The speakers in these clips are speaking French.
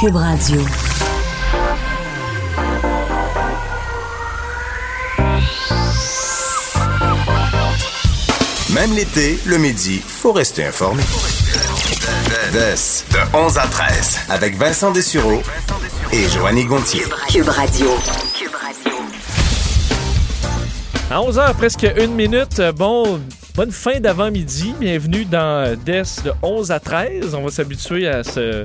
Cube Radio. Même l'été, le midi, faut rester informé. de 11 à 13, avec Vincent Dessureau et Joanny Gontier. Cube Radio. À 11h, presque une minute. Bon, bonne fin d'avant-midi. Bienvenue dans DES de 11 à 13. On va s'habituer à ce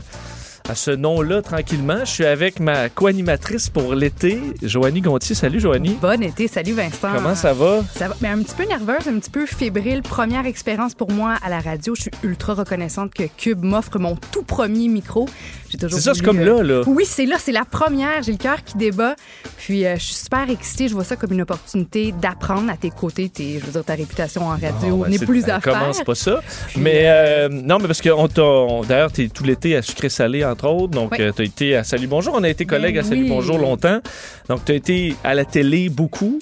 à ce nom-là tranquillement. Je suis avec ma co-animatrice pour l'été, Joanie Gontier. Salut Joanie. Bon été, salut Vincent. Comment ça va? Ça va, mais un petit peu nerveuse, un petit peu fébrile. Première expérience pour moi à la radio. Je suis ultra reconnaissante que Cube m'offre mon tout premier micro. C'est ça, c'est comme là, là. Oui, c'est là, c'est la première. J'ai le cœur qui débat. Puis euh, je suis super excitée. Je vois ça comme une opportunité d'apprendre à tes côtés. Tes, je veux dire, ta réputation en radio Ah, ben, n'est plus à faire. commence pas ça. Mais euh, non, mais parce que on t'a- on- d'ailleurs, t'es tout l'été à sucré salé entre autres. Donc Oui. euh, t'as été à Salut Bonjour. On a été collègues Ben à Salut oui. Bonjour longtemps. Donc t'as été à la télé beaucoup.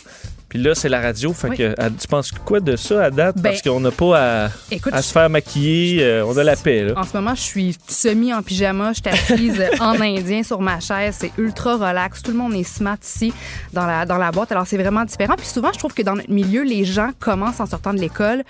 Puis là, c'est la radio. Fait Oui. que, à- tu penses quoi de ça à date? Ben, Parce qu'on n'a pas à, Écoute, à se faire maquiller. euh, on a la paix, là. En ce moment, je suis semi en pyjama. Je suis assise en indien sur ma chaise. C'est ultra relax. Tout le monde est smart ici dans la, dans la boîte. Alors, c'est vraiment différent. Puis souvent, je trouve que dans notre milieu, les gens commencent en sortant de l'école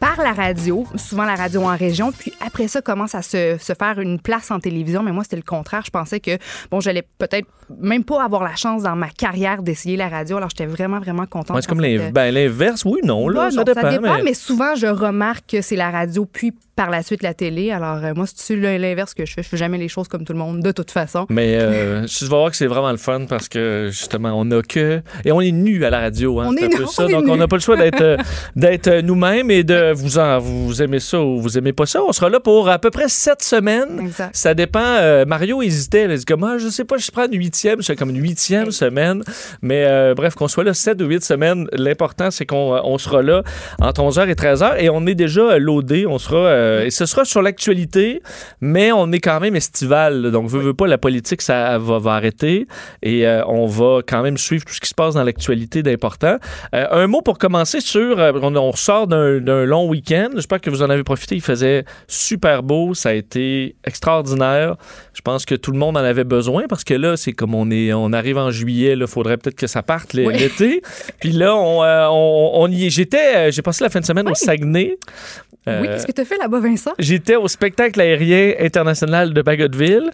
par la radio, souvent la radio en région, puis après ça, commencent à se, se faire une place en télévision. Mais moi, c'était le contraire. Je pensais que, bon, j'allais peut-être même pas avoir la chance dans ma carrière d'essayer la radio. Alors, j'étais vraiment, vraiment contente. Ouais, c'est comme ben, l'inverse. Oui, non, là, Ouais, ça, non, dépend, mais... souvent, je remarque que c'est la radio, puis par la suite la télé. Alors, euh, moi, c'est l'inverse que je fais? Je fais jamais les choses comme tout le monde, de toute façon. Mais euh, tu vas voir que c'est vraiment le fun parce que justement, on a que. Et on est nus à la radio. Hein, On c'est est un peu ça. on Donc, on n'a pas le choix d'être euh, d'être euh, nous-mêmes et de vous en vous aimez ça ou vous aimez pas ça. On sera là pour à peu près sept semaines. Exact. Ça dépend. euh, Mario hésitait. Il dit comme, ah, je sais pas, je prends une huitième. C'est comme une huitième semaine. Mais bref, qu'on soit là sept ou huit semaines, l'important, c'est qu'on on sera là entre 11h et 13h et on est déjà loadé. On sera, euh, et ce sera sur l'actualité, mais on est quand même estival. là. Donc, veux, veux pas, la politique, ça va, va arrêter et euh, on va quand même suivre tout ce qui se passe dans l'actualité d'important. Euh, un mot pour commencer sur, on, on ressort d'un long week-end. J'espère que vous en avez profité. Il faisait super beau. Ça a été extraordinaire. Je pense que tout le monde en avait besoin parce que là, c'est comme on est, on arrive en juillet. Il faudrait peut-être que ça parte Oui. l'été. Puis là, on, on, on y est. J'étais, j'ai passé la fin de semaine au Oui. Oui, Euh, qu'est-ce que tu as fait là-bas, Vincent? J'étais au spectacle aérien international de Bagotville.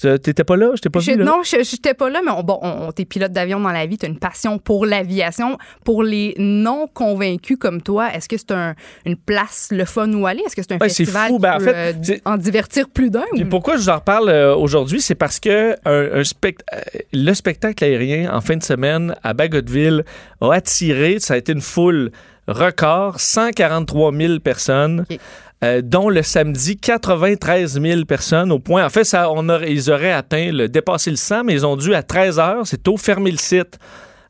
Tu- T'étais pas là? Je pas Je- vu, là? non, je n'étais pas là, mais on, bon, on, t'es pilote d'avion dans la vie, tu as une passion pour l'aviation. Pour les non convaincus comme toi, est-ce que c'est un, une place le fun où aller? Est-ce que c'est un Ouais, festival fou. qui Ben, en peut, fait, euh, en divertir plus d'un? Ou- pourquoi je vous en reparle euh, aujourd'hui, c'est parce que un, un spect- le spectacle aérien en fin de semaine à Bagotville a attiré, ça a été une foule record, 143 000 personnes. Euh, dont le samedi 93 000 personnes au point. En fait, ça, on ils auraient atteint le dépassé le 100, mais ils ont dû à 13 heures, c'est tôt fermer le site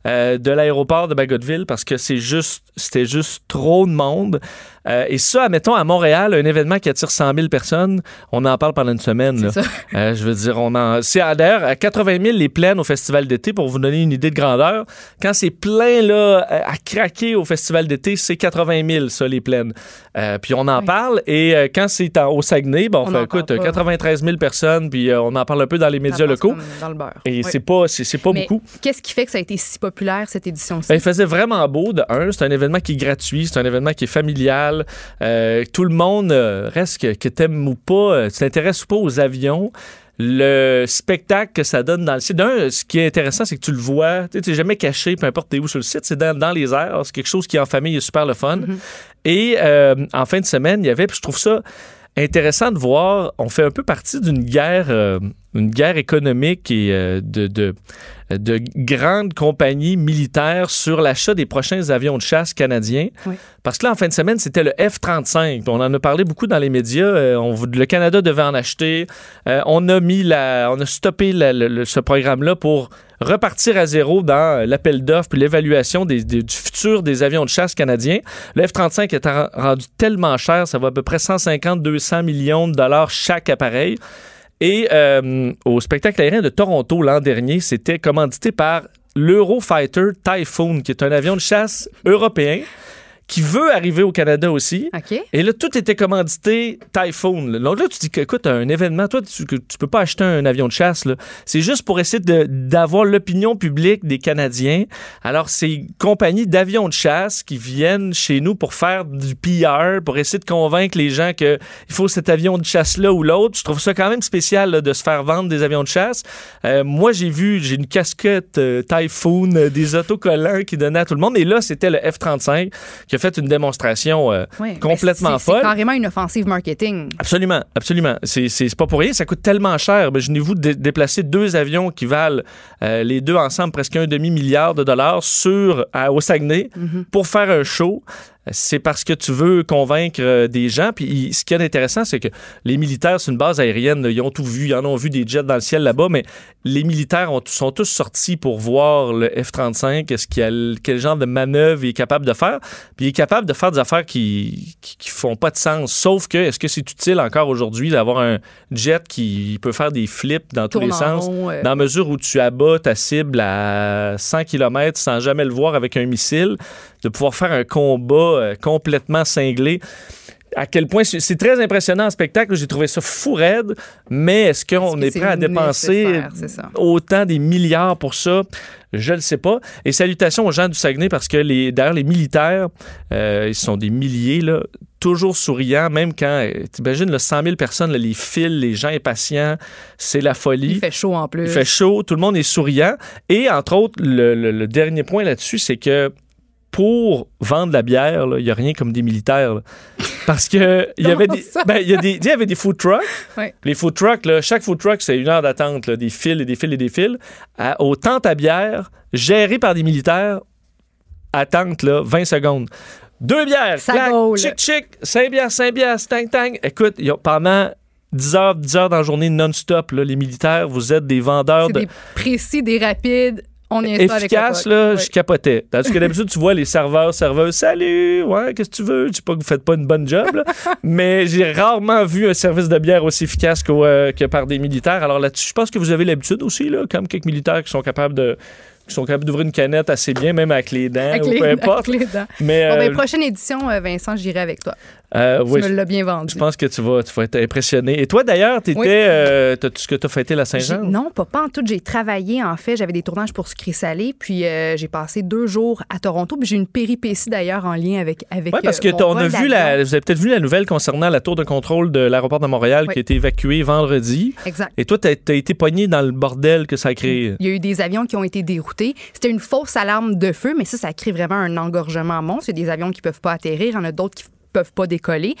euh, de l'aéroport de Bagotville parce que c'est juste, c'était juste trop de monde. Euh, et ça, admettons, à Montréal, un événement qui attire 100 000 personnes, on en parle pendant une semaine. là. Ça. Euh, je veux dire, on en. C'est d'ailleurs à 80 000 les plaines au festival d'été pour vous donner une idée de grandeur. Quand c'est plein là euh, à craquer au festival d'été, c'est 80 000 ça les plaines. Euh, puis on en Oui. parle et quand c'est au Saguenay, bon, on On fait écoute, parle pas. 93 000 personnes puis on en parle un peu dans les médias locaux. Dans le beurre. Et Oui. c'est pas c'est pas Mais beaucoup. Qu'est-ce qui fait que ça a été si populaire, cette édition-ci? Ben, il faisait vraiment beau, de un. C'est un événement qui est gratuit, c'est un événement qui est familial. Euh, tout le monde euh, reste que, que t'aimes ou pas, euh, tu t'intéresses ou pas aux avions. Le spectacle que ça donne dans le site. D'un, ce qui est intéressant, c'est que tu le vois. Tu n'es jamais caché, peu importe t'es où sur le site. C'est dans, dans les airs. C'est quelque chose qui, en famille, est super le fun. Et euh, en fin de semaine, il y avait, puis je trouve ça intéressant de voir, on fait un peu partie d'une guerre, euh, une guerre économique et euh, de, de, de grandes compagnies militaires sur l'achat des prochains avions de chasse canadiens. Oui. Parce que là, en fin de semaine, c'était le F-35. On en a parlé beaucoup dans les médias. Euh, on- le Canada devait en acheter. On a mis la, on a stoppé la- le- le- ce programme-là pour repartir à zéro dans l'appel d'offres puis l'évaluation des- du futur des avions de chasse canadiens. Le F-35 est ren- rendu tellement cher, ça va à peu près 150-200 millions de dollars chaque appareil. Et euh, au spectacle aérien de Toronto l'an dernier, c'était commandité par l'Eurofighter Typhoon, qui est un avion de chasse européen qui veut arriver au Canada aussi. OK. Et là, tout était commandité Typhoon. là. Donc là, tu dis que, écoute, un événement, toi, tu, tu peux pas acheter un avion de chasse. C'est juste pour essayer d'avoir l'opinion publique des Canadiens. Alors, c'est une compagnie d'avions de chasse qui viennent chez nous pour faire du PR, pour essayer de convaincre les gens qu'il faut cet avion de chasse-là ou l'autre. Je trouve ça quand même spécial là, de se faire vendre des avions de chasse. Euh, moi, j'ai vu, j'ai une casquette euh, Typhoon, euh, des autocollants qui donnaient à tout le monde. Et là, c'était le F-35 qui a fait une démonstration euh, mais complètement c'est- c'est folle. carrément une offensive marketing. Absolument, absolument. C'est, pas pour rien, ça coûte tellement cher. Imaginez-vous de dé- déplacer deux avions qui valent euh, les deux ensemble presque un demi-milliard de dollars sur, à- au Saguenay pour faire un show. C'est parce que tu veux convaincre euh, des gens. Puis ce qui est intéressant, c'est que les militaires, c'est une base aérienne. Ils ont tout vu. Ils en ont vu des jets dans le ciel là-bas. Mais les militaires ont- sont tous sortis pour voir le F-35. Est-ce qu'il y a, le- quel genre de manœuvre il est capable de faire? Puis il est capable de faire des affaires qui, qui, qui font pas de sens. Sauf que, est-ce que c'est utile encore aujourd'hui d'avoir un jet qui peut faire des flips dans tous les en sens? rond. Dans la mesure où tu abats ta cible à 100 km sans jamais le voir avec un missile, de pouvoir faire un combat euh, complètement cinglé. À quel point c'est très impressionnant en spectacle. J'ai trouvé ça fou raide, mais est-ce qu'on est, prêt à dépenser autant des milliards pour ça? Je ne sais pas. Et salutations aux gens du Saguenay parce que les, d'ailleurs, les militaires, euh, ils sont des milliers, là, toujours souriants, même quand, euh, t'imagines, le 100 000 personnes, là, les fils, les gens impatients, c'est la folie. Il fait chaud en plus. Il fait chaud, tout le monde est souriant. Et entre autres, le, le- le dernier point là-dessus, c'est que pour vendre la bière, il n'y a rien comme des militaires. là. Parce que il y avait des, ben, y a des, il y avait des food trucks. Les food trucks, là, chaque food truck, c'est une heure d'attente, des fils et des fils et des fils. À- aux tentes à bière, gérées par des militaires, attente, là, 20 secondes. Deux bières, clac, chic, chic, 5 bières, 5 bières, tang, tang. Écoute, y a- pendant 10 heures, 10 heures dans la journée non-stop, les militaires, vous êtes des vendeurs de des précis, des rapides. On est efficace, là, je capotais. Tandis que d'habitude, tu vois les serveurs, serveuses, salut, ouais, qu'est-ce que tu veux? Je dis pas que vous faites pas une bonne job, là, mais j'ai rarement vu un service de bière aussi efficace qu'au, euh, que par des militaires. Alors là-dessus, je pense que vous avez l'habitude aussi, là, comme quelques militaires qui sont capables de qui sont capables d'ouvrir une canette assez bien, même avec les dents, Avec ou les, peu importe. avec les dents. Mais Bon, ben, euh, prochaine édition, euh, Vincent, j'irai avec toi. euh, oui, tu me l'as bien vendu. je pense que tu vas, tu vas être impressionné. Et toi, d'ailleurs, t'étais, Oui. euh, ce que tu as fêté la Saint-Jean? Non, pas, pas en tout. J'ai travaillé, en fait. J'avais des tournages pour Sucré Salé. Puis euh, j'ai passé deux jours à Toronto. Puis j'ai une péripétie d'ailleurs en lien avec. avec Oui, parce que mon on a vu la, vous avez peut-être vu la nouvelle concernant la tour de contrôle de l'aéroport de Montréal Oui. qui a été évacuée vendredi. Exact. Et toi, t'as as été pogné dans le bordel que ça a créé. Il y a eu des avions qui ont été déroutés. C'était une fausse alarme de feu, mais ça, ça crée vraiment un engorgement monstre. Il y a des avions qui peuvent pas atterrir. Il y en a d'autres qui peuvent pas décoller.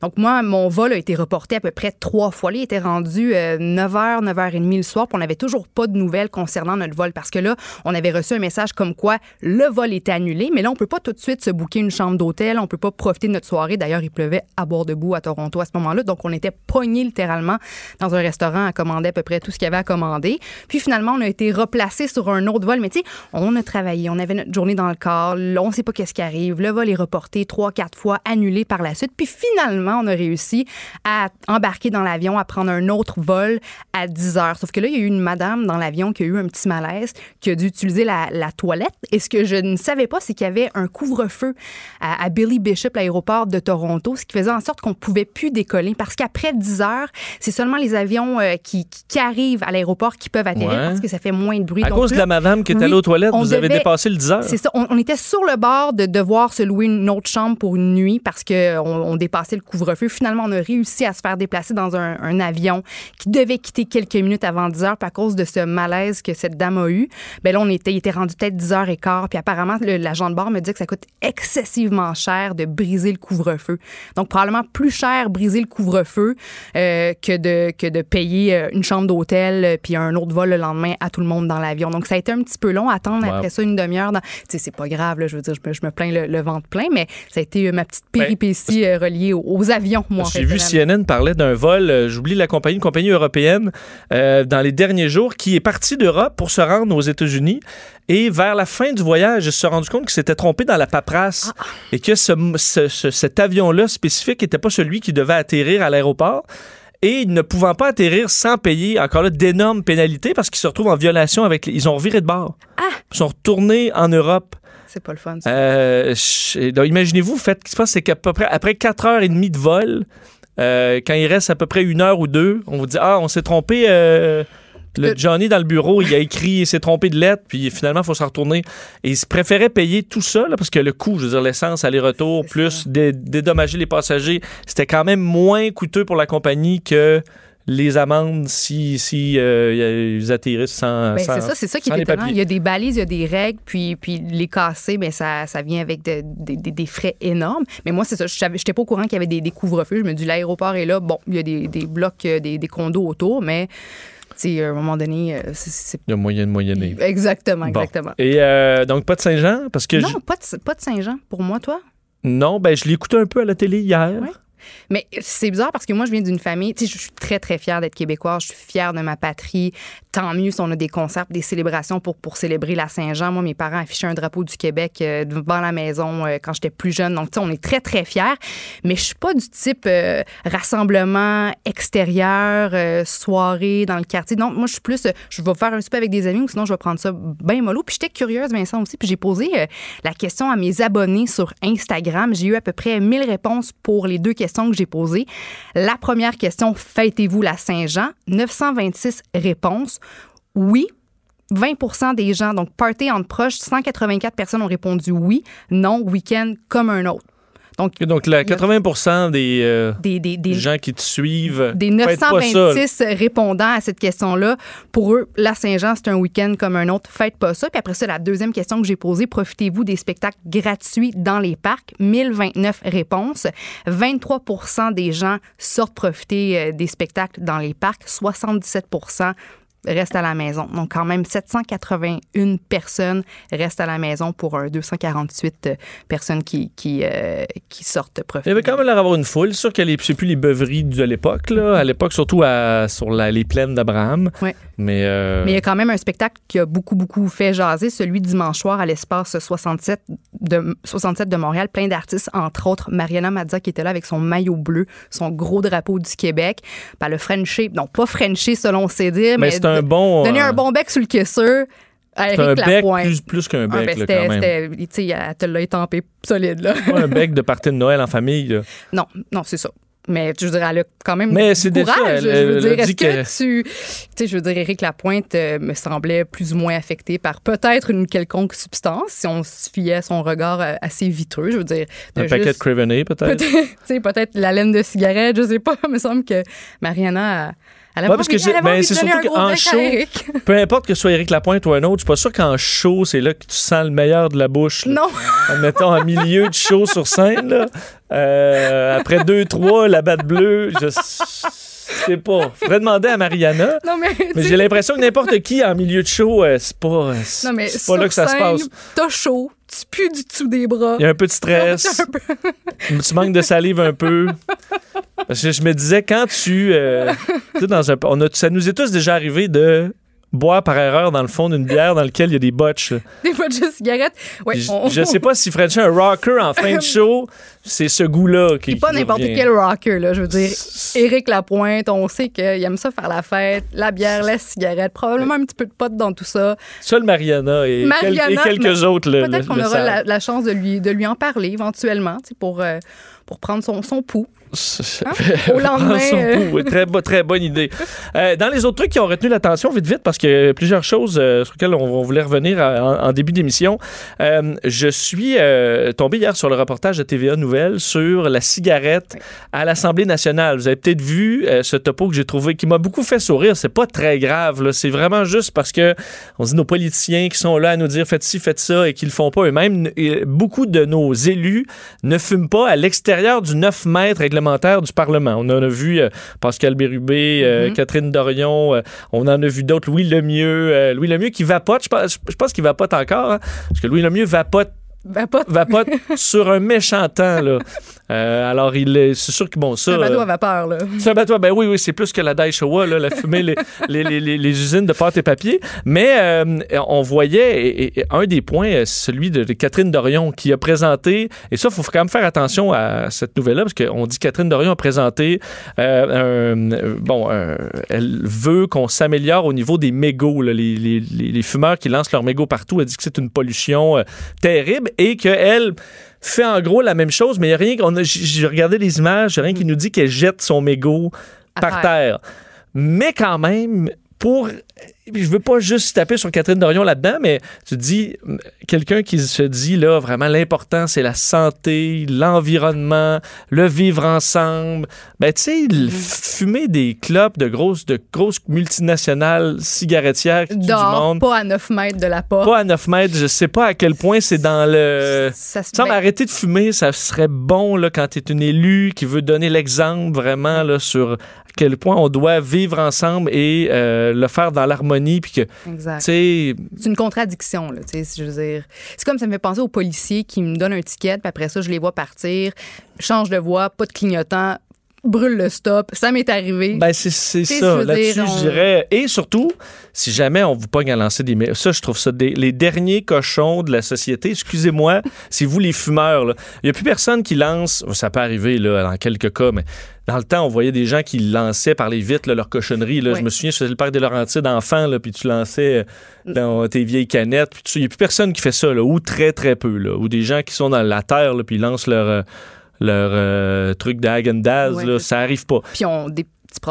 Donc, moi, mon vol a été reporté à peu près trois fois. Il était rendu euh, 9h, 9h30 le soir, puis on n'avait toujours pas de nouvelles concernant notre vol parce que là, on avait reçu un message comme quoi le vol était annulé, mais là, on peut pas tout de suite se booker une chambre d'hôtel, on peut pas profiter de notre soirée. D'ailleurs, il pleuvait à bord debout à Toronto à ce moment-là, donc on était pognés littéralement dans un restaurant à commander à peu près tout ce qu'il y avait à commander. Puis finalement, on a été replacé sur un autre vol, mais tu sais, on a travaillé, on avait notre journée dans le corps, on sait pas qu'est-ce qui arrive, le vol est reporté trois, quatre fois, annulé par la suite, puis finalement, on a réussi à embarquer dans l'avion, à prendre un autre vol à 10 heures. Sauf que là, il y a eu une madame dans l'avion qui a eu un petit malaise, qui a dû utiliser la, la toilette. Et ce que je ne savais pas, c'est qu'il y avait un couvre-feu à, à Billy Bishop, l'aéroport de Toronto, ce qui faisait en sorte qu'on pouvait plus décoller parce qu'après 10 heures, c'est seulement les avions euh, qui, arrivent à l'aéroport qui peuvent atterrir Ouais. parce que ça fait moins de bruit. À Donc cause de la madame qui est oui, allée aux toilettes, vous avez dépassé le 10 heures? c'est ça. On, on était sur le bord de devoir se louer une autre chambre pour une nuit parce qu'on on dépassait le couvre-feu. Finalement, on a réussi à se faire déplacer dans un, un avion qui devait quitter quelques minutes avant 10 heures. Puis à cause de ce malaise que cette dame a eu, ben là, on était, il était rendu peut-être 10 heures et quart. Puis apparemment, le- l'agent de bord me dit que ça coûte excessivement cher de briser le couvre-feu. Donc, probablement plus cher briser le couvre-feu euh, que, de, que de payer euh, une chambre d'hôtel euh, puis un autre vol le lendemain à tout le monde dans l'avion. Donc, ça a été un petit peu long à attendre Wow. après ça une demi-heure. dans- Tu sais, c'est pas grave, là, je veux dire, je me, je me plains le, le ventre plein, mais ça a été ma petite péripétie euh, reliée aux, aux avions, moi. J'ai vu. CNN parler d'un vol, euh, j'oublie la compagnie, une compagnie européenne, euh, dans les derniers jours, qui est partie d'Europe pour se rendre aux États-Unis. Et vers la fin du voyage, il se rendu compte qu'il s'était trompé dans la paperasse et que ce- ce- ce- cet avion-là spécifique n'était pas celui qui devait atterrir à l'aéroport. Et ne pouvant pas atterrir sans payer encore là d'énormes pénalités parce qu'ils se retrouvent en violation avec les... Ils ont reviré de bord. Ils sont retournés en Europe c'est pas le fun. ça. Euh, donc, imaginez-vous, faites, ce qui se passe, c'est qu'à peu près après 4 heures et demie de vol, euh, quand il reste à peu près une heure ou deux, on vous dit Ah, on s'est trompé. euh, le. Johnny dans le bureau, il a écrit, il s'est trompé de lettre, puis finalement, il faut s'en retourner. Et il se préférait payer tout ça, là, parce que le coût, je veux dire, l'essence, aller-retour, plus dé- dédommager les passagers, c'était quand même moins coûteux pour la compagnie que les amendes si, si euh, ils atterrissent sans. Ben, sans- c'est ça, c'est ça qui est étonnant. Il y a des balises, il y a des règles, puis, puis les casser, ben, ça, ça vient avec de- de- de- des frais énormes. Mais moi, c'est ça. Je n'étais pas au courant qu'il y avait des, des couvre-feux. Je me dis, l'aéroport est là. Bon, il y a des, des blocs, euh, des, des condos autour, mais à un moment donné, euh, c'est-. Il y a moyen de moyenner. Exactement, Bon. exactement. Et euh, donc, pas de Saint-Jean? Parce que Non, je- pas de, pas de Saint-Jean. Pour moi, toi? non, ben, je l'ai écouté un peu à la télé hier. Ouais. Mais c'est bizarre parce que moi, je viens d'une famille, tu sais, je suis très, très fière d'être québécoise. Je suis fière de ma patrie. Tant mieux si on a des concerts, des célébrations pour, pour célébrer la Saint-Jean. Moi, mes parents affichaient un drapeau du Québec euh, devant la maison euh, quand j'étais plus jeune. Donc, tu sais, on est très, très fiers. Mais je suis pas du type euh, rassemblement extérieur, soirée dans le quartier. Non, moi, je suis plus, je vais faire un souper avec des amis ou sinon, je vais prendre ça bien mollo. Puis j'étais curieuse, Vincent, aussi. Puis j'ai posé la question à mes abonnés sur Instagram. J'ai eu à peu près 1000 réponses pour les deux questions que j'ai posées. La première question, fêtez-vous la Saint-Jean? 926 réponses. Oui. 20% des gens, donc party entre proches, 184 personnes ont répondu oui, non, week-end comme un autre. Donc, Et Donc, la 80 des, euh, des, des, des, gens qui te suivent, des faites pas ça. 926 répondants à cette question-là, pour eux, la Saint-Jean, c'est un week-end comme un autre. Faites pas ça. Puis après ça, la deuxième question que j'ai posée, profitez-vous des spectacles gratuits dans les parcs? 1029 réponses. 23% des gens sortent profiter euh, des spectacles dans les parcs. 77 restent à la maison. Donc, quand même, 781 personnes restent à la maison pour un 248 euh, personnes qui, qui, euh, qui sortent Il profiter. y avait quand même l'air d'avoir une foule. Sûr que c'est plus les beuveries de l'époque. là. À l'époque, surtout à- sur la- les plaines d'Abraham. Ouais. Mais, euh, Mais il y a quand même un spectacle qui a beaucoup, beaucoup fait jaser, celui dimanche soir à l'espace 67 de, 67 de Montréal, plein d'artistes, entre autres Mariana Mazza qui était là avec son maillot bleu, son gros drapeau du Québec. Puis le Frenché, non pas Frenché selon ses dires, mais mais, c'est un de- bon. donner euh, un bon bec sur le caisseur c'est un bec plus, plus qu'un Ah, bec, ben, là, quand même. tu sais, elle te l'a étampé solide, là. Pas un bec de partie de Noël en famille. là. Non, non, c'est ça. Mais je veux dire, elle a quand même Mais c'est déjà, courage. elle- je veux dire, est-ce que, tu... Tu sais, je veux dire, Éric Lapointe euh, me semblait plus ou moins affecté par peut-être une quelconque substance, si on se fiait à son regard euh, assez vitreux. Je veux dire, Un paquet de Craveney, peut-être. peut-être, tu sais, peut-être la laine de cigarette, je sais pas. Il me semble que Mariana... a- Elle Ouais, parce que envie- ben, c'est surtout qu'en show. Peu importe que ce soit Éric Lapointe ou un autre, je suis pas sûr qu'en show, c'est là que tu sens le meilleur de la bouche. là. Non, Admettons, en milieu de show sur scène, là. Euh, après deux, trois, la batte bleue, je sais pas. Faudrait demander à Mariana. non, mais... Mais j'ai l'impression que n'importe qui en milieu de show, euh, c'est pas, c'est non, mais c'est pas là que ça se passe. T'as chaud, tu pues du dessous des bras. Il y a un peu de stress, Un peu- tu manques de salive un peu. Parce que je me disais, quand tu. euh, dans un, on a, ça nous est tous déjà arrivé de boire par erreur dans le fond d'une bière dans laquelle il y a des botches. Des fois de cigarette. Ouais, je- Je sais pas si Frenchie un rocker en fin de show, c'est ce goût-là qui. Pas n'importe quel rocker, là. Je veux dire, Éric Lapointe, on sait qu'il aime ça faire la fête, la bière, la cigarette, probablement un petit peu de pote dans tout ça. Seul Mariana et, quel- Mariana, et quelques autres. Le, Peut-être qu'on aura la, la chance de lui, de lui en parler éventuellement, pour, euh, pour prendre son, son pouls. Hein? Au lendemain, euh. Très, très bonne idée. Euh, dans les autres trucs qui ont retenu l'attention, vite, vite, parce que y a plusieurs choses euh, sur lesquelles on, on voulait revenir à- en, en début d'émission. Euh, je suis tombé hier sur le reportage de TVA Nouvelle sur la cigarette à l'Assemblée nationale. Vous avez peut-être vu ce topo que j'ai trouvé qui m'a beaucoup fait sourire. C'est pas très grave. C'est vraiment juste parce que on dit nos politiciens qui sont là à nous dire faites ci, faites ça et qui le font pas eux-mêmes. Beaucoup de nos élus ne fument pas à l'extérieur du 9 mètres du Parlement. On en a vu euh, Pascal Bérubé, euh, Mhm. Catherine Dorion, euh, on en a vu d'autres, Louis Lemieux, Louis Lemieux qui vapote, je pense, je pense qu'il vapote encore, hein, parce que Louis Lemieux vapote pas vapote sur un méchant temps. Là. Euh, alors, il est- c'est sûr que bon, ça. Un bateau euh, à vapeur, là. c'est un bateau, ben oui, oui, c'est plus que la Daishowa, là, la fumée, les, les, les, les- les usines de pâte et papier. Mais euh, on voyait, et, et un des points, celui de, de Catherine Dorion, qui a présenté, et ça, il faut quand même faire attention à cette nouvelle-là, parce qu'on dit Catherine Dorion a présenté, euh, un- bon, un- elle veut qu'on s'améliore au niveau des mégots, là, les, fumeurs qui lancent leurs mégots partout. Elle dit que c'est une pollution terrible et qu'elle fait en gros la même chose, mais il y a rien a. J'ai regardé les images, il a rien qui nous dit qu'elle jette son mégot À par terre. terre. Mais quand même, pour. Je veux pas juste taper sur Catherine Dorion là-dedans, mais tu dis, quelqu'un qui se dit, là, vraiment, l'important, c'est la santé, l'environnement, le vivre ensemble. Ben, tu sais, Mm-hmm. fumer des clopes de grosses, de grosses multinationales cigarettières qui du monde. pas à 9 mètres de la porte. Pas à 9 mètres, je sais pas à quel point c'est dans le. Ça se ben, arrêter de fumer, ça serait bon là, quand tu es une élue qui veut donner l'exemple vraiment là, sur quel point on doit vivre ensemble et euh, le faire dans l'harmonie. Puis que, C'est une contradiction, là, tu sais, si je veux dire. C'est comme ça me fait penser aux policiers qui me donnent un ticket, puis après ça, je les vois partir, change de voie, pas de clignotant, brûle le stop. Ça m'est arrivé. ben c'est ça. Là-dessus, on- je dirais. Et surtout, si jamais on vous pogne à lancer des. Ça, je trouve ça des- les derniers cochons de la société. Excusez-moi, c'est vous les fumeurs. là. Il n'y a plus personne qui lance. Ça peut arriver là, dans quelques cas, mais. Dans le temps, on voyait des gens qui lançaient par les vitres là, leur cochonnerie. Là. Oui. Je me souviens, je faisais le parc des Laurentides d'enfants, là, puis tu lançais euh, dans tes vieilles canettes. Il n'y a plus personne qui fait ça, là, ou très, très peu. Là, ou des gens qui sont dans la terre, là, puis ils lancent leur, euh, leur euh, truc de. Ouais, c'est ça arrive pas. Puis ont des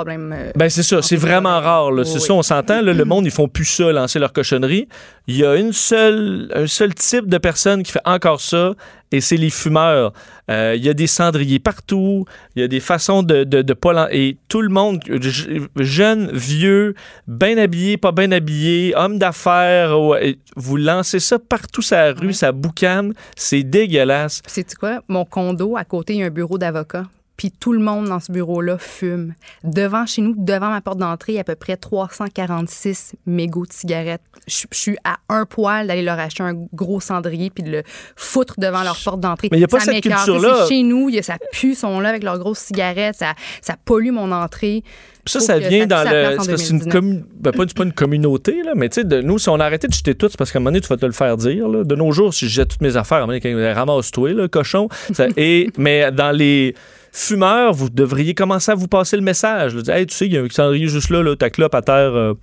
euh, Ben c'est ça, c'est vraiment rare. là. Oui, C'est oui. ça, on s'entend. là, Le monde, ils font plus ça, lancer leur cochonnerie. Il y a une seule, un seul type de personne qui fait encore ça, et c'est les fumeurs. Euh, Il y a des cendriers partout. Il y a des façons de, de, de pas... Et tout le monde, je- jeunes, vieux, bien habillés, pas bien habillés, hommes d'affaires, ouais, vous lancez ça partout sur la rue, Ouais. ça boucane. C'est dégueulasse. Sais-tu quoi? Mon condo, à côté, il y a un bureau d'avocat. Puis tout le monde dans ce bureau-là fume. Devant chez nous, devant ma porte d'entrée, il y a à peu près 346 mégots de cigarettes. Je je suis à un poil d'aller leur acheter un gros cendrier puis de le foutre devant leur porte d'entrée. Mais il y a pas Ça cette culture-là. Chez nous, y a, ça pue, sont là avec leurs grosses cigarettes. Ça, ça pollue mon entrée. Ça, ça vient dans le. c'est une 2019. commu- ben, pas, c'est pas une communauté, là, mais tu sais, de nous, si on a arrêté de jeter tout, c'est parce qu'à un moment donné, tu vas te le faire dire. là. De nos jours, si je jette toutes mes affaires, à un moment donné, ramasse-toi, cochon. Ça- et, mais dans les fumeurs, vous devriez commencer à vous passer le message. là. Dire, Hey, tu sais, il y a un cendrier juste là, là ta clope à terre, euh,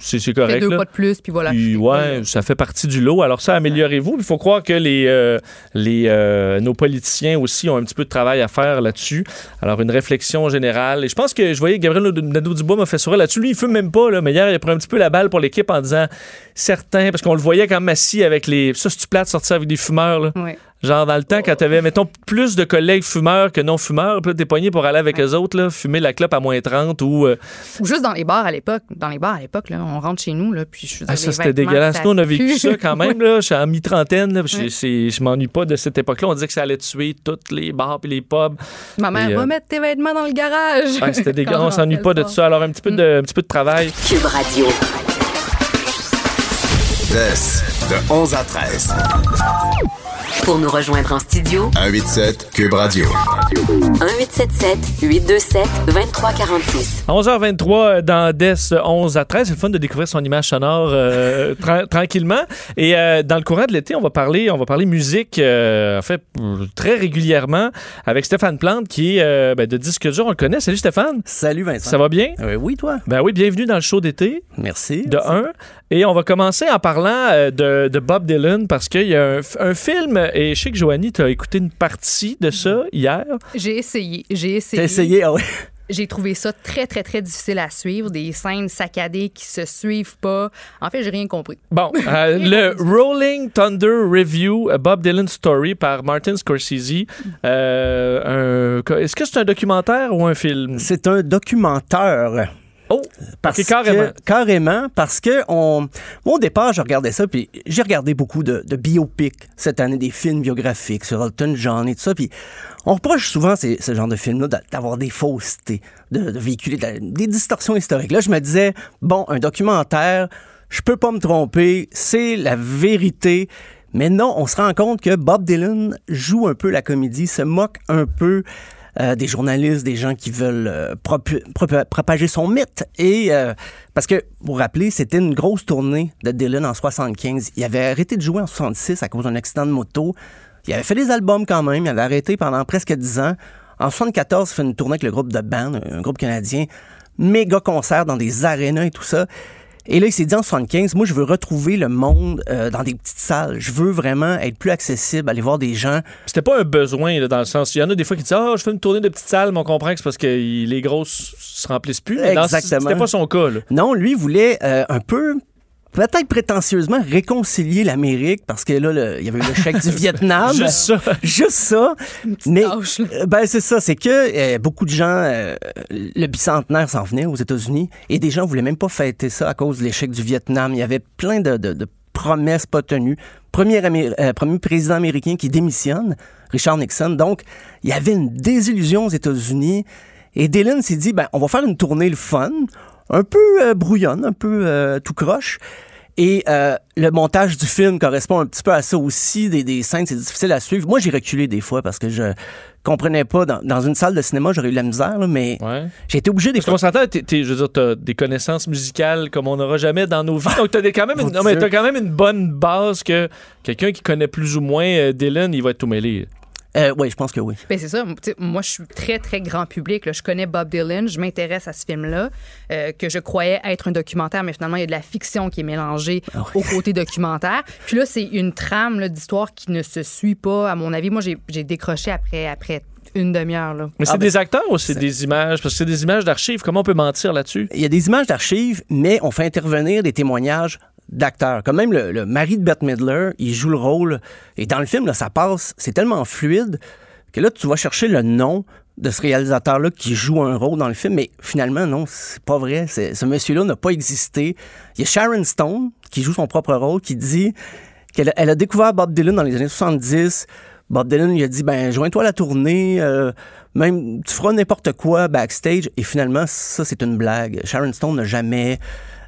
C'est Fais correct. deux là. pas de plus, puis voilà. Puis, ouais, ça fait partie du lot. Alors ça, améliorez-vous. Il faut croire que les, euh, les, euh, nos politiciens aussi ont un petit peu de travail à faire là-dessus. Alors une réflexion générale. Et je pense que je voyais Gabriel Nadeau-Dubois m'a fait sourire là-dessus. Lui, il fume même pas, là, mais hier, il a pris un petit peu la balle pour l'équipe en disant certains, parce qu'on le voyait quand même assis avec les... Ça, c'est-tu plate de sortir avec des fumeurs, là? Ouais. Genre dans le temps, quand t'avais, mettons, plus de collègues fumeurs que non-fumeurs, puis t'es pogné pour aller avec eux autres, là, fumer la clope à moins 30 ou... euh, Ou juste dans les bars à l'époque. Dans les bars à l'époque, là, on rentre chez nous, là, puis je Ah, ça, c'était dégueulasse. ça Nous, on a vécu ça quand même. Là. Je suis en mi-trentaine. là, puis Ouais. Je m'ennuie pas de cette époque-là. On disait que ça allait tuer tous les bars et les pubs. Ma mère Et, euh, va mettre tes vêtements dans le garage. Ouais, c'était dégueulasse. On s'ennuie pas de soir. ça. Alors, un petit peu de, un petit peu de travail. Cube Radio. De 11 à 13. Pour nous rejoindre en studio, 187 Cube Radio. 1877 827 2346. 11h23 dans DES 11 à 13. C'est le fun de découvrir son image sonore euh, tra- tranquillement. Et euh, dans le courant de l'été, on va parler, on va parler musique, euh, en fait, euh, très régulièrement avec Stéphane Plante qui est euh, ben, de Disque dur. On le connaît. Salut Stéphane. Salut Vincent. Ça va bien? Euh, oui, toi? Ben oui, bienvenue dans le show d'été. Merci. de un. Et on va commencer en parlant euh, de, de Bob Dylan parce qu'il y a un, film, et je sais que Joanie, tu as écouté une partie de ça hier. J'ai essayé. J'ai essayé. T'as essayé? Ah oui. J'ai trouvé ça très, très, très difficile à suivre. Des scènes saccadées qui se suivent pas. En fait, j'ai rien compris. Bon, euh, le Rolling Thunder Review, a Bob Dylan Story par Martin Scorsese. Euh, Est-ce que c'est un documentaire ou un film? C'est un documentaire. Oh, Parce ok, carrément. Que, carrément, parce que on, au départ, je regardais ça, puis j'ai regardé beaucoup de, de biopics cette année, des films biographiques sur Elton John et tout ça, puis on reproche souvent ces, ce genre de films-là d'a- d'avoir des faussetés, de, de véhiculer de des distorsions historiques. Là, je me disais, bon, un documentaire, je peux pas me tromper, c'est la vérité. Mais non, on se rend compte que Bob Dylan joue un peu la comédie, se moque un peu euh, des journalistes, des gens qui veulent euh, propager son mythe. Et euh, parce que, pour vous rappeler, c'était une grosse tournée de Dylan en 75. Il avait arrêté de jouer en 66 à cause d'un accident de moto. Il avait fait des albums quand même. Il avait arrêté pendant presque 10 ans. En 74, il fait une tournée avec le groupe de band, un groupe canadien. Méga concert dans des arénas et tout ça. Et là, il s'est dit en 75, moi, je veux retrouver le monde euh, dans des petites salles. Je veux vraiment être plus accessible, aller voir des gens. C'était pas un besoin, là, dans le sens. Il y en a des fois qui disent Ah, je fais une tournée de petites salles, mais on comprend que c'est parce que les grosses se remplissent plus. Mais Exactement. C'était pas son cas, là. Non, lui voulait euh, un peu, peut-être prétentieusement, réconcilier l'Amérique parce que là, il y avait eu le chèque du Vietnam. Juste ça. Juste ça. Mais tâche, euh, ben c'est ça, c'est que euh, beaucoup de gens, euh, le bicentenaire s'en venait aux États-Unis et des gens voulaient même pas fêter ça à cause de l'échec du Vietnam. Il y avait plein de, de- de promesses pas tenues. Premier, Amé- euh, premier président américain qui démissionne, Richard Nixon. Donc, il y avait une désillusion aux États-Unis. Et Dylan s'est dit, ben, on va faire une tournée le fun, un peu euh, brouillonne, un peu euh, tout croche. Et euh, le montage du film correspond un petit peu à ça aussi. Des, des scènes, c'est difficile à suivre. Moi, j'ai reculé des fois parce que je comprenais pas. Dans, dans une salle de cinéma, j'aurais eu de la misère, là, mais Ouais. j'ai été obligé des Parce qu'on fois. s'entend, t'es- t'es- je veux dire, t'as des connaissances musicales comme on n'aura jamais dans nos vies. Donc, t'as des- quand même, une, non, mais t'as quand même une bonne base que quelqu'un qui connaît plus ou moins euh, Dylan, il va être tout mêlé. Euh, oui, je pense que oui. Ben, c'est ça. Moi, je suis très, très grand public. là. Je connais Bob Dylan. Je m'intéresse à ce film-là, euh, que je croyais être un documentaire, mais finalement, il y a de la fiction qui est mélangée Ah au côté documentaire. Puis là, c'est une trame d'histoire qui ne se suit pas, à mon avis. Moi, j'ai j'ai décroché après, après une demi-heure. là. Mais c'est Ah, ben, des acteurs ou c'est des images? Parce que c'est des images d'archives. Comment on peut mentir là-dessus? Il y a des images d'archives, mais on fait intervenir des témoignages d'acteurs. Comme même le, mari de Bette Midler, il joue le rôle. Et dans le film, là, ça passe, c'est tellement fluide que là, tu vas chercher le nom de ce réalisateur-là qui joue un rôle dans le film, mais finalement, non, c'est pas vrai. Ce monsieur-là n'a pas existé. Il y a Sharon Stone, qui joue son propre rôle, qui dit qu'elle a- elle a découvert Bob Dylan dans les années 70. Bob Dylan lui a dit, ben, joins-toi à la tournée, euh, même, tu feras n'importe quoi backstage. Et finalement, ça, c'est une blague. Sharon Stone n'a jamais...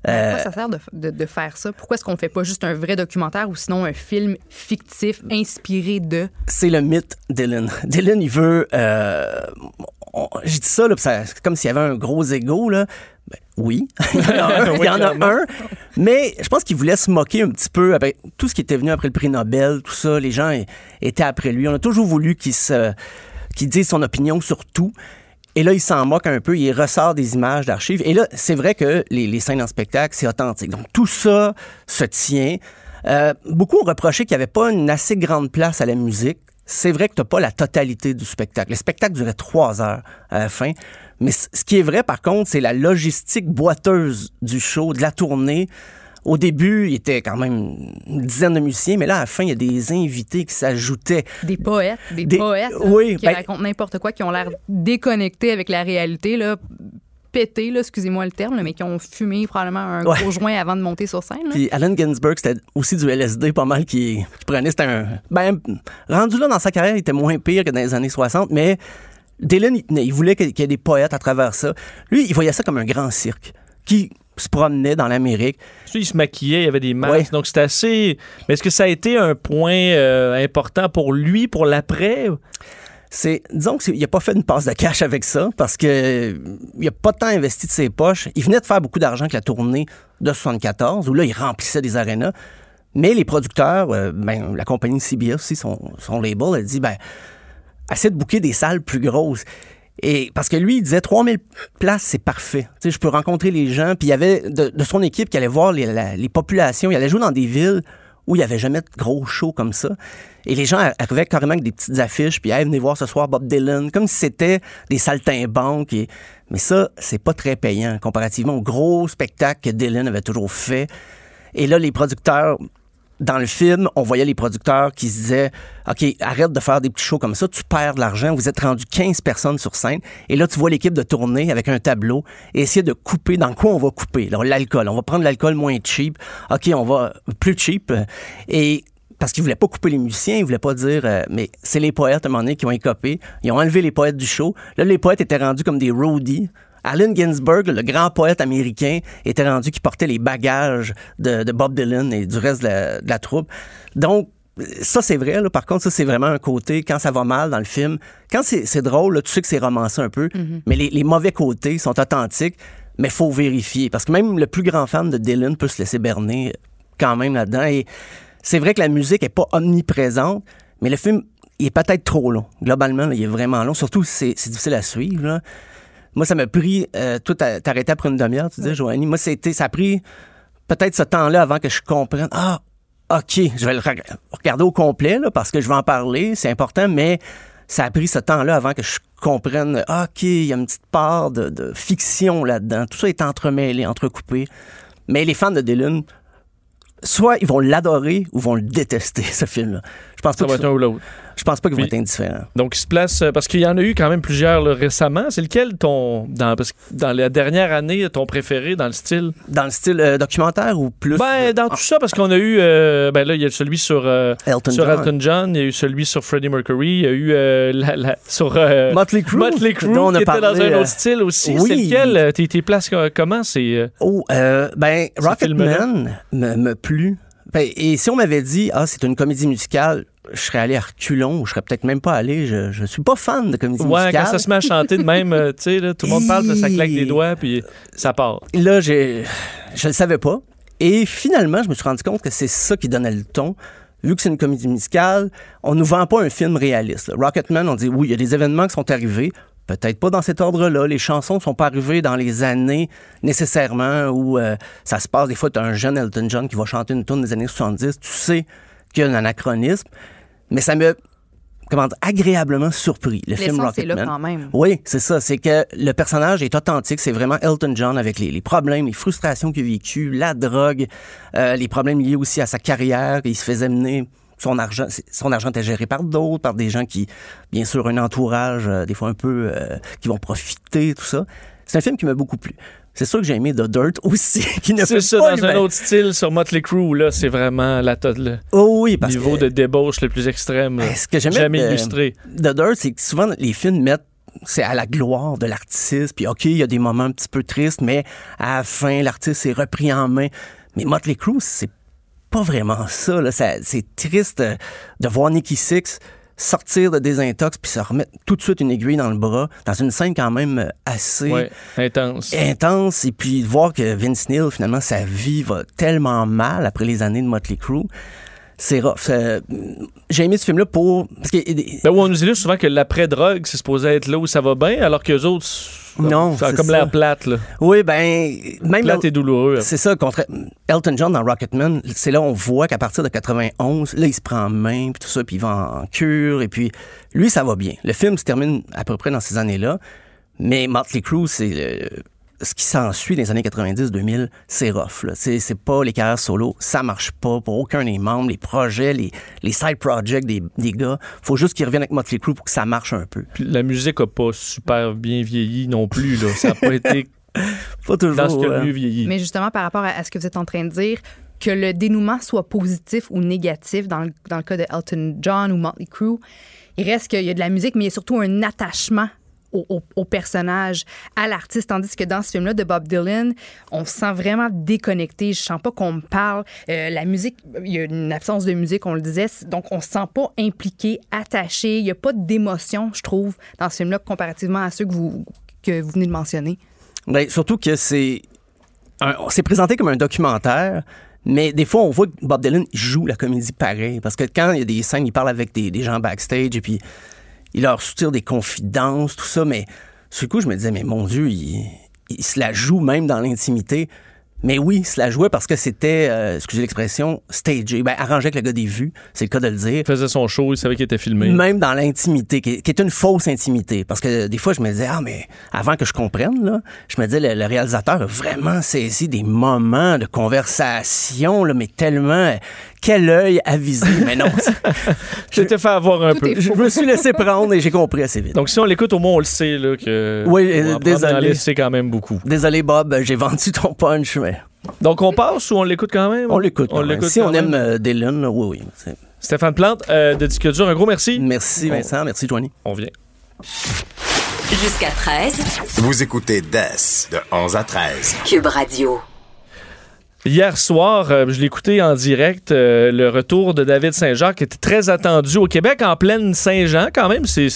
euh, Pourquoi ça sert de, de- de faire ça? Pourquoi est-ce qu'on ne fait pas juste un vrai documentaire ou sinon un film fictif inspiré de? c'est le mythe Dylan. Dylan, il veut. Euh, on- J'ai dit ça, là, ça- comme s'il y avait un gros ego, là. Ben, oui, il y en a un. en a. Mais je pense qu'il voulait se moquer un petit peu avec tout ce qui était venu après le prix Nobel, tout ça. Les gens étaient après lui. On a toujours voulu qu'il se, qu'il dise son opinion sur tout. Et là, il s'en moque un peu, il ressort des images d'archives. Et là, c'est vrai que les, scènes en spectacle, c'est authentique. Donc, tout ça se tient. Euh, beaucoup ont reproché qu'il n'y avait pas une assez grande place à la musique. C'est vrai que tu n'as pas la totalité du spectacle. Le spectacle durait trois heures à la fin. Mais ce qui est vrai, par contre, c'est la logistique boiteuse du show, de la tournée. Au début, il était quand même une dizaine de musiciens, mais là, à la fin, il y a des invités qui s'ajoutaient. Des poètes, des, Des- poètes oui, qui ben- racontent n'importe quoi, qui ont l'air déconnectés avec la réalité, là, pétés, là, excusez-moi le terme, là, mais qui ont fumé probablement un Ouais. gros joint avant de monter sur scène. là. Puis Allen Ginsberg, c'était aussi du LSD pas mal qui, qui prenait. C'était un. Ben, rendu là dans sa carrière, il était moins pire que dans les années 60, mais Dylan, il voulait qu'il y ait des poètes à travers ça. Lui, il voyait ça comme un grand cirque qui se promenait dans l'Amérique. Il se maquillait, il y avait des masques. Ouais. Donc, c'était assez. Mais est-ce que ça a été un point euh, important pour lui, pour l'après? C'est, disons qu'il n'a pas fait une passe de cash avec ça parce que il a pas tant investi de ses poches. Il venait de faire beaucoup d'argent avec la tournée de 74 où là, il remplissait des arénas. Mais les producteurs, euh, ben, la compagnie CBS aussi, son, son label, a dit, ben, essaie de booker des salles plus grosses. Et parce que lui, il disait 3000 places, c'est parfait. Tu sais, je peux rencontrer les gens. Puis il y avait de, son équipe qui allait voir les, la- les populations. Il allait jouer dans des villes où il n'y avait jamais de gros shows comme ça. Et les gens arrivaient carrément avec des petites affiches, puis hey, venez voir ce soir Bob Dylan, comme si c'était des saltimbanques. Mais ça, c'est pas très payant comparativement au gros spectacle que Dylan avait toujours fait. Et là, les producteurs, dans le film, on voyait les producteurs qui se disaient OK, arrête de faire des petits shows comme ça, tu perds de l'argent, vous êtes rendu 15 personnes sur scène. Et là, tu vois l'équipe de tournée avec un tableau et essayer de couper. Dans quoi on va couper? L'alcool. On va prendre l'alcool moins cheap. OK, on va plus cheap. Et parce qu'ils voulaient pas couper les musiciens, ils voulaient pas dire, euh, mais c'est les poètes à un moment donné qui ont écopé. Ils ont enlevé les poètes du show. Là, les poètes étaient rendus comme des roadies. Allen Ginsberg, le grand poète américain, était rendu qui portait les bagages de, de Bob Dylan et du reste de la, de la troupe. Donc, ça, c'est vrai. Là. Par contre, ça, c'est vraiment un côté, quand ça va mal dans le film, quand c'est drôle, là, tu sais que c'est romancé un peu, mais les, les mauvais côtés sont authentiques, mais faut vérifier. Parce que même le plus grand fan de Dylan peut se laisser berner quand même là-dedans. Et c'est vrai que la musique est pas omniprésente, mais le film, il est peut-être trop long. Globalement, là, il est vraiment long. Surtout, c'est c'est difficile à suivre. là. Moi, ça m'a pris... Euh, toi, t'as- t'arrêtais après une demi-heure, tu disais, Joanie. Moi, c'était, ça a pris peut-être ce temps-là avant que je comprenne. Ah, OK, je vais le reg- regarder au complet là, parce que je vais en parler, c'est important, mais ça a pris ce temps-là avant que je comprenne. ah, OK, il y a une petite part de, de fiction là-dedans. Tout ça est entremêlé, entrecoupé. Mais les fans de Dylan, soit ils vont l'adorer ou vont le détester, ce film-là. Je pense Ça pas va que être un ou l'autre. Je pense pas qu'ils vont être indifférents. Donc, il se place. euh, Parce qu'il y en a eu quand même plusieurs là, récemment. C'est lequel ton. Dans, parce que dans la dernière année, ton préféré dans le style? Dans le style euh, documentaire ou plus Ben, dans tout ça, parce qu'on a eu. euh, ben là, il y a celui sur. euh, Elton sur John. Elton John, il y a eu celui sur Freddie Mercury, il y a eu euh, la, la- sur euh, Motley Crue, Motley Crue, dont on a qui était parlé, dans un euh, autre style aussi. oui. C'est lequel euh, T'es t'es places co- comment C'est euh, Oh, euh, ben? Rocketman me, me plut. Ben, et si on m'avait dit, ah, c'est une comédie musicale, je serais allé à reculons ou je serais peut-être même pas allé. Je, je suis pas fan de comédie ouais musicale. quand ça se met à chanter de même, euh, tu sais, tout le monde parle, ça claque des doigts, puis ça part. Là, j'ai, je le savais pas. Et finalement, je me suis rendu compte que c'est ça qui donnait le ton. Vu que c'est une comédie musicale, on nous vend pas un film réaliste. Rocketman, on dit oui, il y a des événements qui sont arrivés. Peut-être pas dans cet ordre-là. Les chansons sont pas arrivées dans les années nécessairement où euh, ça se passe. Des fois, tu as un jeune Elton John qui va chanter une tune des années 70. Tu sais qu'il y a un anachronisme. Mais ça me comment dire, agréablement surpris, le film Rocketman. là quand même. Oui, c'est ça. C'est que le personnage est authentique. C'est vraiment Elton John avec les, les problèmes, les frustrations qu'il a vécues, la drogue, euh, les problèmes liés aussi à sa carrière. Il se faisait mener son argent. Son argent était géré par d'autres, par des gens qui, bien sûr, un entourage, euh, des fois un peu, euh, qui vont profiter, tout ça. C'est un film qui m'a beaucoup plu. C'est sûr que j'ai aimé The Dirt aussi, qui ne fait ça, pas dans un autre style, sur Motley Crue, là, c'est vraiment la, le Oh oui, parce niveau que de débauche le plus extrême. ce que j'aimais Jamais de- illustré. The Dirt, c'est que souvent les films mettent c'est à la gloire de l'artiste, puis OK, il y a des moments un petit peu tristes, mais à la fin, l'artiste est repris en main. Mais Motley Crue, c'est pas vraiment ça. là. Ça- c'est triste euh, de voir Nicky Six sortir de désintox puis se remettre tout de suite une aiguille dans le bras, dans une scène quand même euh, assez Ouais, intense. intense, et puis de voir que Vince Neil, finalement, sa vie va tellement mal après les années de Motley Crue. C'est rough. Ça- J'ai aimé ce film-là pour... Parce que Ben, on nous illustre souvent que l'après-drogue, c'est supposé être là où ça va bien, alors que les autres, Non, ça a c'est comme l'air plate, là. Oui, ben, même Plate et douloureux. c'est ça, contre Elton John dans Rocketman, c'est là on voit qu'à partir de 91, là, il se prend en main, puis tout ça, puis il va en cure, et puis lui, ça va bien. Le film se termine à peu près dans ces années-là, mais Motley Crue, c'est le- ce qui s'ensuit dans les années 90-2000, c'est rough. là. C'est c'est pas les carrières solo, ça marche pas pour aucun des membres, les projets, les, les side projects des, des gars. Faut juste qu'ils reviennent avec Motley Crue pour que ça marche un peu. Puis la musique a pas super bien vieilli non plus, là. Ça a pas été Pas toujours. dans ce qui a ouais. le mieux vieilli. Mais justement, par rapport à, à ce que vous êtes en train de dire, que le dénouement soit positif ou négatif, dans le, dans le cas de Elton John ou Motley Crue, il reste qu'il y a de la musique, mais il y a surtout un attachement au, au- personnage, à l'artiste, tandis que dans ce film-là de Bob Dylan, on se sent vraiment déconnecté. Je sens pas qu'on me parle. Euh, la musique, il y a une absence de musique, on le disait, donc on se sent pas impliqué, attaché. Il y a pas d'émotion, je trouve, dans ce film-là, comparativement à ceux que vous, que vous venez de mentionner. Ben, surtout que c'est. C'est présenté comme un documentaire, mais des fois, on voit que Bob Dylan joue la comédie pareil. Parce que quand il y a des scènes, il parle avec des gens backstage et puis il leur soutire des confidences, tout ça. Mais sur le coup, je me disais, mais mon Dieu, il, il se la joue même dans l'intimité. Mais oui, il se la jouait parce que c'était, euh, excusez l'expression, stagé. Ben, arrangé avec le gars des vues, c'est le cas de le dire. Il faisait son show, il savait qu'il était filmé. Même dans l'intimité, qui, est- qui est une fausse intimité. Parce que des fois, je me disais, ah, mais avant que je comprenne, là, je me disais, le, le réalisateur a vraiment saisi des moments de conversation, là, mais tellement, quel œil avisé. Mais non, Je t'ai fait avoir un Tout peu. je me suis laissé prendre et j'ai compris assez vite. Donc, si on l'écoute, au moins, on le sait, là, que. Oui, on euh, désolé. laisser quand même beaucoup. Désolé, Bob, j'ai vendu ton punch, mais Donc, on passe ou on l'écoute quand même? on l'écoute. On l'écoute Si quand on même. aime euh, Dylan, là, oui, oui. c'est- Stéphane Plante, euh, de Disque dur, un gros merci. Merci, Vincent. Merci, Joanie. On vient. Jusqu'à 13, Vous écoutez DES de 11 à 13. Cube Radio. Hier soir, euh, je l'ai écouté en direct, euh, le retour de David Saint-Jacques qui était très attendu au Québec en pleine Saint-Jean quand même. C'est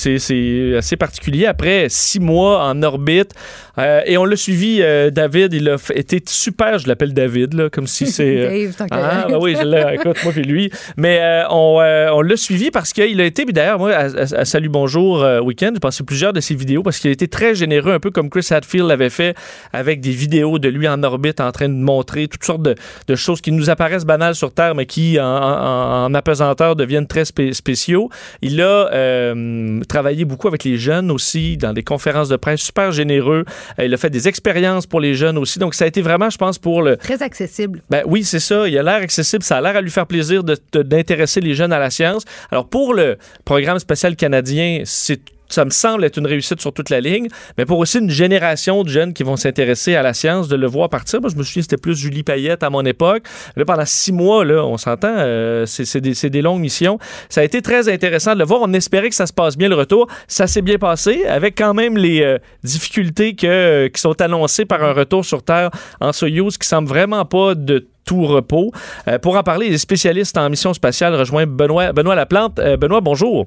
assez particulier après six mois en orbite. Euh, et on l'a suivi, David, il a été super, je l'appelle David, là, comme si c'est... Dave, ah, ben oui, je l'ai, écoute, moi puis lui. Mais on, on l'a suivi parce qu'il a été, puis d'ailleurs, moi, à, Salut Bonjour Week-end, j'ai passé plusieurs de ses vidéos parce qu'il a été très généreux, un peu comme Chris Hadfield l'avait fait avec des vidéos de lui en orbite en train de montrer toutes sortes de, choses qui nous apparaissent banales sur Terre, mais qui, en, en, apesanteur, deviennent très spéciaux. Il a euh, travaillé beaucoup avec les jeunes aussi, dans des conférences de presse super généreux. Euh, il a fait des expériences pour les jeunes aussi. Donc, ça a été vraiment, je pense, pour le... Très accessible. Ben oui, c'est ça. Il a l'air accessible. Ça a l'air à lui faire plaisir d'intéresser les jeunes à la science. Alors, pour le programme spatial canadien, c'est ça me semble être une réussite sur toute la ligne, mais pour aussi une génération de jeunes qui vont s'intéresser à la science, de le voir partir. Moi, je me souviens, c'était plus Julie Payette à mon époque. Là, pendant six mois, là, on s'entend, euh, c'est des, des, longues missions. Ça a été très intéressant de le voir. On espérait que ça se passe bien le retour. Ça s'est bien passé, avec quand même les euh, difficultés que, qui sont annoncées par un retour sur Terre en Soyuz, qui semble vraiment pas de tout repos. Euh, pour en parler, les spécialistes en mission spatiale rejoignent Benoît, Benoît Laplante. Benoît, bonjour.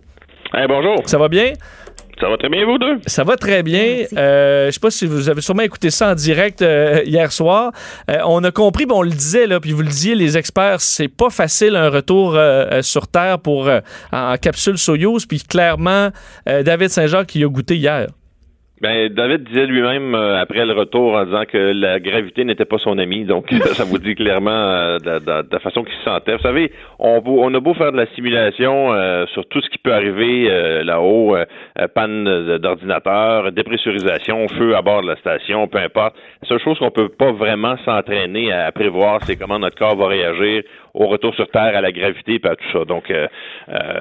bonjour. Ça va bien? Ça va très bien, vous deux? Ça va très bien. Euh, je sais pas si vous avez sûrement écouté ça en direct euh, hier soir. Euh, on a compris, bon, on le disait, là, puis vous le disiez, les experts, c'est pas facile un retour euh, sur Terre pour en capsule Soyuz. Puis clairement, David Saint-Jacques qui a goûté hier. Ben, David disait lui-même euh, après le retour en disant que la gravité n'était pas son ami, donc ça vous dit clairement euh, de, la façon qu'il se sentait. Vous savez, on, on, a beau faire de la simulation euh, sur tout ce qui peut arriver là-haut, panne d'ordinateur, dépressurisation, feu à bord de la station, peu importe. La seule chose qu'on peut pas vraiment s'entraîner à, prévoir, c'est comment notre corps va réagir au retour sur Terre, à la gravité, et à tout ça. Donc,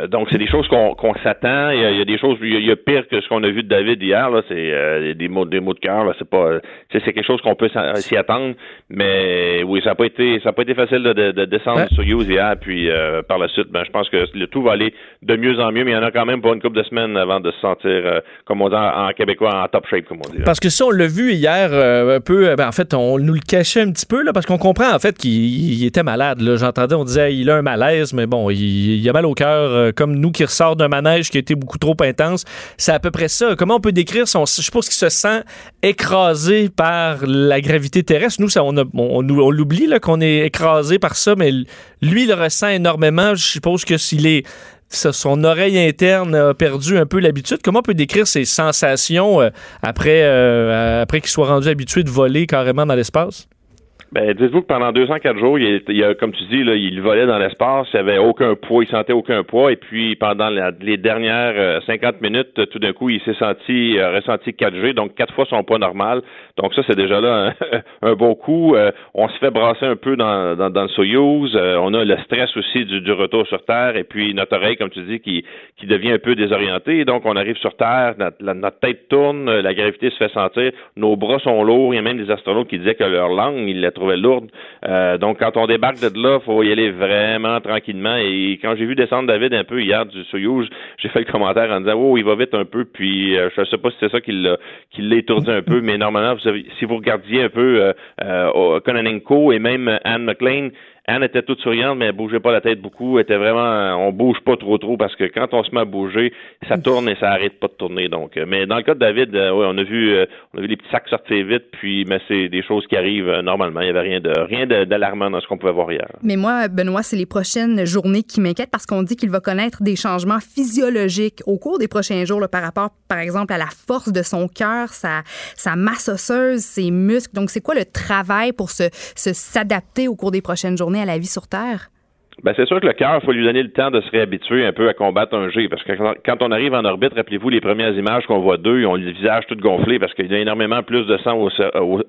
donc c'est des choses qu'on s'attend. Il, il, y a des choses, il y a pire que ce qu'on a vu de David hier. Là, c'est euh, des mots des mots de cœur. C'est pas, c'est quelque chose qu'on peut s'y attendre. Mais oui, ça n'a pas été, ça a pas été facile de, descendre sur Hughes hier. Puis euh, par la suite, ben, je pense que le tout va aller de mieux en mieux. Mais il y en a quand même pour une couple de semaines avant de se sentir, euh, comme on dit en, québécois, en top shape, comme on dit. Parce que ça, on l'a vu hier un peu. Ben, en fait, on nous le cachait un petit peu là, parce qu'on comprend en fait qu'il était malade. J'entendais, on disait, il a un malaise, mais bon, il, il a mal au cœur, comme nous qui ressort d'un manège qui a été beaucoup trop intense. C'est à peu près ça. Comment on peut décrire son je pense qu'il se sent écrasé par la gravité terrestre. Nous, on, on, l'oublie qu'on est écrasé par ça, mais lui, il le ressent énormément. Je suppose que s'il son oreille interne a perdu un peu l'habitude. Comment on peut décrire ses sensations euh, après, euh, après qu'il soit rendu habitué de voler carrément dans l'espace? Ben, dites-vous que pendant 204 jours, il, il a, comme tu dis, là, il volait dans l'espace, il avait aucun poids, il sentait aucun poids, et puis pendant les dernières 50 euh, minutes, tout d'un coup, il s'est senti euh, ressenti 4G, donc quatre fois son poids normal. Donc ça, c'est déjà là un, bon coup. Euh, on se fait brasser un peu dans, dans, dans le Soyuz. on a le stress aussi du, du, retour sur Terre, et puis notre oreille, comme tu dis, qui, qui devient un peu désorientée. Donc on arrive sur Terre, notre, notre tête tourne, la gravité se fait sentir, nos bras sont lourds. Il y a même des astronautes qui disaient que leur langue, ils trouvait lourde. Euh, donc, quand on débarque de là, faut y aller vraiment tranquillement. Et quand j'ai vu descendre David un peu hier du Soyuz, j'ai fait le commentaire en disant, oh, il va vite un peu. Puis, euh, je ne sais pas si c'est ça qui l'a, étourdi un peu, mais normalement, si vous regardiez un peu euh, euh, Conanenko et même Anne McLean, Anne était toute souriante, mais elle bougeait pas la tête beaucoup. Elle était vraiment, on bouge pas trop trop parce que quand on se met à bouger, ça tourne et ça arrête pas de tourner. Donc, euh, mais dans le cas de David, euh, oui, on a vu, euh, on a vu les petits sacs sortir vite, puis mais c'est des choses qui arrivent normalement. Il y avait rien de rien d'alarmant dans ce qu'on pouvait voir hier. Mais moi, Benoît, c'est les prochaines journées qui m'inquiètent parce qu'on dit qu'il va connaître des changements physiologiques au cours des prochains jours par rapport, par exemple, à la force de son cœur, sa, sa masse osseuse, ses muscles. Donc, c'est quoi le travail pour se s'adapter au cours des prochaines journées? À la vie sur Terre? Ben, c'est sûr que le cœur, il faut lui donner le temps de se réhabituer un peu à combattre un G. Parce que quand on arrive en orbite, rappelez-vous les premières images qu'on voit d'eux, ils ont le visage tout gonflé parce qu'il y a énormément plus de sang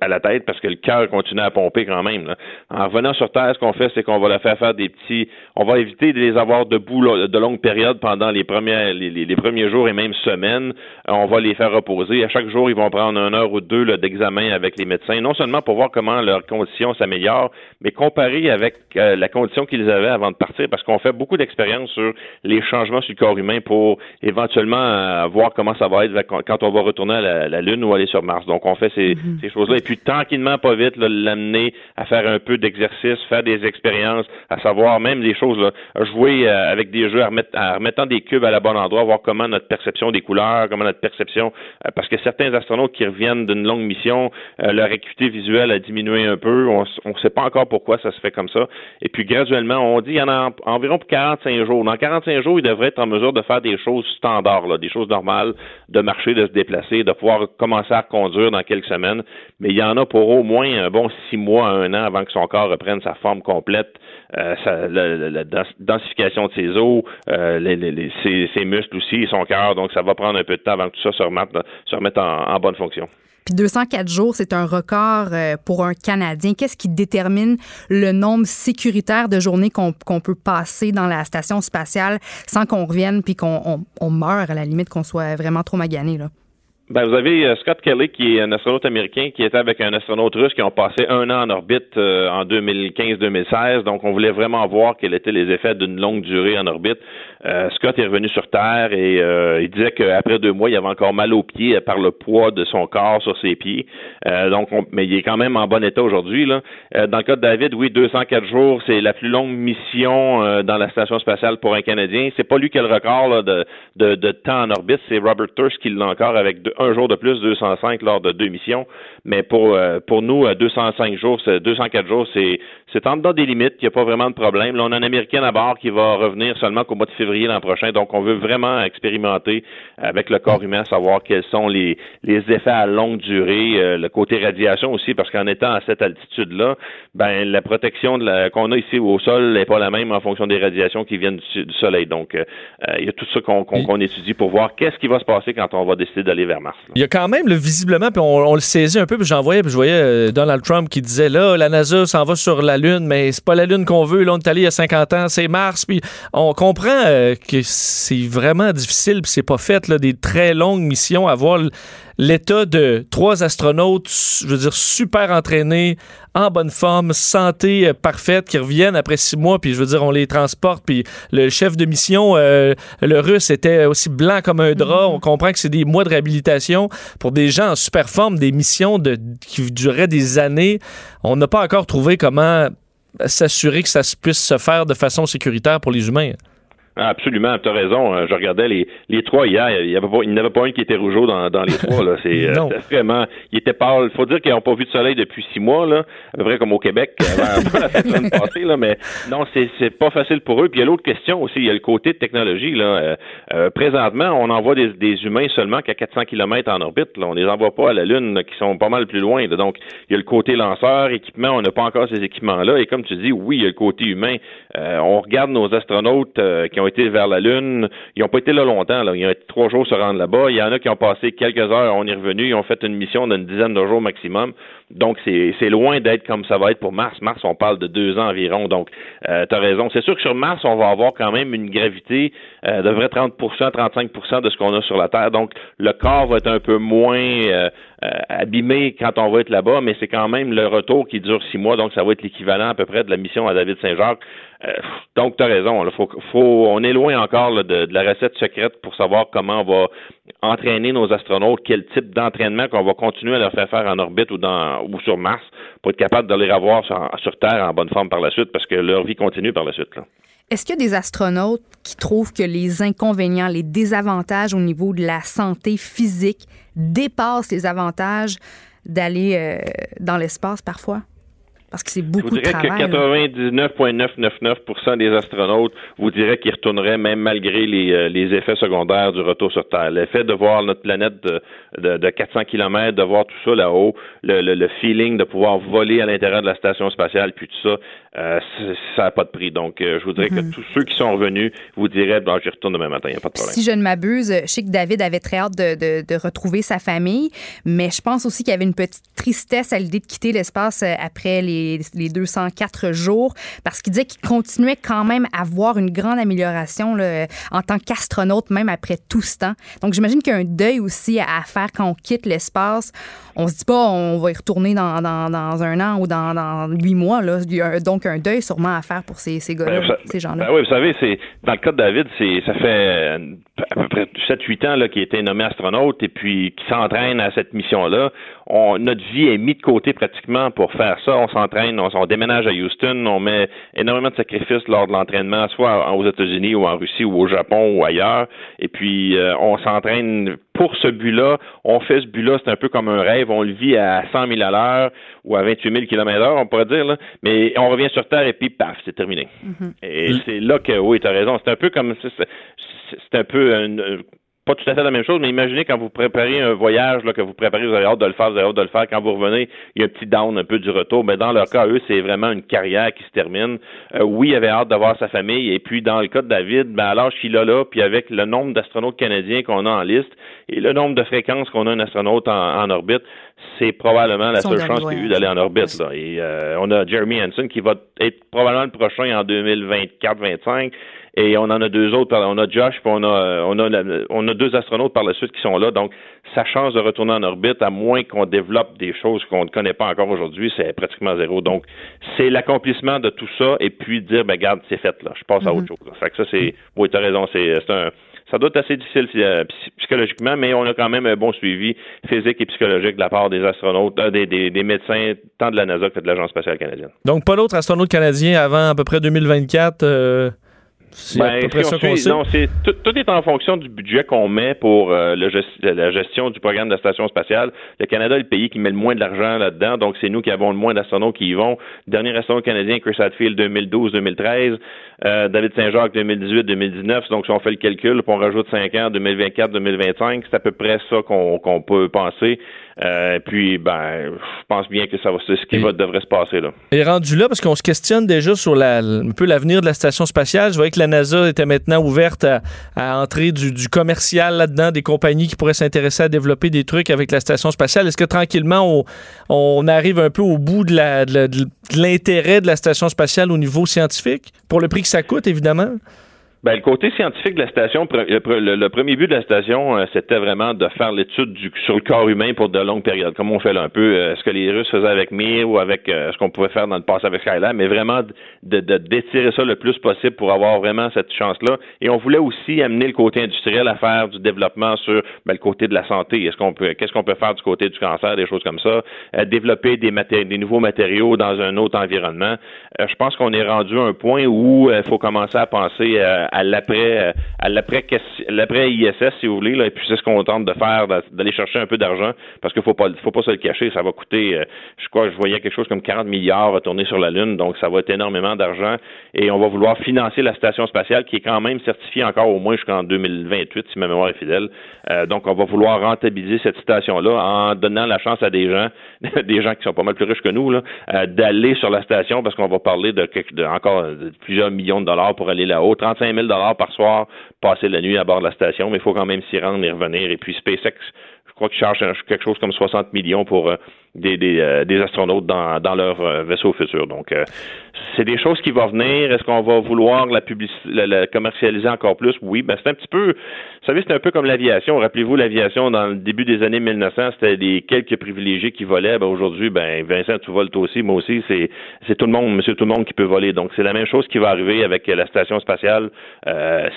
à la tête parce que le cœur continue à pomper quand même. En revenant sur Terre, ce qu'on fait, c'est qu'on va leur faire faire des petits. On va éviter de les avoir debout de longues périodes pendant les premières, les, premiers jours et même semaines. On va les faire reposer. À chaque jour, ils vont prendre une heure ou deux d'examen avec les médecins, non seulement pour voir comment leur condition s'améliore, mais comparé avec euh, la condition qu'ils avaient avant de partir parce qu'on fait beaucoup d'expériences sur les changements sur le corps humain pour éventuellement euh, voir comment ça va être quand on va retourner à la, Lune ou aller sur Mars. Donc, on fait ces, mhm. ces choses-là. Et puis, tranquillement, pas vite, l'amener à faire un peu d'exercice, faire des expériences, à savoir même des choses, là, jouer euh, avec des jeux, en remettant des cubes à la bonne endroit, voir comment notre perception des couleurs, comment notre perception, euh, parce que certains astronautes qui reviennent d'une longue mission, leur acuité visuelle a diminué un peu. On ne sait pas encore pourquoi ça se fait comme ça. Et puis, graduellement, on il y en a environ pour 45 jours. Dans 45 jours, ils devraient être en mesure de faire des choses standards, des choses normales, de marcher, de se déplacer, de pouvoir commencer à conduire dans quelques semaines. Mais il y en a pour au moins un bon six mois, un an avant que son corps reprenne sa forme complète, euh, la, densification de ses os, euh, ses, muscles aussi, son cœur. Donc, ça va prendre un peu de temps avant que tout ça se remette, se remette en bonne fonction. Puis 204 jours, c'est un record euh, pour un Canadien. Qu'est-ce qui détermine le nombre sécuritaire de journées qu'on peut passer dans la station spatiale sans qu'on revienne puis qu'on on, meure à la limite, qu'on soit vraiment trop magané? Là? Ben, vous avez euh, Scott Kelly, qui est un astronaute américain, qui était avec un astronaute russe qui ont passé un an en orbite euh, en 2015-2016. Donc, on voulait vraiment voir quels étaient les effets d'une longue durée en orbite. Euh, Scott est revenu sur Terre et il disait qu'après deux mois, il avait encore mal aux pieds par le poids de son corps sur ses pieds. donc, mais il est quand même en bon état aujourd'hui. Là. dans le cas de David, oui, 204 jours, c'est la plus longue mission dans la station spatiale pour un Canadien. C'est pas lui qui a le record là, de, de, de, temps en orbite, c'est Robert Thurst qui l'a encore avec deux, un jour de plus, 205 lors de deux missions. Mais pour, euh, pour nous, 205 jours, 204 jours, c'est, c'est en dedans des limites. Il n'y a pas vraiment de problème. Là, on a un Américain à bord qui va revenir seulement qu'au mois de février l'an prochain. Donc, on veut vraiment expérimenter avec le corps humain, savoir quels sont les, les effets à longue durée, euh, le côté radiation aussi, parce qu'en étant à cette altitude-là, ben, la protection qu'on a ici au sol n'est pas la même en fonction des radiations qui viennent du, soleil. Donc, euh, il y a tout ça qu'on, étudie pour voir qu'est-ce qui va se passer quand on va décider d'aller vers Mars. Il y a quand même, le, visiblement, puis on, le saisit un peu, puis j'en voyais, puis je voyais euh, Donald Trump qui disait, là, la NASA s'en va sur la Lune, mais c'est pas la Lune qu'on veut, là, on est allé il y a 50 ans, c'est Mars, puis on comprend euh, que c'est vraiment difficile, puis c'est pas fait, là, des très longues missions, à voir l'état de trois astronautes, je veux dire, super entraînés, en bonne forme, santé euh, parfaite, qui reviennent après six mois, puis je veux dire, on les transporte, puis le chef de mission, euh, le russe, était aussi blanc comme un drap. Mm-hmm. On comprend que c'est des mois de réhabilitation pour des gens en super forme, des missions de, qui dureraient des années. On n'a pas encore trouvé comment s'assurer que ça puisse se faire de façon sécuritaire pour les humains. Absolument, tu as raison. Euh, je regardais les, les trois hier. Il n'y avait pas, il n'y avait pas un qui était rougeau dans, dans les trois. Là. C'est, euh, vraiment. Il était pâle. Il faut dire qu'ils n'ont pas vu de soleil depuis six mois, là, à peu près comme au Québec avant, la semaine passée. Là, mais non, c'est, c'est pas facile pour eux. Puis il y a l'autre question aussi. Il y a le côté de technologie. Là. Euh, présentement, on envoie des, des humains seulement qu'à 400 km en orbite. Là. On les envoie pas à la Lune, qui sont pas mal plus loin. Donc, il y a le côté lanceur, équipement. On n'a pas encore ces équipements-là. Et comme tu dis, oui, il y a le côté humain. on regarde nos astronautes qui ont été vers la Lune. Ils n'ont pas été là longtemps. Ils ont été trois jours se rendre là-bas. Il y en a qui ont passé quelques heures, on est revenu. Ils ont fait une mission d'une dizaine de jours maximum. Donc, c'est loin d'être comme ça va être pour Mars. Mars, on parle de deux ans environ. Donc, euh, tu as raison. C'est sûr que sur Mars, on va avoir quand même une gravité euh, de vrai 30% 35% de ce qu'on a sur la Terre. Donc, le corps va être un peu moins euh, euh, abîmé quand on va être là-bas, mais c'est quand même le retour qui dure six mois. Donc, ça va être l'équivalent à peu près de la mission à David Saint-Jacques. donc, tu as raison. faut, faut, on est loin encore de, de, la recette secrète pour savoir comment on va entraîner nos astronautes, quel type d'entraînement qu'on va continuer à leur faire faire en orbite ou dans ou sur Mars pour être capable de les revoir sur, Terre en bonne forme par la suite parce que leur vie continue par la suite. Est-ce qu'il y a des astronautes qui trouvent que les inconvénients, les désavantages au niveau de la santé physique dépassent les avantages d'aller euh, dans l'espace parfois? Parce que c'est beaucoup de travail. Je dirais que 99,999% des astronautes vous diraient qu'ils retourneraient même malgré les, euh, les, effets secondaires du retour sur Terre. L'effet de voir notre planète de, de, de 400 km, de voir tout ça là-haut, le, le, le, feeling de pouvoir voler à l'intérieur de la station spatiale, puis tout ça, euh, ça n'a pas de prix. Donc, euh, je vous dirais que mhm. tous ceux qui sont revenus vous diraient, bon, j'y retourne demain matin, il n'y a pas de problème. Si je ne m'abuse, je sais que David avait très hâte de, de, de retrouver sa famille, mais je pense aussi qu'il y avait une petite tristesse à l'idée de quitter l'espace après les les, les 204 jours parce qu'il disait qu'il continuait quand même à voir une grande amélioration en tant qu'astronaute, même après tout ce temps. Donc, j'imagine qu'il y a un deuil aussi à faire quand on quitte l'espace. On se dit pas on va y retourner dans, dans, dans un an ou dans, dans huit mois. Là. Il y a donc un deuil sûrement à faire pour ces, ces gars-là, Ben, ces gens-là. Ben oui, vous savez, c'est dans le cas de David, c'est ça fait euh, à peu près 7-8 ans qu'il a été nommé astronaute et puis qui s'entraîne à cette mission-là. On, notre vie est mise de côté pratiquement pour faire ça. On s'entraîne, on, on déménage à Houston, on met énormément de sacrifices lors de l'entraînement, soit aux États-Unis ou en Russie ou au Japon ou ailleurs. Et puis euh, on s'entraîne pour ce but-là. On fait ce but-là, c'est un peu comme un rêve. On le vit à 100 000 à l'heure ou à 28 000 km heure, on pourrait dire. Là. Mais on revient sur Terre et puis paf, c'est terminé. Et c'est là que, oui, tu as raison. C'est un peu comme. c'est- un peu. pas tout à fait la même chose, mais imaginez quand vous préparez un voyage, là, que vous préparez, vous avez hâte de le faire, vous avez hâte de le faire. Quand vous revenez, il y a un petit down un peu du retour. Mais dans leur cas, eux, c'est vraiment une carrière qui se termine. Euh, oui, il avait hâte d'avoir sa famille. Et puis, dans le cas de David, ben, à l'âge qu'il a là, puis avec le nombre d'astronautes canadiens qu'on a en liste et le nombre de fréquences qu'on a un astronaute en, en orbite, c'est probablement la seule chance qu'il y a eu d'aller en orbite. Là. Et euh, on a Jeremy Hansen qui va être probablement le prochain en 2024-25. Et on en a deux autres. par- On a Josh, puis on a, on a, la- on a deux astronautes par la suite qui sont là. Donc, sa chance de retourner en orbite, à moins qu'on développe des choses qu'on ne connaît pas encore aujourd'hui, c'est pratiquement zéro. Donc, c'est l'accomplissement de tout ça et puis dire, ben, garde, c'est fait, là. Je passe à autre chose. là. Fait que ça, c'est, oui, t'as raison. C'est un, ça doit être assez difficile euh, psy- psychologiquement, mais on a quand même un bon suivi physique et psychologique de la part des astronautes, euh, des, médecins, tant de la NASA que de l'Agence spatiale canadienne. Donc, pas d'autres astronautes canadiens avant à peu près 2024. euh, c'est à Ben, peu près si ça on qu'on suit- sait. non, c'est tout, tout est en fonction du budget qu'on met pour euh, le gest- la gestion du programme de la station spatiale. Le Canada est le pays qui met le moins d'argent là-dedans, donc c'est nous qui avons le moins d'astronautes qui y vont. Dernier astronaute canadien, Chris Hadfield, 2012-2013, euh, David Saint-Jacques, 2018-2019. Donc si on fait le calcul, puis on rajoute 5 ans, 2024-2025, c'est à peu près ça qu'on qu'on peut penser. Euh, puis, ben, je pense bien que ça va, c'est ce qui va, devrait se passer là. Et rendu là, parce qu'on se questionne déjà sur la, un peu l'avenir de la station spatiale. Je voyais que la NASA était maintenant ouverte à, entrer du, commercial là-dedans, des compagnies qui pourraient s'intéresser à développer des trucs avec la station spatiale. Est-ce que tranquillement, on, arrive un peu au bout de l'intérêt de la station spatiale au niveau scientifique? Pour le prix que ça coûte, évidemment. Ben, le côté scientifique de la station, le, pre- le- le premier but de la station, euh, c'était vraiment de faire l'étude sur le corps humain pour de longues périodes, comme on fait là un peu, euh, ce que les Russes faisaient avec Mir ou avec euh, ce qu'on pouvait faire dans le passé avec Skylab, mais vraiment de, de- d'étirer ça le plus possible pour avoir vraiment cette chance-là. Et on voulait aussi amener le côté industriel à faire du développement sur ben, le côté de la santé. Est-ce qu'on peut, qu'est-ce qu'on peut faire du côté du cancer, des choses comme ça, développer des, des nouveaux matériaux dans un autre environnement. Euh, je pense qu'on est rendu à un point où il faut commencer à penser euh, à l'après, euh, à l'après, ISS, si vous voulez, là, et puis c'est ce qu'on tente de faire, d'a- d'aller chercher un peu d'argent, parce qu'il faut pas, faut pas se le cacher, ça va coûter, euh, je crois, je voyais quelque chose comme 40 milliards retourner sur la Lune, donc ça va être énormément d'argent, et on va vouloir financer la station spatiale, qui est quand même certifiée encore au moins jusqu'en 2028, si ma mémoire est fidèle. Euh, donc on va vouloir rentabiliser cette station-là en donnant la chance à des gens, des gens qui sont pas mal plus riches que nous, là, euh, d'aller sur la station, parce qu'on va parler de, plusieurs millions de dollars pour aller là-haut, 35 000 dollars par soir, passer la nuit à bord de la station, mais il faut quand même s'y rendre et revenir. Et puis SpaceX, je crois qu'ils chargent quelque chose comme 60 millions pour euh, des, euh, des astronautes dans, dans leur euh, vaisseau futur. Donc, euh, c'est des choses qui vont venir. Est-ce qu'on va vouloir la, la, la commercialiser encore plus? Oui, ben c'est un petit peu, vous savez, c'est un peu comme l'aviation. Rappelez-vous, l'aviation, dans le début des années 1900, c'était des quelques privilégiés qui volaient. Ben, aujourd'hui, ben, Vincent, tu voles toi aussi, moi aussi, c'est, c'est tout le monde, monsieur tout le monde qui peut voler. Donc, c'est la même chose qui va arriver avec la station spatiale.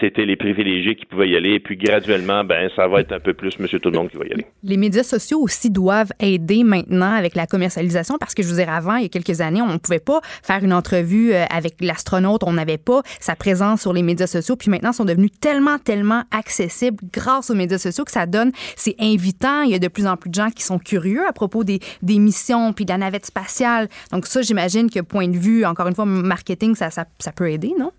C'était les privilégiés qui pouvaient y aller. Et puis, graduellement, ben, ça va être un peu plus monsieur tout le monde qui va y aller. Les médias sociaux aussi doivent aider maintenant avec la commercialisation parce que je vous dire avant, il y a quelques années, on ne pouvait pas faire une entrevue euh, avec l'astronaute, on n'avait pas sa présence sur les médias sociaux. Puis maintenant, ils sont devenus tellement, tellement accessibles grâce aux médias sociaux que ça donne, c'est invitant. Il y a de plus en plus de gens qui sont curieux à propos des, des missions puis de la navette spatiale. Donc ça, j'imagine que point de vue, encore une fois, marketing, ça, ça, ça peut aider, non?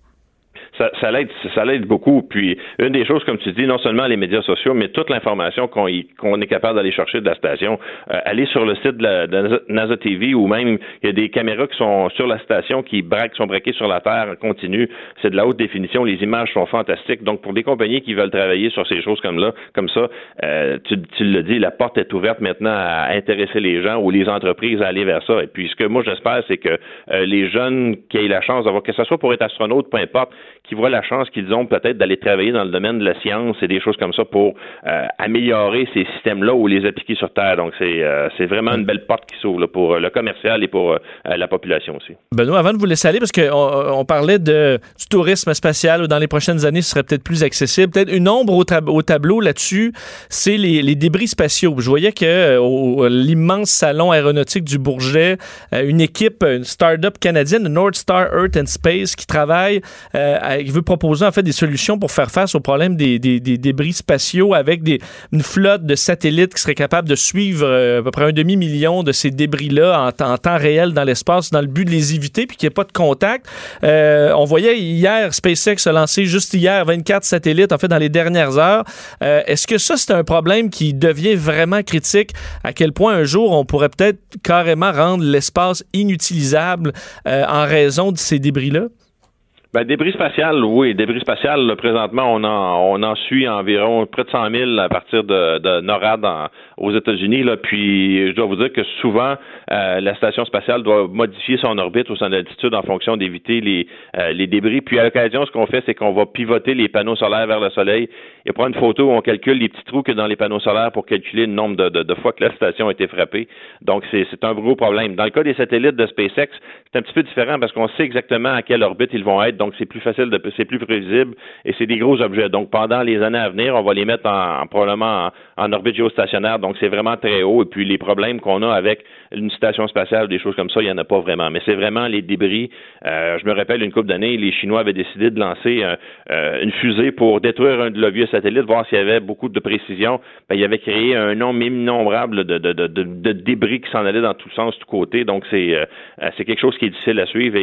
Ça, l'aide, ça l'aide beaucoup. Puis une des choses, comme tu dis, non seulement les médias sociaux, mais toute l'information qu'on, est capable d'aller chercher de la station, euh, aller sur le site de, la, NASA TV ou même il y a des caméras qui sont sur la station qui braquent, sont braquées sur la terre en continu. C'est de la haute définition. Les images sont fantastiques. Donc pour des compagnies qui veulent travailler sur ces choses comme là, comme ça, euh, tu, tu le dis, la porte est ouverte maintenant à intéresser les gens ou les entreprises à aller vers ça. Et puis ce que moi j'espère, c'est que euh, les jeunes qui aient la chance d'avoir, que ce soit pour être astronaute, peu importe, qui voient la chance qu'ils ont peut-être d'aller travailler dans le domaine de la science et des choses comme ça pour euh, améliorer ces systèmes-là ou les appliquer sur Terre. Donc, c'est euh, c'est vraiment une belle porte qui s'ouvre pour le commercial et pour euh, la population aussi. Benoît, avant de vous laisser aller, parce qu'on on parlait de, du tourisme spatial, où dans les prochaines années, ce serait peut-être plus accessible. Peut-être une ombre au, tab au tableau là-dessus, c'est les, les, débris spatiaux. Je voyais que l'immense salon aéronautique du Bourget, une équipe, une start-up canadienne, North Star Earth and Space, qui travaille euh, il veut proposer en fait des solutions pour faire face au problème des, débris spatiaux avec une flotte de satellites qui serait capable de suivre euh, à peu près un demi-million de ces débris-là en, temps réel dans l'espace dans le but de les éviter puis qu'il n'y ait pas de contact. Euh, on voyait hier SpaceX a lancé juste hier 24 satellites en fait dans les dernières heures. Euh, est-ce que ça c'est un problème qui devient vraiment critique? À quel point un jour on pourrait peut-être carrément rendre l'espace inutilisable en raison de ces débris-là? Ben, débris spatial, oui. Débris spatial, là, présentement, on en, on en suit environ près de 100 000 à partir de, de NORAD en, aux États-Unis. Puis, je dois vous dire que souvent, euh, la station spatiale doit modifier son orbite ou son altitude en fonction d'éviter les, euh, les débris. Puis, à l'occasion, ce qu'on fait, c'est qu'on va pivoter les panneaux solaires vers le soleil et prendre une photo où on calcule les petits trous que dans les panneaux solaires pour calculer le nombre de, de, de fois que la station a été frappée. Donc, c'est un gros problème. Dans le cas des satellites de SpaceX, c'est un petit peu différent parce qu'on sait exactement à quelle orbite ils vont être donc c'est plus facile, de, c'est plus prévisible et c'est des gros objets. Donc pendant les années à venir, on va les mettre en, probablement en, orbite géostationnaire. Donc c'est vraiment très haut. Et puis les problèmes qu'on a avec une station spatiale, des choses comme ça, il n'y en a pas vraiment. Mais c'est vraiment les débris. Euh, je me rappelle une couple d'années, les Chinois avaient décidé de lancer euh, une fusée pour détruire un de leurs vieux satellites, voir s'il y avait beaucoup de précision. Ben, il avait créé un nombre innombrable de, de, de, de, débris qui s'en allaient dans tous sens, tous côtés. Donc c'est euh, c'est quelque chose qui est difficile à suivre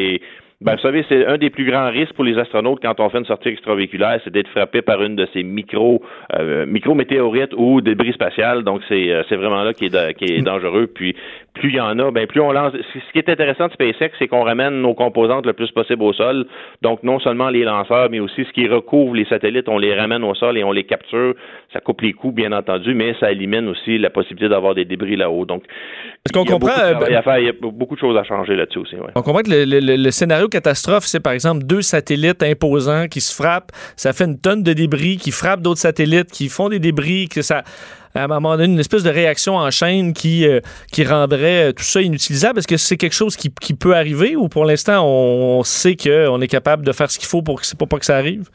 ben, vous savez, c'est un des plus grands risques pour les astronautes quand on fait une sortie extravéhiculaire, c'est d'être frappé par une de ces micro euh, micro météorites ou débris spatial. Donc c'est euh, c'est vraiment là qui est qui est dangereux. Puis plus il y en a, ben plus on lance. Ce qui est intéressant de SpaceX, c'est qu'on ramène nos composantes le plus possible au sol. Donc non seulement les lanceurs, mais aussi ce qui recouvre les satellites, on les ramène au sol et on les capture. Ça coupe les coûts, bien entendu, mais ça élimine aussi la possibilité d'avoir des débris là-haut. Donc est-ce qu'on comprend euh, ben il y a beaucoup de choses à changer là-dessus aussi. Ouais. On comprend que le, le, le scénario catastrophe, c'est par exemple deux satellites imposants qui se frappent, ça fait une tonne de débris, qui frappent d'autres satellites, qui font des débris, que ça à un moment donné, une espèce de réaction en chaîne qui, euh, rendrait tout ça inutilisable. Est-ce que c'est quelque chose qui, qui, peut arriver ou pour l'instant, on, sait qu'on est capable de faire ce qu'il faut pour, que, pour pas que ça arrive?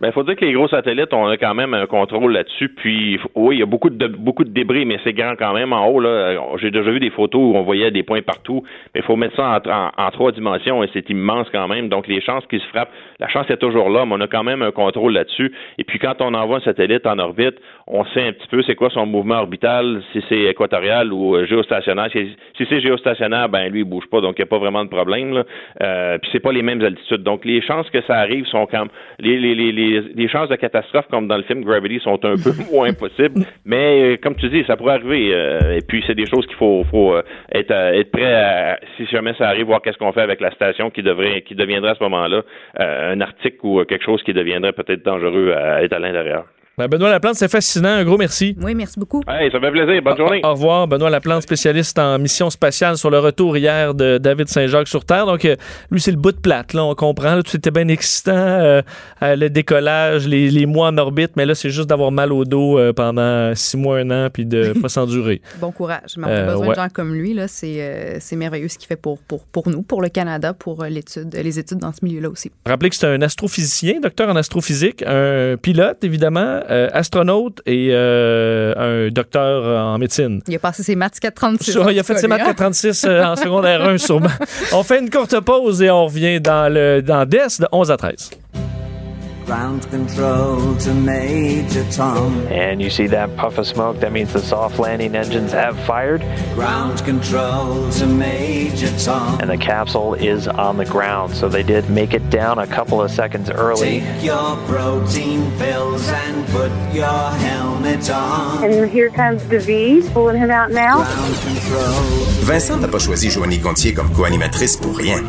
Ben, il faut dire que les gros satellites, on a quand même un contrôle là-dessus. Puis, oui, il y a beaucoup de beaucoup de débris, mais c'est grand quand même en haut. Là, j'ai déjà vu des photos où on voyait des points partout. Mais il faut mettre ça en, en, trois dimensions et c'est immense quand même. Donc, les chances qu'ils se frappent, la chance est toujours là, mais on a quand même un contrôle là-dessus. Et puis, quand on envoie un satellite en orbite, on sait un petit peu c'est quoi son mouvement orbital, si c'est équatorial ou euh, géostationnaire. Si, c'est géostationnaire, ben lui il bouge pas, donc il n'y a pas vraiment de problème. Là. Euh, puis c'est pas les mêmes altitudes. Donc, les chances que ça arrive sont quand les, les, les les, chances de catastrophe, comme dans le film Gravity, sont un peu moins possibles. Mais euh, comme tu dis, ça pourrait arriver. Euh, et puis, c'est des choses qu'il faut, faut euh, être, prêt à, si jamais ça arrive, voir qu'est-ce qu'on fait avec la station qui devrait, qui deviendrait à ce moment-là un article ou quelque chose qui deviendrait peut-être dangereux à être à l'intérieur. Ben, Benoît Laplante, c'est fascinant. Un gros merci. Oui, merci beaucoup. Hey, ça fait plaisir. Bonne journée. Au, revoir. Benoît Laplante, spécialiste en mission spatiale sur le retour hier de David Saint-Jacques sur Terre. Donc, euh, lui, c'est le bout de plate. Là, on comprend. Là, tout était bien excitant. Euh, euh, le décollage, les, les, mois en orbite. Mais là, c'est juste d'avoir mal au dos pendant six mois, un an, puis de pas s'endurer. bon courage. Mais on a besoin de gens comme lui. Là, c'est, c'est merveilleux ce qu'il fait pour, pour, pour nous, pour le Canada, pour l'étude, les études dans ce milieu-là aussi. Rappelez que c'est un astrophysicien, docteur en astrophysique, un pilote, évidemment, astronaute et euh, un docteur en médecine. Il a passé ses maths 436. il a fait ses maths 436 hein? euh, en secondaire 1 sûrement. On fait une courte pause et on revient dans le dans DES de 11 à 13. Ground control to Major Tom. And you see that puff of smoke, that means the soft landing engines have fired. Ground control to Major Tom. And the capsule is on the ground, so they did make it down a couple of seconds early. Take your protein pills and put your helmet on. And here comes DeVee, pulling him out now. Vincent n'a pas choisi Joanie Gontier comme co-animatrice pour rien.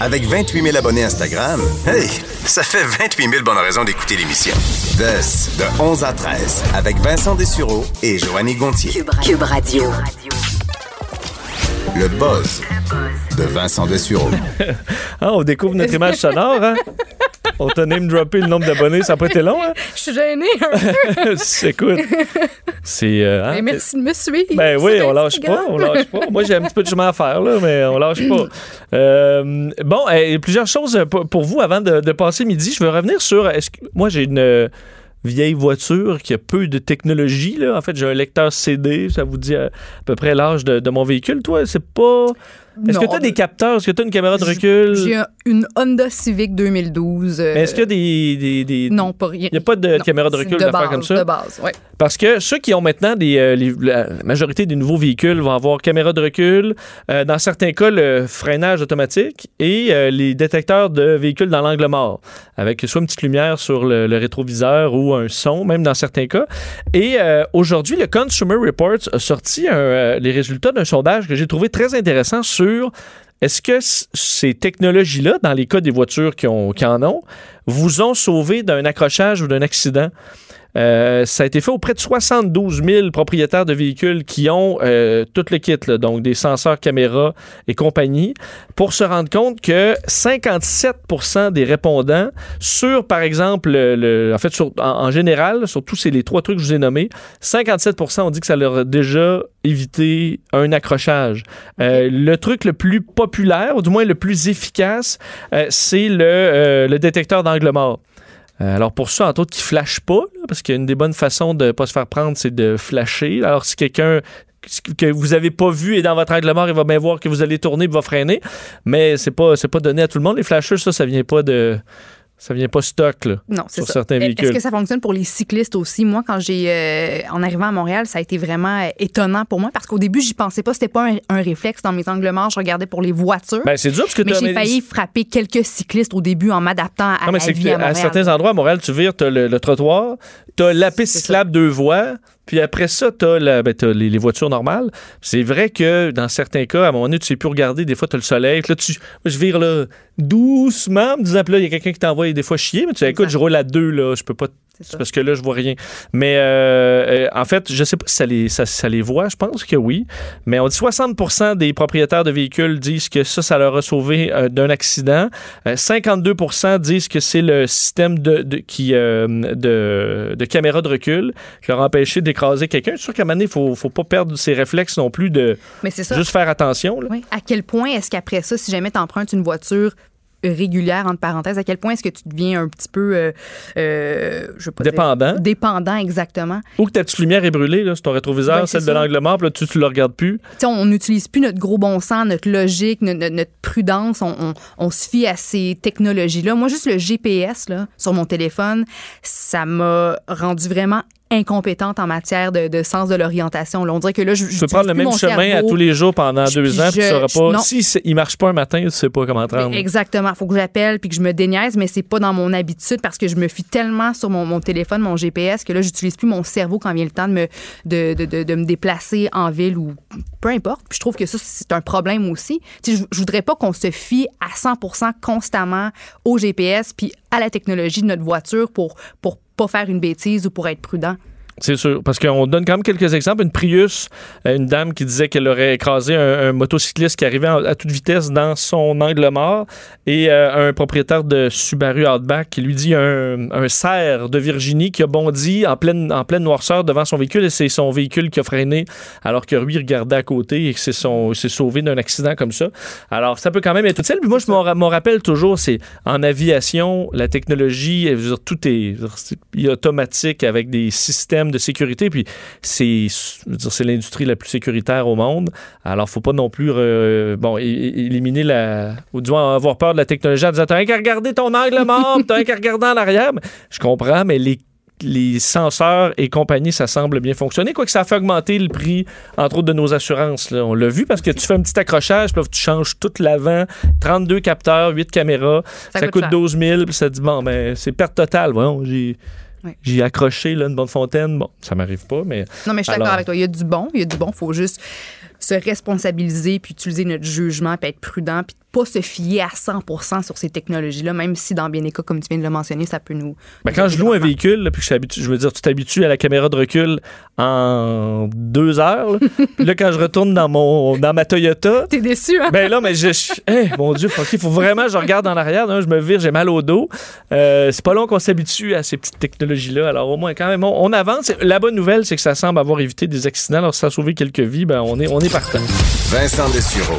Avec 28 000 abonnés Instagram, hey, ça fait 28 000 bonnes raisons d'écouter l'émission. The, de 11 à 13, avec Vincent Dessureau et Joanie Gontier. Cube, Cube Radio. Le buzz de Vincent Dessureau. Ah, on découvre notre image sonore, hein? On t'a name droppé le nombre d'abonnés, ça n'a pas été long, hein? Je suis gênée un peu. Écoute, c'est... euh, hein, merci de me suivre. Ben oui, on lâche pas, on lâche pas. Moi, j'ai un petit peu de chemin à faire, là, mais on lâche pas. Euh, bon, euh, plusieurs choses pour vous avant de, de passer midi. Je veux revenir sur. Est-ce que moi, j'ai une euh, vieille voiture qui a peu de technologie. Là. En fait, j'ai un lecteur CD. Ça vous dit à, à peu près l'âge de, de mon véhicule. Toi, c'est pas. Est-ce que tu as des de- capteurs? Est-ce que tu as une caméra de recul? J'ai un- une Honda Civic 2012. euh, Mais est-ce qu'il y a des. des, des- Non, pas rien. Il n'y a pas de Non, caméra de recul de base, comme ça? De base, oui. Parce que ceux qui ont maintenant des. euh, les- la majorité des nouveaux véhicules vont avoir caméra de recul, euh, dans certains cas, le freinage automatique et euh, les détecteurs de véhicules dans l'angle mort, avec soit une petite lumière sur le, le rétroviseur ou un son, même dans certains cas. Et euh, aujourd'hui, le Consumer Reports a sorti un, euh, les résultats d'un sondage que j'ai trouvé très intéressant sur. Est-ce que ces technologies-là, dans les cas des voitures qui en ont, vous ont sauvé d'un accrochage ou d'un accident? Euh, ça a été fait auprès de 72 000 propriétaires de véhicules qui ont euh, tout le kit, là, donc des senseurs caméras et compagnie, pour se rendre compte que 57 des répondants sur, par exemple, le, en fait, sur- en, général, sur tous les trois trucs que je vous ai nommés, 57% ont dit que ça leur a déjà évité un accrochage. Euh, le truc le plus populaire, ou du moins le plus efficace, euh, c'est le, euh, le détecteur d'angle mort. Euh, alors pour ça, entre autres, qui ne flash pas, parce qu'une des bonnes façons de ne pas se faire prendre, c'est de flasher. Alors si quelqu'un que vous avez pas vu est dans votre angle mort, il va bien voir que vous allez tourner et va freiner. Mais c'est pas c'est pas donné à tout le monde. Les flashers, ça, ça vient pas de ça vient pas stock là, Non, c'est sur ça. certains véhicules. Est-ce que ça fonctionne pour les cyclistes aussi? Moi, quand j'ai, euh, en arrivant à Montréal, ça a été vraiment euh, étonnant pour moi parce qu'au début, j'y pensais pas. C'était pas un, un réflexe dans mes angles morts. Je regardais pour les voitures. Ben, c'est dur parce que mais j'ai failli frapper quelques cyclistes au début en m'adaptant à Non, mais la vie à à Montréal. certains endroits à Montréal, tu vires, t'as le, le trottoir, t'as la piste cyclable deux voies, puis après ça, t'as, la- ben, les, les voitures normales. C'est vrai que dans certains cas, à un moment donné, tu sais plus regarder, des fois, t'as le soleil, là, tu, moi, je vire là, doucement, en me disant, puis là, il y a quelqu'un qui t'envoie des fois chier, mais tu sais, écoute, je roule à deux, là, je peux pas C'est c'est parce que là, je vois rien. Mais euh, euh, en fait, je sais pas si ça les, ça, ça les voit? Je pense que oui. Mais on dit 60% des propriétaires de véhicules disent que ça, ça leur a sauvé euh, d'un accident. Euh, 52% disent que c'est le système de, de- qui, euh, de, de caméra de recul qui leur a empêché d'écraser quelqu'un. Je suis sûr qu'à un moment donné, il faut, faut pas perdre ses réflexes non plus de Mais c'est ça. juste faire attention. là. Oui. À quel point est-ce qu'après ça, si jamais tu empruntes une voiture régulière, entre parenthèses, à quel point est-ce que tu deviens un petit peu, euh, euh, je veux pas dire- Dépendant. dépendant, exactement. Ou que ta petite lumière est brûlée là, sur ton rétroviseur, Ben, celle de l'angle mort, puis là, tu ne le regardes plus. Tu sais, on n'utilise plus notre gros bon sens, notre logique, notre, notre- notre prudence. On, on- on se fie à ces technologies-là. Moi, juste le GPS là, sur mon téléphone, ça m'a rendu vraiment incompétente en matière de, de sens de l'orientation. On dirait que là, je, Tu peux prendre le même chemin à tous les jours pendant Je- deux ans, puis tu je- sauras je- pas. Si il marche pas un matin, tu sais pas comment te rendre. Exactement. Il faut que j'appelle puis que je me déniaise, mais c'est pas dans mon habitude parce que je me fie tellement sur mon, mon téléphone, mon GPS, que là, j'utilise plus mon cerveau quand vient le temps de me, de, de- me déplacer en ville ou peu importe. Puis je trouve que ça, c'est un problème aussi. Tu sais, je, je voudrais pas qu'on se fie à 100 constamment au GPS puis à la technologie de notre voiture pour, pour faire une bêtise ou pour être prudent. C'est sûr. Parce qu'on donne quand même quelques exemples. Une Prius, euh, une dame qui disait qu'elle aurait écrasé un, motocycliste qui arrivait à toute vitesse dans son angle mort et euh, un propriétaire de Subaru Outback qui lui dit un, un cerf de Virginie qui a bondi en pleine, en pleine noirceur devant son véhicule et c'est son véhicule qui a freiné alors que lui regardait à côté et s'est sauvé d'un accident comme ça. Alors ça peut quand même être utile. Puis moi je m'en ra- m'en rappelle toujours c'est en aviation la technologie, tout est automatique avec des systèmes de sécurité. Puis c'est, l'industrie la plus sécuritaire au monde. Alors, faut pas non plus, euh, bon, éliminer la, ou du moins avoir peur de la technologie en disant, t'as rien qu'à regarder ton angle mort, t'as rien qu'à regarder en arrière. Je comprends, mais les les senseurs et compagnie, ça semble bien fonctionner. Quoique ça a fait augmenter le prix, entre autres, de nos assurances. là. On l'a vu parce que tu fais un petit accrochage, puis là, tu changes tout l'avant, 32 capteurs, 8 caméras, ça, Ça coûte, coûte cher. 12 000, puis ça dit, bon, ben, c'est perte totale. Voyons, j'ai. Ouais. J'ai accroché là, une bonne fontaine. Bon, ça m'arrive pas, mais Non, mais je suis d'accord avec toi. Il y a du bon. Il y a du bon. Il faut juste se responsabiliser puis utiliser notre jugement puis être prudent puis pas se fier à 100% sur ces technologies-là, même si dans bien des cas, comme tu viens de le mentionner, ça peut nous. Ben, quand je loue un véhicule, là, puis que je, je veux dire, tu t'habitues à la caméra de recul en deux heures. Là, Puis là, quand je retourne dans, mon, dans ma Toyota, T'es déçu, hein? ben là, mais je. je- hey, mon Dieu, il faut vraiment que je regarde en arrière. hein, je me vire, j'ai mal au dos. Euh, c'est pas long qu'on s'habitue à ces petites technologies-là. Alors, au moins, quand même, on, on avance. La bonne nouvelle, c'est que ça semble avoir évité des accidents. Alors, ça a sauvé quelques vies. Ben, on est, on est partant. Vincent Dessureau.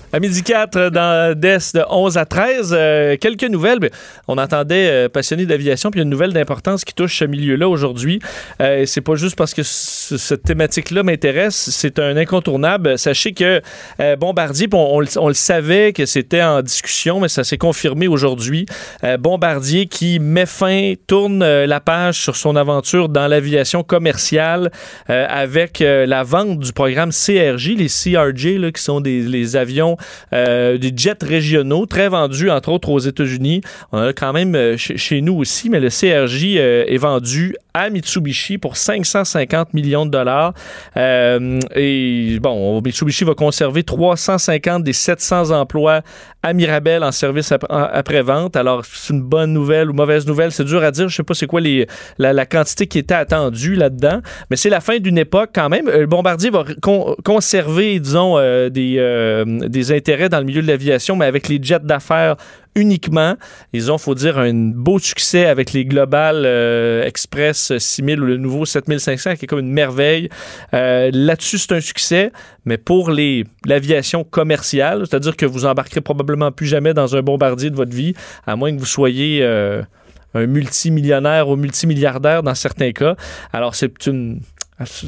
À midi 4, dans DES de 11 à 13, euh, quelques nouvelles. On entendait euh, passionné d'aviation, puis une nouvelle d'importance qui touche ce milieu-là aujourd'hui. Euh, c'est pas juste parce que cette thématique-là m'intéresse, c'est un incontournable. Sachez que euh, Bombardier, on, on le- on le savait que c'était en discussion, mais ça s'est confirmé aujourd'hui. Euh, Bombardier qui met fin, tourne euh, la page sur son aventure dans l'aviation commerciale euh, avec euh, la vente du programme CRJ, les CRJ, là, qui sont des les avions, euh, des jets régionaux, très vendus, entre autres aux États-Unis. On a quand même euh, chez, nous aussi, mais le CRJ euh, est vendu à Mitsubishi pour 550 millions de dollars. Et bon, Mitsubishi va conserver 350 des 700 emplois à Mirabel en service ap- en- après-vente. Alors, c'est une bonne nouvelle ou mauvaise nouvelle, c'est dur à dire. Je sais pas c'est quoi la, quantité qui était attendue là-dedans, mais c'est la fin d'une époque quand même. Euh, Bombardier va con- conserver, disons, des, euh, des intérêts dans le milieu de l'aviation, mais avec les jets d'affaires uniquement. Ils ont, faut dire, un beau succès avec les Global euh, Express 6000 ou le nouveau 7500 qui est comme une merveille. Euh, Là-dessus, c'est un succès, mais pour l'aviation commerciale, c'est-à-dire que vous embarquerez probablement plus jamais dans un bombardier de votre vie, à moins que vous soyez euh, un multimillionnaire ou multimilliardaire dans certains cas. Alors, c'est une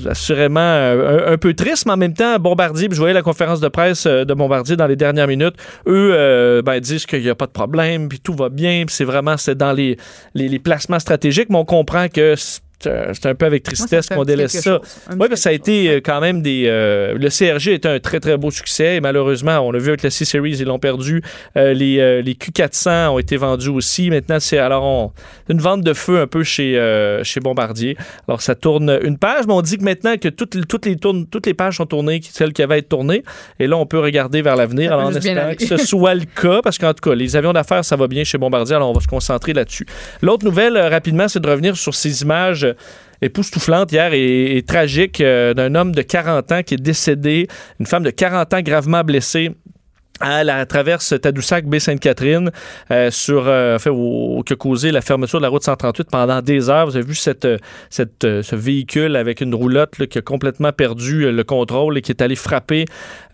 assurément euh, un, un peu triste, mais en même temps, Bombardier, je voyais la conférence de presse euh, de Bombardier dans les dernières minutes, eux euh, ben, disent qu'il n'y a pas de problème, puis tout va bien, puis c'est vraiment c'est dans les, les, les placements stratégiques, mais on comprend que c'est un peu avec tristesse qu'on délaisse ça. Oui, parce que ça a été euh, quand même des. euh, le CRG était un très, très beau succès. Et malheureusement, on l'a vu avec la C-Series, ils l'ont perdu. Euh, les, euh, les Q400 ont été vendus aussi. Maintenant, c'est alors on- une vente de feu un peu chez, chez Bombardier. Alors, ça tourne une page, mais on dit que maintenant que toutes, les- toutes, les, tournes, toutes les pages sont tournées, celles qui avaient été tournées, et là, on peut regarder vers l'avenir. Alors, en espérant que ce soit le cas, parce qu'en tout cas, les avions d'affaires, ça va bien chez Bombardier. Alors, on va se concentrer là-dessus. L'autre nouvelle, rapidement, c'est de revenir sur ces images euh, époustouflantes hier et, tragiques euh, d'un homme de 40 ans qui est décédé, une femme de 40 ans gravement blessée à la traverse Tadoussac baie Sainte-Catherine euh, sur euh, fait, au- qui a causé la fermeture de la route 138 pendant des heures. Vous avez vu cette, euh, cette, euh, ce véhicule avec une roulotte là, qui a complètement perdu euh, le contrôle et qui est allé frapper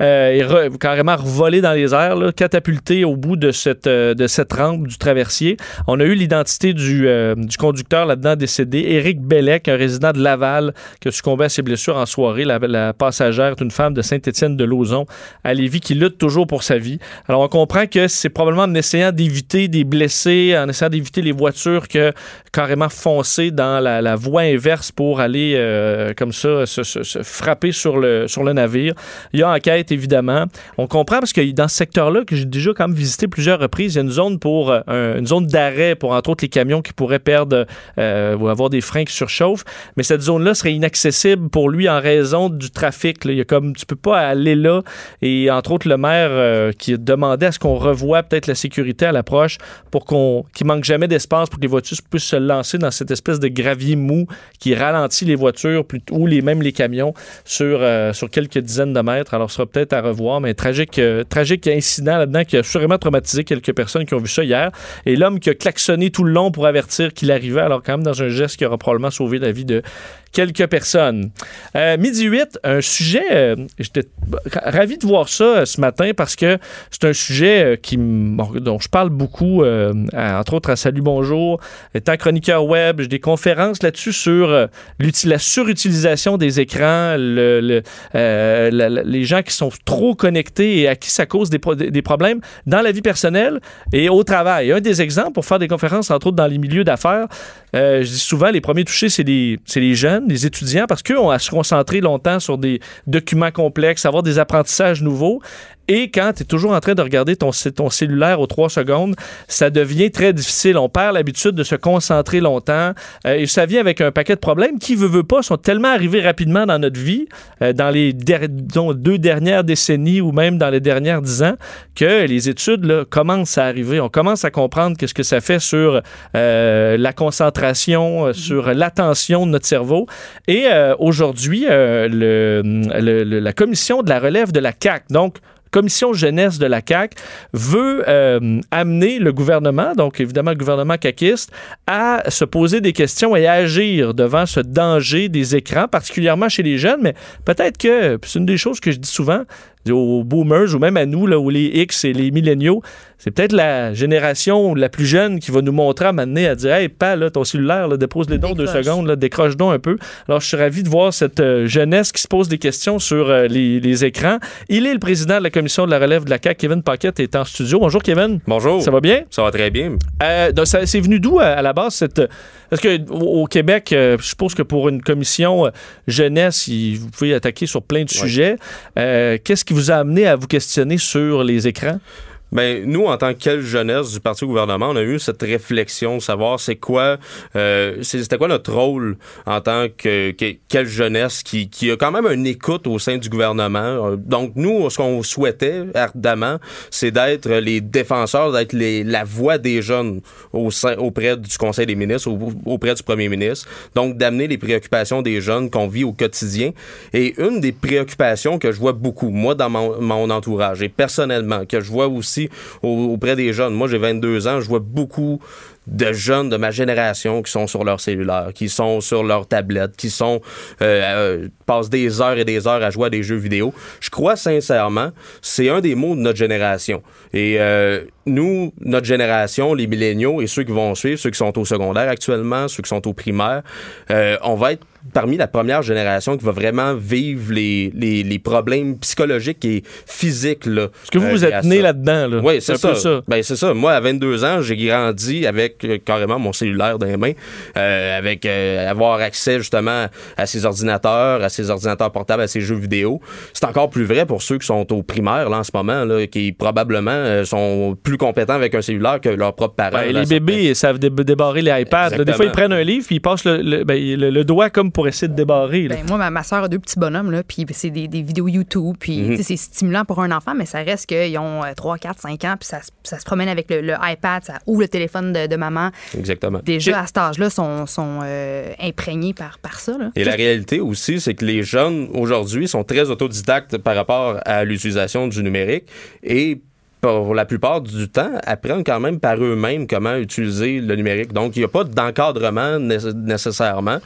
euh, et re- carrément revoler dans les airs, là, catapulté au bout de cette, de cette rampe du traversier. On a eu l'identité du, du conducteur là-dedans décédé, Éric Bellec, un résident de Laval, qui a succombé à ses blessures en soirée. La, la passagère est une femme de Saint-Étienne-de-Lauzon à Lévis qui lutte toujours pour sa vie. Alors, on comprend que c'est probablement en essayant d'éviter des blessés, en essayant d'éviter les voitures que carrément foncer dans la, voie inverse pour aller euh, comme ça se, frapper sur le, sur le navire. Il y a enquête, évidemment. On comprend parce que dans ce secteur-là, que j'ai déjà quand même visité plusieurs reprises, il y a une zone pour euh, un- une zone d'arrêt pour entre autres les camions qui pourraient perdre euh, ou avoir des freins qui surchauffent. Mais cette zone-là serait inaccessible pour lui en raison du trafic. Il y a comme tu peux pas aller là. Et entre autres, le maire, euh, qui demandait à ce qu'on revoie peut-être la sécurité à l'approche pour qu'on qu'il manque jamais d'espace pour que les voitures puissent se lancer dans cette espèce de gravier mou qui ralentit les voitures ou les, même les camions sur, euh, sur quelques dizaines de mètres. Alors, ce sera peut-être à revoir, mais tragique, euh, tragique incident là-dedans qui a sûrement traumatisé quelques personnes qui ont vu ça hier. Et l'homme qui a klaxonné tout le long pour avertir qu'il arrivait, alors quand même dans un geste qui aura probablement sauvé la vie de quelques personnes. Midi 8, un sujet, j'étais ravi de voir ça ce matin parce que c'est un sujet euh, qui, dont je parle beaucoup, euh, entre autres à Salut Bonjour, étant chroniqueur web, j'ai des conférences là-dessus sur euh, la surutilisation des écrans, les gens qui sont trop connectés et à qui ça cause des, pro- des problèmes dans la vie personnelle et au travail. Un des exemples pour faire des conférences, entre autres dans les milieux d'affaires, je dis souvent, les premiers touchés, c'est les, c'est les jeunes, les étudiants, parce qu'eux ont à se concentrer longtemps sur des documents complexes, avoir des apprentissages nouveaux. Et quand tu es toujours en train de regarder ton, ton cellulaire aux trois secondes, ça devient très difficile. On perd l'habitude de se concentrer longtemps. Euh, et ça vient avec un paquet de problèmes qui, veut, veut pas, sont tellement arrivés rapidement dans notre vie, euh, dans les der- disons, deux dernières décennies ou même dans les dernières dix ans, que les études là, commencent à arriver. On commence à comprendre qu'est-ce que ça fait sur euh, la concentration, euh, sur l'attention de notre cerveau. Et aujourd'hui, le, le- le- la commission de la relève de la CAC, donc commission jeunesse de la CAC veut euh, amener le gouvernement, donc évidemment le gouvernement caquiste, à se poser des questions et à agir devant ce danger des écrans, particulièrement chez les jeunes, mais peut-être que, c'est une des choses que je dis souvent aux boomers ou même à nous, là, ou les X et les milléniaux, c'est peut-être la génération la plus jeune qui va nous montrer à m'amener à dire Hey, pas là, ton cellulaire, là, dépose les dons deux Décroche. secondes, là, décroche donc un peu. Alors, je suis ravi de voir cette euh, jeunesse qui se pose des questions sur euh, les, les écrans. Il est le président de la commission de la relève de la CAQ, Kevin Paquette, est en studio. Bonjour, Kevin. Bonjour. Ça va bien? Ça va très bien. Euh, donc, ça- c'est venu d'où à, à la base cette parce que au, au Québec, euh, je suppose que pour une commission euh, jeunesse, il- vous pouvez attaquer sur plein de sujets. Euh, Qu'est-ce qui vous a amené à vous questionner sur les écrans? Ben, nous, en tant que jeunesse du parti au gouvernement, on a eu cette réflexion savoir c'est quoi, euh, c'était quoi notre rôle en tant que, que- quelle jeunesse qui, qui a quand même une écoute au sein du gouvernement. Euh, Donc, nous, ce qu'on souhaitait ardemment, c'est d'être les défenseurs, d'être les, la voix des jeunes au sein, auprès du Conseil des ministres, au- auprès du Premier ministre. Donc, d'amener les préoccupations des jeunes qu'on vit au quotidien. Et une des préoccupations que je vois beaucoup, moi, dans mon, mon entourage, et personnellement, que je vois aussi au- auprès des jeunes. Moi, j'ai 22 ans, je vois beaucoup de jeunes de ma génération qui sont sur leur cellulaire, qui sont sur leur tablette, qui sont euh, euh, passent des heures et des heures à jouer à des jeux vidéo. Je crois sincèrement, c'est un des mots de notre génération. Et euh, nous, notre génération, les milléniaux et ceux qui vont suivre, ceux qui sont au secondaire actuellement, ceux qui sont au primaire, on va être parmi la première génération qui va vraiment vivre les, les, les problèmes psychologiques et physiques. Là, Parce que vous, euh, vous êtes né là-dedans. Là. Oui, c'est ça. Ben, c'est ça. Moi, à 22 ans, j'ai grandi avec euh, carrément mon cellulaire dans les mains, euh, avec euh, avoir accès justement à ses ordinateurs, à ses ordinateurs portables, à ses jeux vidéo. C'est encore plus vrai pour ceux qui sont au primaire là, en ce moment, là, qui probablement sont plus compétents avec un cellulaire que leurs propres parents. Ben, les bébés savent dé- débarrer les iPads. Des fois, ils prennent un livre puis ils passent le, le- ben, le- le doigt comme pour essayer de débarrer. là. Ben, moi, ma, ma soeur a deux petits bonhommes, là, puis c'est des, des vidéos YouTube, puis Mhm. sais, c'est stimulant pour un enfant, mais ça reste qu'ils ont euh, 3, 4, 5 ans, puis ça, se- ça se promène avec le, le iPad, ça ouvre le téléphone de, de maman. Exactement. Déjà, à cet âge-là, sont, sont euh, imprégnés par, par ça. Là. Et la réalité aussi, c'est que les jeunes aujourd'hui sont très autodidactes par rapport à l'utilisation du numérique et pour la plupart du temps, apprennent quand même par eux-mêmes comment utiliser le numérique. Donc, il n'y a pas d'encadrement né- nécessairement.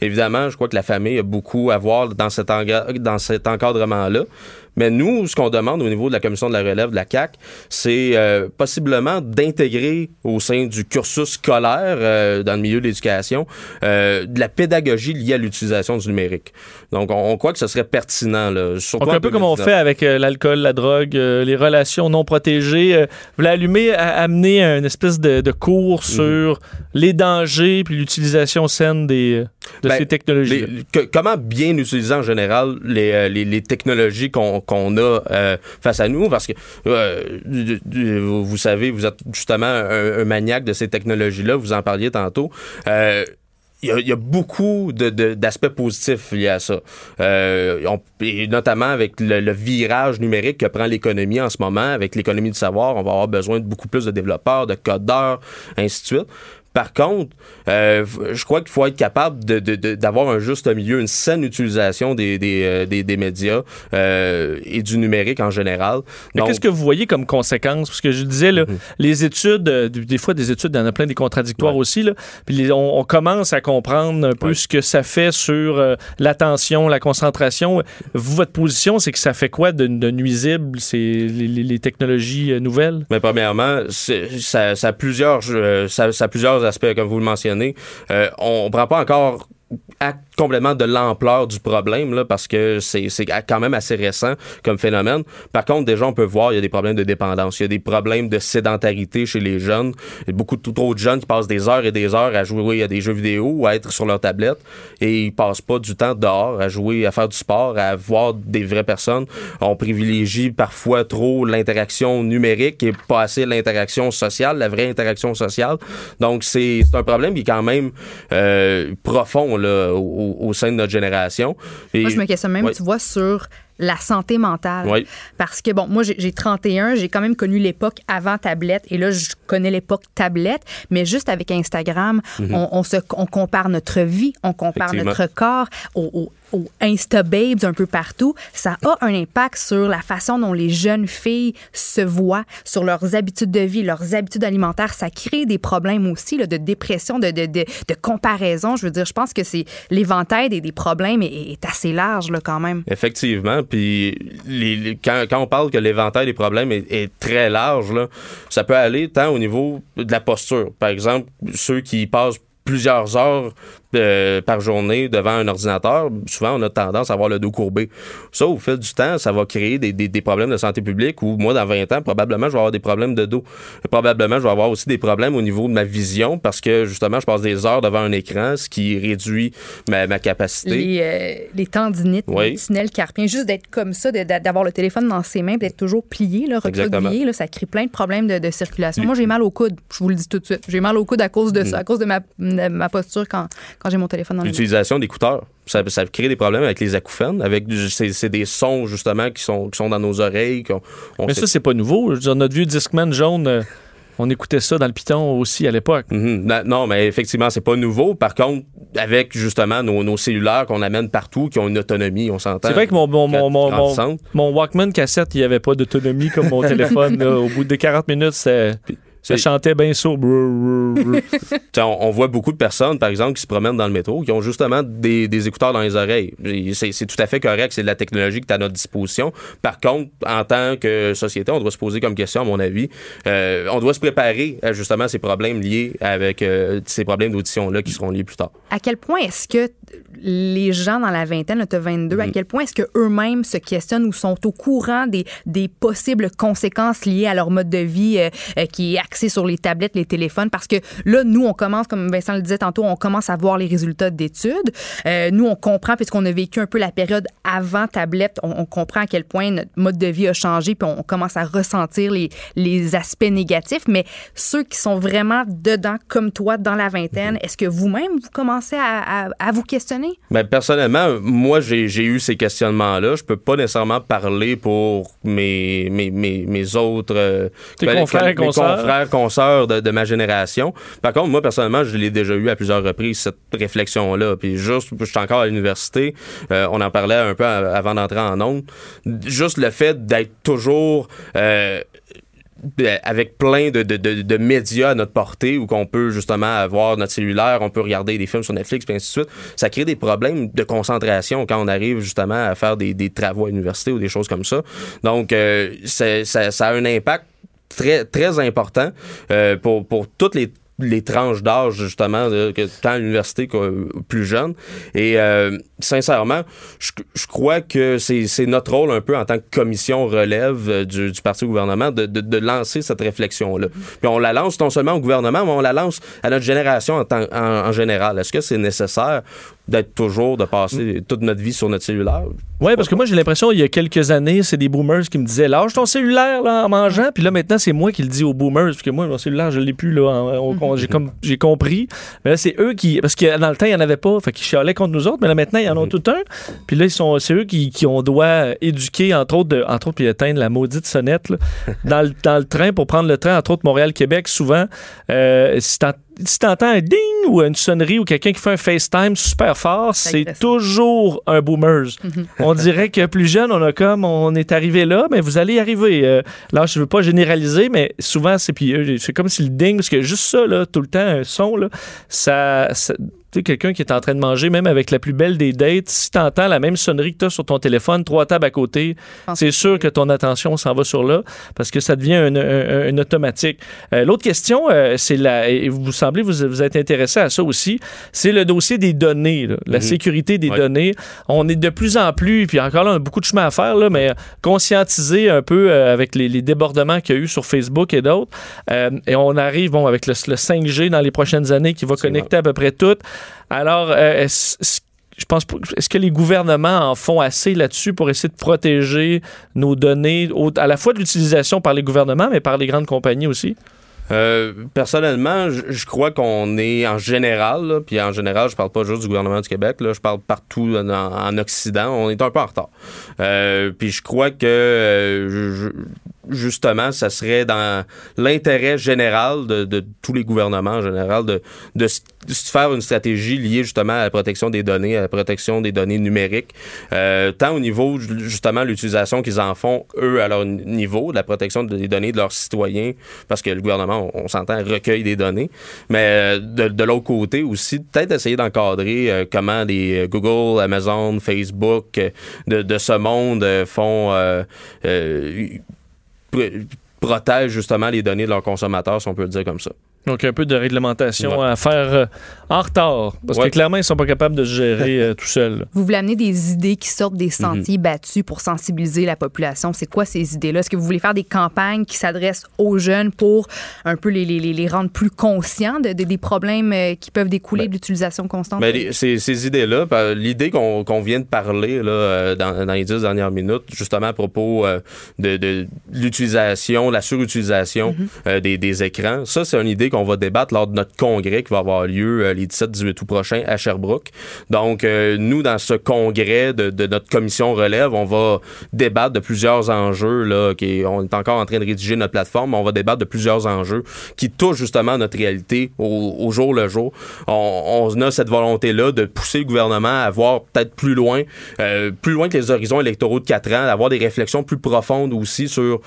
Évidemment, je crois que la famille a beaucoup à voir dans cet, dans cet encadrement-là. Mais nous, ce qu'on demande au niveau de la commission de la relève de la CAC, c'est euh, possiblement d'intégrer au sein du cursus scolaire euh, dans le milieu de l'éducation euh, de la pédagogie liée à l'utilisation du numérique. Donc, on, on croit que ce serait pertinent. Là, surtout Donc, un peu comme on 2019. fait avec euh, l'alcool, la drogue, euh, les relations non protégées. Euh, vous voulez allumer, à- amener une espèce de, de cours sur les dangers puis l'utilisation saine des, de Ben, ces technologies. Les- que- comment bien utiliser en général les, euh, les, les technologies qu'on qu'on a euh, face à nous? Parce que euh, vous savez, vous êtes justement un, un maniaque de ces technologies-là, vous en parliez tantôt. Euh, il y, a, il y a beaucoup de- de- d'aspects positifs liés à ça. Euh, on- et notamment avec le, le virage numérique que prend l'économie en ce moment, avec l'économie du savoir, on va avoir besoin de beaucoup plus de développeurs, de codeurs, ainsi de suite. Par contre, euh, je crois qu'il faut être capable de- de- de- d'avoir un juste milieu, une saine utilisation des, des, euh, des- des médias euh, et du numérique en général. Mais Donc, qu'est-ce que vous voyez comme conséquence? Parce que je disais, là, Mhm. les études, des fois, des études, il y en a plein des contradictoires aussi. Là, puis les- on, on commence à comprendre un peu Ouais. ce que ça fait sur euh, l'attention, la concentration. Vous, votre position, c'est que ça fait quoi de, nuisible, c'est les, les- les technologies nouvelles? Mais premièrement, c'est- ça, ça a plusieurs, ça, ça a plusieurs aspects, comme vous le mentionnez. Euh, on ne prend pas encore acte complètement de l'ampleur du problème, là, parce que c'est quand même assez récent comme phénomène. Par contre, déjà, on peut voir, il y a des problèmes de dépendance, il y a des problèmes de sédentarité chez les jeunes. Il y a beaucoup de- trop de jeunes qui passent des heures et des heures à jouer à des jeux vidéo ou à être sur leur tablette et ils passent pas du temps dehors à jouer, à faire du sport, à voir des vraies personnes. On privilégie parfois trop l'interaction numérique et pas assez l'interaction sociale, la vraie interaction sociale. Donc, c'est un problème qui est quand même euh, profond là, au, au sein de notre génération. Et- Moi, je me questionne même, Ouais. tu vois, sur la santé mentale. Oui. Parce que, bon, moi, j'ai j'ai 31, j'ai quand même connu l'époque avant tablette, et là, je connais l'époque tablette, mais juste avec Instagram, on, on se, on compare notre vie, on compare notre corps au, au, au Insta-babes un peu partout. Ça a un impact sur la façon dont les jeunes filles se voient, sur leurs habitudes de vie, leurs habitudes alimentaires. Ça crée des problèmes aussi de dépression, de, comparaison. Je veux dire, je pense que c'est l'éventail des, des problèmes est, assez large quand même. Effectivement. Puis les- quand, on parle que l'éventail des problèmes est, très large, ça peut aller tant au niveau de la posture. Par exemple, ceux qui passent plusieurs heures euh, par journée devant un ordinateur, souvent on a tendance à avoir le dos courbé. Ça, au fil du temps, ça va créer des, des- des problèmes de santé publique ou moi, dans 20 ans, probablement, je vais avoir des problèmes de dos. Probablement, je vais avoir aussi des problèmes au niveau de ma vision parce que justement, je passe des heures devant un écran, ce qui réduit ma, ma capacité. Les, euh, les tendinites, Oui. les tunnels carpiens, juste d'être comme ça, d'avoir le téléphone dans ses mains, d'être toujours plié, là, recroquevillé, là, ça crée plein de problèmes de, de circulation. Moi, j'ai mal au coude, je vous le dis tout de suite. J'ai mal au coude à cause de Mm. ça, à cause de ma, de ma posture quand, quand j'ai mon téléphone dans. L'utilisation d'écouteurs, ça, ça crée des problèmes avec les acouphènes, avec c'est c'est des sons justement qui sont, qui sont dans nos oreilles. on Mais sait- ça, c'est pas nouveau. Je veux dire, notre vieux Discman jaune, euh, on écoutait ça dans le piton aussi à l'époque. Mhm. Na- Non, mais effectivement, c'est pas nouveau. Par contre, avec justement nos, nos cellulaires qu'on amène partout, qui ont une autonomie, on s'entend. C'est vrai que mon, mon, mon, mon, mon, grandissante. mon Walkman cassette, il n'y avait pas d'autonomie comme mon téléphone. là. Au bout de 40 minutes, c'est- ça chantait bien sourd. On, on voit beaucoup de personnes, par exemple, qui se promènent dans le métro, qui ont justement des, des écouteurs dans les oreilles. C'est tout à fait correct, c'est de la technologie qui est à notre disposition. Par contre, en tant que société, on doit se poser comme question, à mon avis, euh, on doit se préparer à justement ces problèmes liés avec euh, ces problèmes d'audition-là qui seront liés plus tard. À quel point est-ce que les gens dans la vingtaine, tu 22, Mm. à quel point est-ce que eux-mêmes se questionnent ou sont au courant des, des possibles conséquences liées à leur mode de vie euh, euh, qui est axé sur les tablettes, les téléphones? Parce que là, nous, on commence, comme Vincent le disait tantôt, on commence à voir les résultats d'études. Euh, nous, on comprend, puisqu'on a vécu un peu la période avant tablette, on, on comprend à quel point notre mode de vie a changé, puis on, commence à ressentir les, les aspects négatifs. Mais ceux qui sont vraiment dedans, comme toi, dans la vingtaine, Mm-hmm. est-ce que vous-même, vous commencez à, à- à vous questionner? Mais personnellement, moi, j'ai eu ces questionnements-là. Je peux pas nécessairement parler pour mes, mes, mes, mes autres euh, confrères consoeurs. confrères, consoeurs de, de ma génération. Par contre, moi, personnellement, je l'ai déjà eu à plusieurs reprises, cette réflexion-là. Puis juste, je suis encore à l'université, euh, on en parlait un peu avant d'entrer en ondes. Juste le fait d'être toujours... euh, ben, avec plein de, de, de, médias à notre portée où qu'on peut justement avoir notre cellulaire, on peut regarder des films sur Netflix, puis ainsi de suite. Ça crée des problèmes de concentration quand on arrive justement à faire des, des travaux à l'université ou des choses comme ça. Donc, euh, ça, ça a un impact très, très important euh, pour, pour toutes les les tranches d'âge justement tant à l'université que plus jeune et euh, sincèrement je, je crois que c'est notre rôle un peu en tant que commission relève euh, du, du parti au gouvernement de, de, de lancer cette réflexion là puis on la lance non seulement au gouvernement mais on la lance à notre génération en, en, en général est-ce que c'est nécessaire d'être toujours de passer toute notre vie sur notre cellulaire? Oui, parce que moi, j'ai l'impression, il y a quelques années, c'est des boomers qui me disaient lâche ton cellulaire là, en mangeant. Puis là, maintenant, c'est moi qui le dis aux boomers. Parce que moi, mon cellulaire, je l'ai plus. là. Mhm. on- J'ai compris. Mais là, c'est eux qui. Parce que dans le temps, il n'y en avait pas. Fait qu'ils chialaient contre nous autres. Mais là, maintenant, ils en ont Mhm. tout un. Puis là, ils sont, c'est eux qui, qui on doit éduquer, entre autres, de, entre autres, puis éteindre la maudite sonnette là. dans, le, dans le train pour prendre le train, entre autres, Montréal-Québec. Souvent, euh, si si t'entends un ding ou une sonnerie ou quelqu'un qui fait un FaceTime super fort, c'est toujours un boomers. On dirait que plus jeune, on a comme on est arrivé là, mais vous allez y arriver. Euh, là, je veux pas généraliser, mais souvent c'est puis euh, c'est comme si le ding parce que juste ça là, tout le temps un son là, ça, sais, quelqu'un qui est en train de manger, même avec la plus belle des dates, si tu entends la même sonnerie que tu as sur ton téléphone, trois tables à côté, c'est sûr que ton attention s'en va sur là parce que ça devient un, un- un automatique. Euh, L'autre question, euh, c'est la. Et vous semblez vous, vous êtes intéressé à ça aussi, c'est le dossier des données, là, la Mhm. sécurité des Ouais. données. On est de plus en plus, puis encore là, on a beaucoup de chemin à faire, là, mais conscientiser un peu euh, avec les, les débordements qu'il y a eu sur Facebook et d'autres. Euh, et on arrive, bon, avec le, le 5G dans les prochaines années qui va connecter à peu près tout. Alors, euh, est-ce- que les gouvernements en font assez là-dessus pour essayer de protéger nos données, à la fois de l'utilisation par les gouvernements, mais par les grandes compagnies aussi? Euh, personnellement, je, crois qu'on est en général, puis en général, je parle pas juste du gouvernement du Québec, je parle partout en, en Occident, on est un peu en retard. Euh, puis je crois que justement, ça serait dans l'intérêt général de, tous les gouvernements en général de, de faire une stratégie liée justement à la protection des données, à la protection des données numériques, euh, tant au niveau ju- justement l'utilisation qu'ils en font eux à leur niveau, de la protection des données de leurs citoyens, parce que le gouvernement, on, s'entend, recueille des données, mais euh, de, l'autre côté aussi, peut-être essayer d'encadrer euh, comment les Google, Amazon, Facebook de, ce monde font protègent justement les données de leurs consommateurs, si on peut le dire comme ça. Donc, un peu de réglementation Ouais. à faire euh, en retard. Parce que clairement, ils sont pas capables de se gérer euh, tout seuls. Vous voulez amener des idées qui sortent des sentiers battus pour sensibiliser la population. C'est quoi ces idées-là? Est-ce que vous voulez faire des campagnes qui s'adressent aux jeunes pour un peu les, les, les- rendre plus conscients de, de- des problèmes euh, qui peuvent découler de l'utilisation constante? Ben, les- ces, ces idées-là, par- l'idée qu'on qu'on vient de parler là, euh, dans, dans les dix dernières minutes, justement à propos euh, de, de l'utilisation, la surutilisation euh, des, des écrans, ça, c'est une idée qu'on va débattre lors de notre congrès qui va avoir lieu euh, les 17-18 août prochains à Sherbrooke. Donc, euh, nous, dans ce congrès de, notre commission relève, on va débattre de plusieurs enjeux. Là, qui, on est encore en train de rédiger notre plateforme, mais on va débattre de plusieurs enjeux qui touchent justement notre réalité au, jour le jour. On, a cette volonté-là de pousser le gouvernement à voir peut-être plus loin, euh, plus loin que les horizons électoraux de 4 ans, d'avoir des réflexions plus profondes aussi sur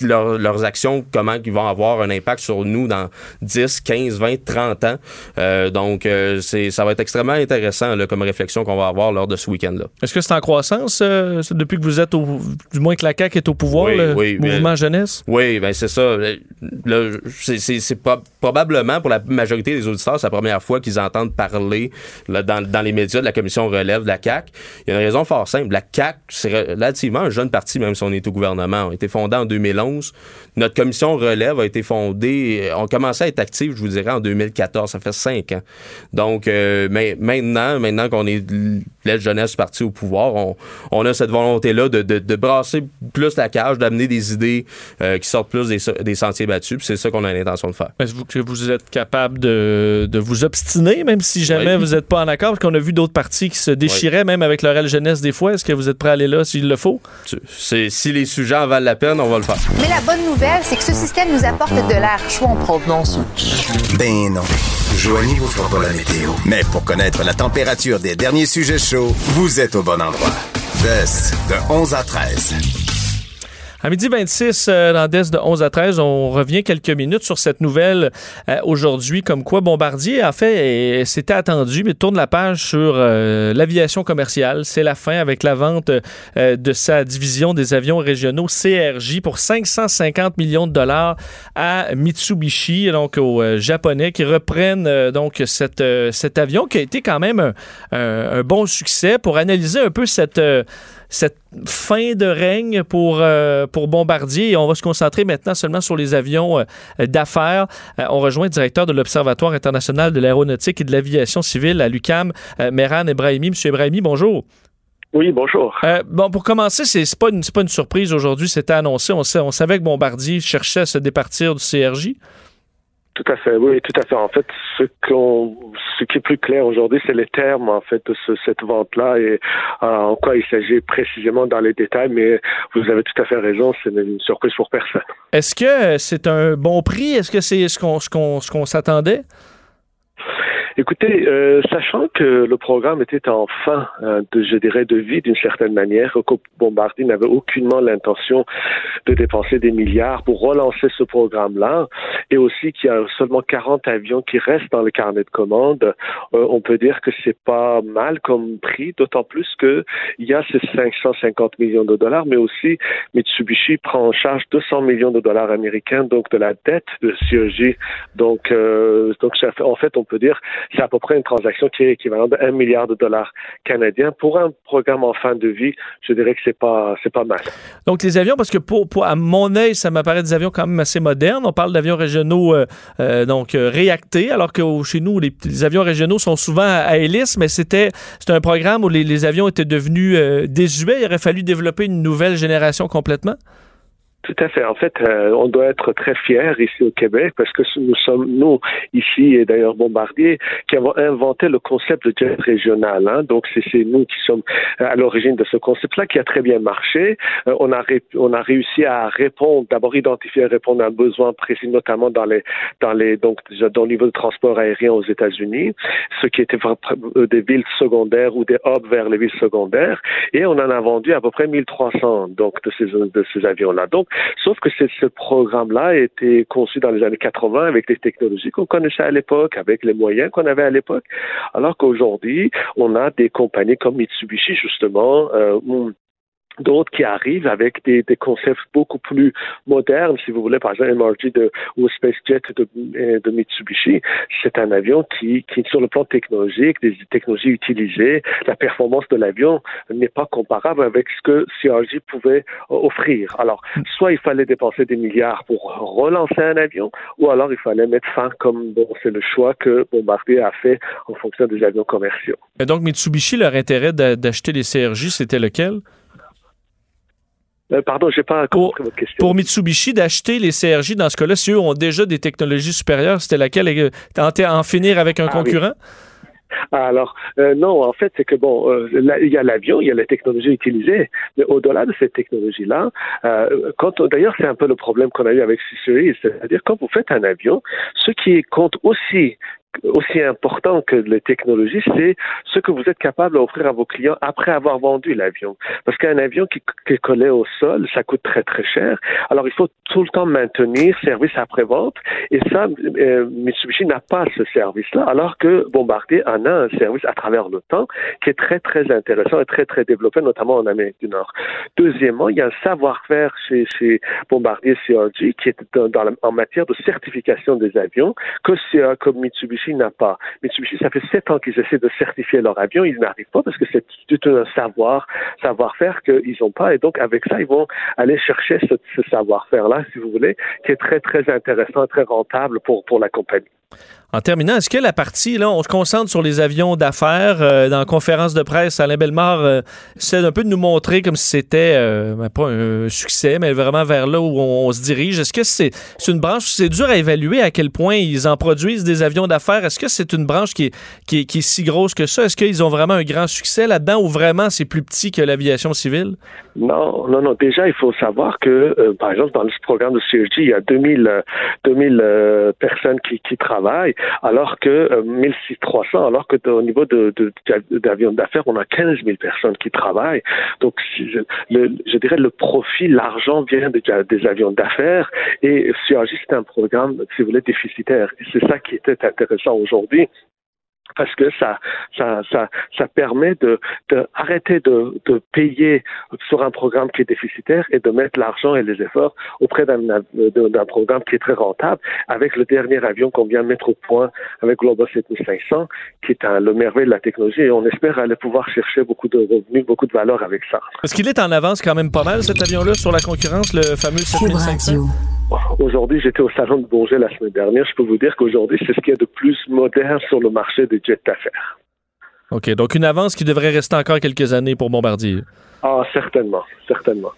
leurs actions, comment ils vont avoir un impact sur nous dans 10, 15, 20, 30 ans. Euh, donc, euh, c'est, ça va être extrêmement intéressant là, comme réflexion qu'on va avoir lors de ce week-end-là. Est-ce que c'est en croissance euh, depuis que vous êtes au. Du moins que la CAQ est au pouvoir, Oui, le oui, mouvement jeunesse? Oui, ben c'est ça. C'est, c'est- c'est prob- probablement pour la majorité des auditeurs, c'est la première fois qu'ils entendent parler là, dans, dans les médias de la commission relève de la CAC. Il y a une raison fort simple. La CAC, c'est relativement un jeune parti, même si on est au gouvernement. On a été fondé en 2011. Notre commission relève a été fondée, on commençait à être actif, je vous dirais, en 2014. Ça fait cinq ans. Donc, euh, mais maintenant, maintenant qu'on est l'aide jeunesse parti au pouvoir, on, on a cette volonté-là de, de, de brasser plus la cage, d'amener des idées euh, qui sortent plus des, des sentiers battus. Puis c'est ça qu'on a l'intention de faire. Est-ce que vous êtes capable de, de vous obstiner, même si jamais Oui. vous n'êtes pas en accord? Parce qu'on a vu d'autres partis qui se déchiraient, même avec leur aile jeunesse des fois. Est-ce que vous êtes prêt à aller là s'il le faut? Si les sujets en valent la peine, on va le faire. Mais la bonne nouvelle, c'est que ce système nous apporte de en provenance. Ben non. Joignez vous fera pas la météo. Mais pour connaître la température des derniers sujets chauds, vous êtes au bon endroit. Bess, de 11 à 13. À midi 26, euh, dans DES de 11 à 13, on revient quelques minutes sur cette nouvelle euh, aujourd'hui, comme quoi Bombardier, en fait, c'était attendu, mais tourne la page sur euh, l'aviation commerciale. C'est la fin avec la vente euh, de sa division des avions régionaux CRJ pour 550 millions de dollars à Mitsubishi, donc aux euh, Japonais, qui reprennent euh, donc cet avion qui a été quand même un, un- un bon succès pour analyser un peu cette... cette fin de règne pour, euh, pour Bombardier. Et on va se concentrer maintenant seulement sur les avions euh, d'affaires. Euh, on rejoint le directeur de l'Observatoire international de l'aéronautique et de l'aviation civile à l'UCAM, Mehran Ebrahimi. Monsieur Ebrahimi, bonjour. Oui, bonjour. Euh, bon, pour commencer, c'est pas, une- pas une surprise aujourd'hui, c'était annoncé. On, on savait que Bombardier cherchait à se départir du CRJ. Tout à fait, oui, tout à fait. En fait, ce qu'on, ce qui est plus clair aujourd'hui, c'est les termes en fait de ce- cette vente-là et euh, en quoi il s'agit précisément dans les détails. Mais vous avez tout à fait raison, c'est une surprise pour personne. Est-ce que c'est un bon prix? Est-ce que c'est ce qu'on s'attendait? Écoutez, euh, sachant que le programme était en fin euh, de, je dirais, de vie d'une certaine manière, que Bombardier n'avait aucunement l'intention de dépenser des milliards pour relancer ce programme-là, et aussi qu'il y a seulement 40 avions qui restent dans le carnet de commandes, euh, on peut dire que c'est pas mal comme prix, d'autant plus que il y a ces 550 millions de dollars, mais aussi Mitsubishi prend en charge 200 millions de dollars américains, donc de la dette de CEJ. Donc, euh, donc en fait, on peut dire c'est à peu près une transaction qui est équivalente de 1 milliard de dollars canadiens. Pour un programme en fin de vie, je dirais que c'est pas, c'est pas mal. Donc, les avions, parce que pour, pour- à mon œil, ça m'apparaît des avions quand même assez modernes. On parle d'avions régionaux euh, euh, donc euh, réactés, alors que chez nous, les, avions régionaux sont souvent à, hélice, mais c'était c'était un programme où les, les avions étaient devenus euh, désuets. Il aurait fallu développer une nouvelle génération complètement? Tout à fait. En fait, euh, on doit être très fiers ici au Québec parce que nous sommes, nous, ici, et d'ailleurs Bombardier, qui avons inventé le concept de jet régional. hein. Donc, c'est nous qui sommes à l'origine de ce concept-là qui a très bien marché. Euh, on, a ré- on a réussi à répondre, d'abord identifier et répondre à un besoin précis, notamment dans les, dans les, donc, dans le niveau de transport aérien aux États-Unis, ce qui était euh, des villes secondaires ou des hubs vers les villes secondaires. Et on en a vendu à peu près 1300, donc, de ces, de ces avions-là. Donc, Sauf que ce, programme-là a été conçu dans les années 80 avec les technologies qu'on connaissait à l'époque, avec les moyens qu'on avait à l'époque, alors qu'aujourd'hui, on a des compagnies comme Mitsubishi, justement, euh, d'autres qui arrivent avec des, concepts beaucoup plus modernes, si vous voulez, par exemple MRG de, ou SpaceJet de, euh, de Mitsubishi, c'est un avion qui, sur le plan technologique, des technologies utilisées, la performance de l'avion n'est pas comparable avec ce que CRJ pouvait euh, offrir. Alors, soit il fallait dépenser des milliards pour relancer un avion, ou alors il fallait mettre fin, comme bon, c'est le choix que Bombardier a fait en fonction des avions commerciaux. Et donc, Mitsubishi, leur intérêt d'a- d'acheter les CRJ, c'était lequel? Euh, pardon, j'ai pas compris votre question. Pour Mitsubishi, d'acheter les CRJ, dans ce cas-là, si eux ont déjà des technologies supérieures, c'était laquelle? euh, Tenter en finir avec un Ah oui. concurrent? Alors, euh, non, en fait, c'est que bon, euh, là, il y a l'avion, il y a la technologie utilisée, mais au-delà de cette technologie-là, euh, quand d'ailleurs, c'est un peu le problème qu'on a eu avec C-Series, c'est-à-dire quand vous faites un avion, ce qui compte aussi aussi important que les technologies, c'est ce que vous êtes capable d'offrir à vos clients après avoir vendu l'avion. Parce qu'un avion qui, qui est au sol, ça coûte très très cher. Alors il faut tout le temps maintenir service après-vente. Et ça, euh, Mitsubishi n'a pas ce service-là, alors que Bombardier en a un service à travers le temps qui est très très intéressant et très très développé, notamment en Amérique du Nord. Deuxièmement, il y a un savoir-faire chez, chez Bombardier CRG qui est dans, en matière de certification des avions que, que Mitsubishi n'a pas. Mitsubishi, ça fait sept ans qu'ils essaient de certifier leur avion, ils n'arrivent pas parce que c'est tout un savoir, savoir-faire qu'ils n'ont pas. Et donc, avec ça, ils vont aller chercher ce, savoir-faire-là, si vous voulez, qui est très, très intéressant, très rentable pour la compagnie. En terminant, est-ce que la partie, là, on se concentre sur les avions d'affaires euh, dans la conférence de presse, Alain Bellemare euh, un peu de nous montrer comme si c'était euh, ben, pas un succès, mais vraiment vers là où on, se dirige. Est-ce que c'est une branche, c'est dur à évaluer à quel point ils en produisent des avions d'affaires? Est-ce que c'est une branche qui est, qui, est, qui est si grosse que ça? Est-ce qu'ils ont vraiment un grand succès là-dedans ou vraiment c'est plus petit que l'aviation civile? Non, non, non. Déjà, il faut savoir que, euh, par exemple, dans ce programme de CRG, il y a 2000, euh, 2000 euh, personnes qui, qui travaillent, alors que euh, 1300, alors que au niveau de, d'avions d'affaires, on a 15 000 personnes qui travaillent. Donc, je, le, je dirais le profit, l'argent vient de- des avions d'affaires et CRG, c'est un programme, si vous voulez, déficitaire. C'est ça qui était intéressant aujourd'hui parce que ça, ça, ça, ça permet de, de arrêter de, de payer sur un programme qui est déficitaire et de mettre l'argent et les efforts auprès d'un, programme qui est très rentable. Avec le dernier avion qu'on vient de mettre au point avec Global 7500, qui est un, le merveille de la technologie, et on espère aller pouvoir chercher beaucoup de revenus, beaucoup de valeur avec ça. Est-ce qu'il est en avance quand même pas mal, cet avion-là, sur la concurrence, le fameux 7500? Aujourd'hui, j'étais au salon de Bourget la semaine dernière. Je peux vous dire qu'aujourd'hui, c'est ce qu'il y a de plus moderne sur le marché des d'affaires. OK. Donc, une avance qui devrait rester encore quelques années pour Bombardier. Ah, certainement, certainement.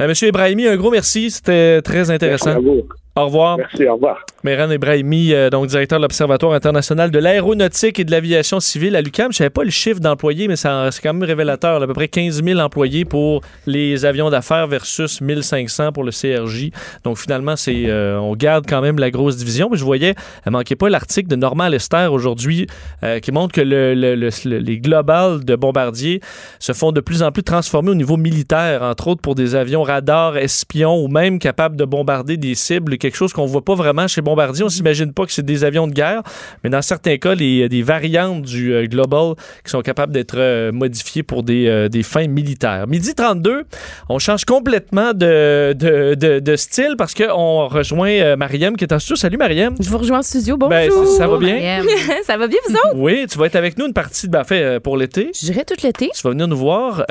Euh, Monsieur Ibrahimi, un gros merci. C'était très intéressant. Merci à vous. Au revoir. Merci, au revoir. Mehran Ibrahimi, euh, donc directeur de l'Observatoire international de l'aéronautique et de l'aviation civile à l'UQAM. Je savais pas le chiffre d'employés, mais ça- c'est quand même révélateur. là. à peu près 15 000 employés pour les avions d'affaires versus 1500 pour le CRJ. Donc finalement, c'est euh, on garde quand même la grosse division. Mais je voyais, elle manquait pas l'article de Normand Lester aujourd'hui euh, qui montre que le- le- le- le- les globales de Bombardier se font de plus en plus transformer au niveau militaire, entre autres pour des avions radars, espions ou même capables de bombarder des cibles, quelque chose qu'on voit pas vraiment chez Bombardier. On s'imagine pas que c'est des avions de guerre, mais dans certains cas, les, des variantes du euh, Global qui sont capables d'être euh, modifiées pour des, euh, des fins militaires. Midi 32, on change complètement de, de, de- de style parce qu'on rejoint Mariam qui est en studio. Salut Mariam. Je vous rejoins en studio. Bonjour. Ben, ça- ça va bien? ça va bien, vous autres? Oui, tu vas être avec nous une partie de, ben, en fait, pour l'été. Je dirais tout l'été. Tu vas venir nous voir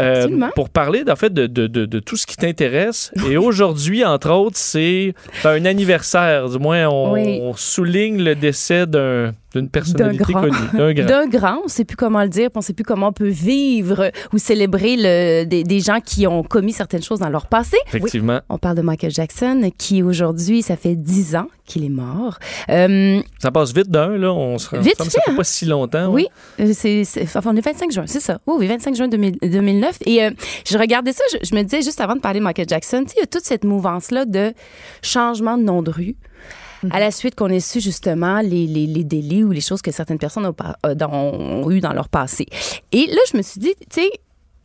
pour parler en fait de, de, de, de tout ce qui t'intéresse. Et aujourd'hui, entre autres, c'est un anniversaire. Du moins, on, Oui. on souligne le décès d'un- d'une personnalité grand. connue. D'un grand. D'un grand, on ne sait plus comment le dire, on ne sait plus comment on peut vivre ou célébrer le, des, des gens qui ont commis certaines choses dans leur passé. Effectivement. On parle de Michael Jackson, qui aujourd'hui, ça fait 10 ans qu'il est mort. Euh, Ça passe vite d'un, là. On se rend Vite compte, ça fait, fait pas si longtemps. Oui, euh, c'est, c'est- enfin, on est 25 juin, c'est ça. Oui, oui, 25 juin 2000 2009. Et euh, je regardais ça, je, je me disais juste avant de parler de Michael Jackson, tu sais, il y a toute cette mouvance-là de changement de nom de rue. À la suite qu'on ait su justement les, délits ou les choses que certaines personnes ont, euh, ont eu dans leur passé. Et là, je me suis dit, tu sais,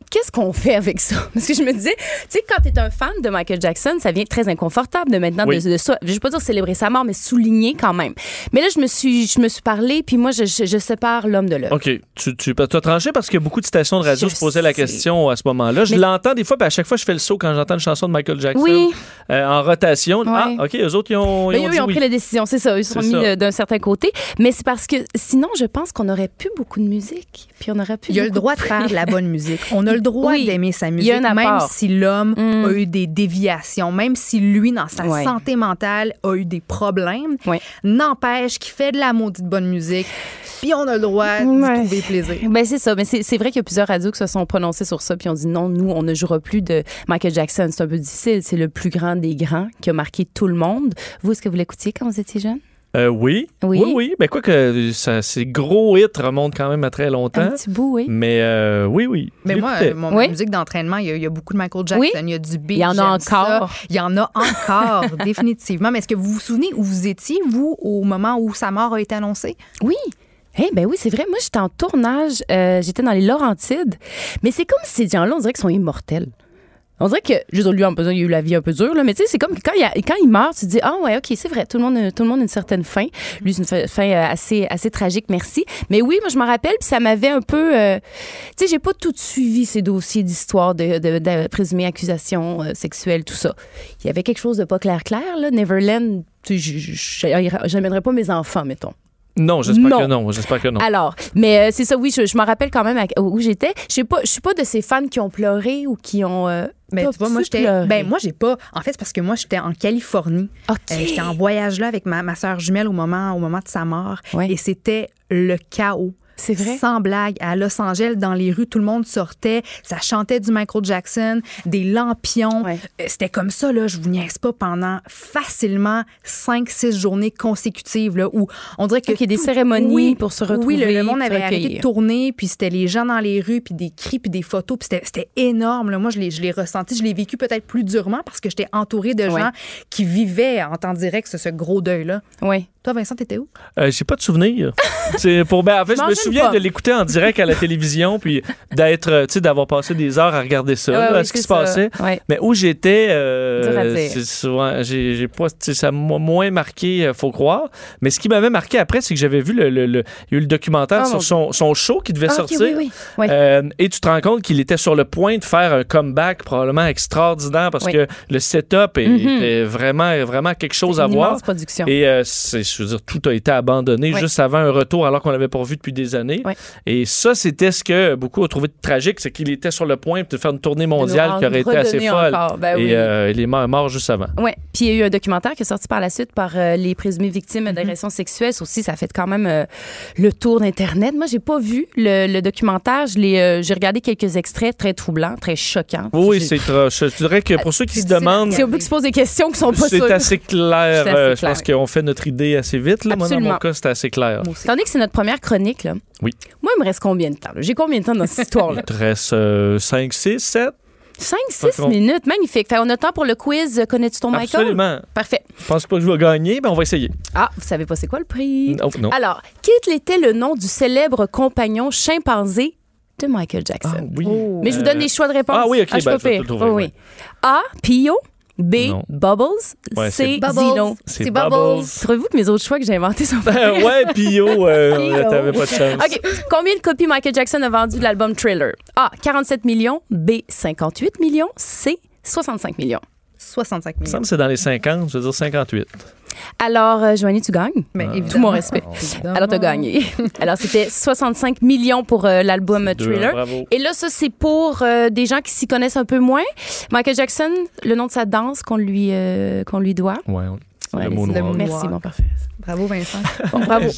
qu'est-ce qu'on fait avec ça? Parce que je me disais, tu sais, quand tu es un fan de Michael Jackson, ça vient très inconfortable de maintenant Oui. de, de ça. Je vais pas dire célébrer sa mort, mais souligner quand même. Mais là, je me suis, je me suis parlé, puis moi, je, je, je sépare l'homme de l'œuvre. OK. Tu, tu as tranché parce qu'il y a beaucoup de stations de radio Je se posaient la question à ce moment-là. Je Mais- l'entends des fois, puis à chaque fois, je fais le saut quand j'entends une chanson de Michael Jackson Oui. euh, en rotation. Ah. OK, eux autres, ils ont, ils ont eux, dit ils ont oui. pris la décision, c'est ça. Ils se sont mis de- d'un certain côté. Mais c'est parce que sinon, je pense qu'on aurait plus beaucoup de musique. Puis on aurait plus Il y a le droit de faire de la bonne musique. On a le droit Oui. d'aimer sa Il musique, même si l'homme Mm. a eu des déviations, même si lui, dans sa Ouais. santé mentale, a eu des problèmes. Ouais. N'empêche qu'il fait de la maudite bonne musique, puis on a le droit d'y Ouais. trouver plaisir. Ben c'est ça, mais c'est vrai qu'il y a plusieurs radios qui se sont prononcées sur ça puis on dit non, nous on ne jouera plus de Michael Jackson, c'est un peu difficile, c'est le plus grand des grands qui a marqué tout le monde. Vous est-ce que vous l'écoutiez quand vous étiez jeune? Euh, oui. Oui. Oui, oui. Mais quoi que ça, ces gros hits remontent quand même à très longtemps. Un petit bout, oui. Mais euh, oui, oui. Mais moi, euh, mon Oui. musique d'entraînement, il y, a, il y a beaucoup de Michael Jackson, Oui. il y a du beat. Il y en a encore. Il y en a encore, définitivement. Mais est-ce que vous vous souvenez où vous étiez, vous, au moment où sa mort a été annoncée? Oui. Eh ben oui, c'est vrai. Moi, j'étais en tournage, euh, j'étais dans les Laurentides, mais c'est comme si ces gens-là, on dirait qu'ils sont immortels. On dirait que, juste lui, en pesant, il a eu la vie un peu dure, là, mais tu sais, c'est comme quand il, a- quand il meurt, tu te dis, ah ouais, ok, c'est vrai, tout le monde, tout le monde a une certaine fin. Lui, c'est une fin euh, assez, assez tragique, merci. Mais oui, moi, je m'en rappelle, puis ça m'avait un peu, euh, tu sais, j'ai pas tout suivi ces dossiers d'histoire de, de, de présumées accusations euh, sexuelles, tout ça. Il y avait quelque chose de pas clair, clair, là. Neverland, je- j'amènerais pas mes enfants, mettons. Non, j'espère que non. J'espère que non. Alors, mais euh, c'est ça, oui, je, je me rappelle quand même à- où j'étais. Je je suis pas de ces fans qui ont pleuré ou qui ont. euh, Ben, tu vois, moi, j'étais. Ben, moi, j'ai pas. En fait, c'est parce que moi, j'étais en Californie. OK. Euh, j'étais en voyage là avec ma, ma soeur jumelle au moment, au moment de sa mort. Ouais. Et c'était le chaos. C'est vrai? Sans blague. À Los Angeles, dans les rues, tout le monde sortait. Ça chantait du Michael Jackson, des lampions. Ouais. Euh, C'était comme ça, là. Je vous niaise pas pendant facilement 5-6 journées consécutives, là, où on dirait que. Ok, des tout- cérémonies Oui, pour se Oui, le, retrouver, le monde avait arrêté de tourner, puis c'était les gens dans les rues, puis des cris, puis des photos, puis c'était- énorme. Là. Moi, je l'ai je l'ai ressenti. Je l'ai vécu peut-être plus durement parce que j'étais entourée de Ouais. gens qui vivaient en temps direct ce, ce gros deuil-là. Oui. Toi, Vincent, t'étais où? Euh, J'ai pas de souvenir. Pour ben, en fait, je me souviens de l'écouter en direct à la télévision puis d'être euh, tu sais d'avoir passé des heures à regarder ça, Ouais, là, ce qui se passait. Ouais. Mais où j'étais euh, c'est souvent j'ai pas ça m'a moins marqué faut croire, mais ce qui m'avait marqué après c'est que j'avais vu le, le- le- il y a eu le documentaire Oh, mon sur son, son show qui devait Ah, sortir. oui, oui. Euh, et tu te rends compte qu'il était sur le point de faire un comeback probablement extraordinaire parce que le setup est- Mhm. était vraiment vraiment quelque chose à voir. production. Et c'est je veux dire, tout a été abandonné juste avant un retour alors qu'on l'avait pas vu depuis des années. Et ça, c'était ce que beaucoup ont trouvé tragique, c'est qu'il était sur le point de faire une tournée mondiale qui aurait été assez folle. ben et oui. euh, il est mort, juste avant. Ouais. Puis il y a eu un documentaire qui est sorti par la suite par euh, les présumées victimes d'agressions sexuelles. Ça aussi, ça a fait quand même euh, le tour d'Internet. Moi, j'ai pas vu le, le documentaire. Euh, j'ai regardé quelques extraits très troublants, très choquants. Oui, oui, c'est Je dirais que pour ceux qui se demandent. C'est au bout qui se posent des questions qui sont pas C'est assez clair. Assez euh, je clair. pense qu'on fait notre idée assez vite. Là. Moi, dans mon cas, c'était assez clair. Donné que c'est notre première chronique, là, Oui. moi, il me reste combien de temps? J'ai combien de temps dans cette histoire-là? Il te reste 5, 6, 7. 5-6 Par contre- minutes. Magnifique. Fait, on a temps pour le quiz. Connais-tu ton Michael? Absolument. Parfait. Je pense pas que je vais gagner, mais on va essayer. Ah, vous savez pas c'est quoi le prix? Non, non. Alors, quel était le nom du célèbre compagnon chimpanzé de Michael Jackson? oui. Mais je vous donne Euh, des choix de réponse. ah oui, ok, je suis ben, je vais te le trouver, Oui, ouais. oui. A. Pio. B. Non. Bubbles. Ouais, C. Zino. C'est Bubbles. Bubbles. Trouvez-vous que mes autres choix que j'ai inventés sont pas Ben ouais, Pio, euh, Pio. t'avais pas de chance. OK. Combien de copies Michael Jackson a vendu de l'album Thriller? A. 47 millions. B. 58 millions. C. 65 millions. 65 Il me semble que c'est dans les 50, je veux dire 58. Alors, euh, Joanie, tu gagnes. Mais Tout évidemment. mon respect. Évidemment. Alors, t'as gagné. Alors, c'était 65 millions pour euh, l'album Deux, Thriller. bravo. Et là, ça, c'est pour euh, des gens qui s'y connaissent un peu moins. Michael Jackson, le nom de sa danse qu'on lui, euh, qu'on lui doit. Ouais, on- Ouais, le mot noir. Merci, bon, parfait. Bravo, Vincent. Bon, bravo.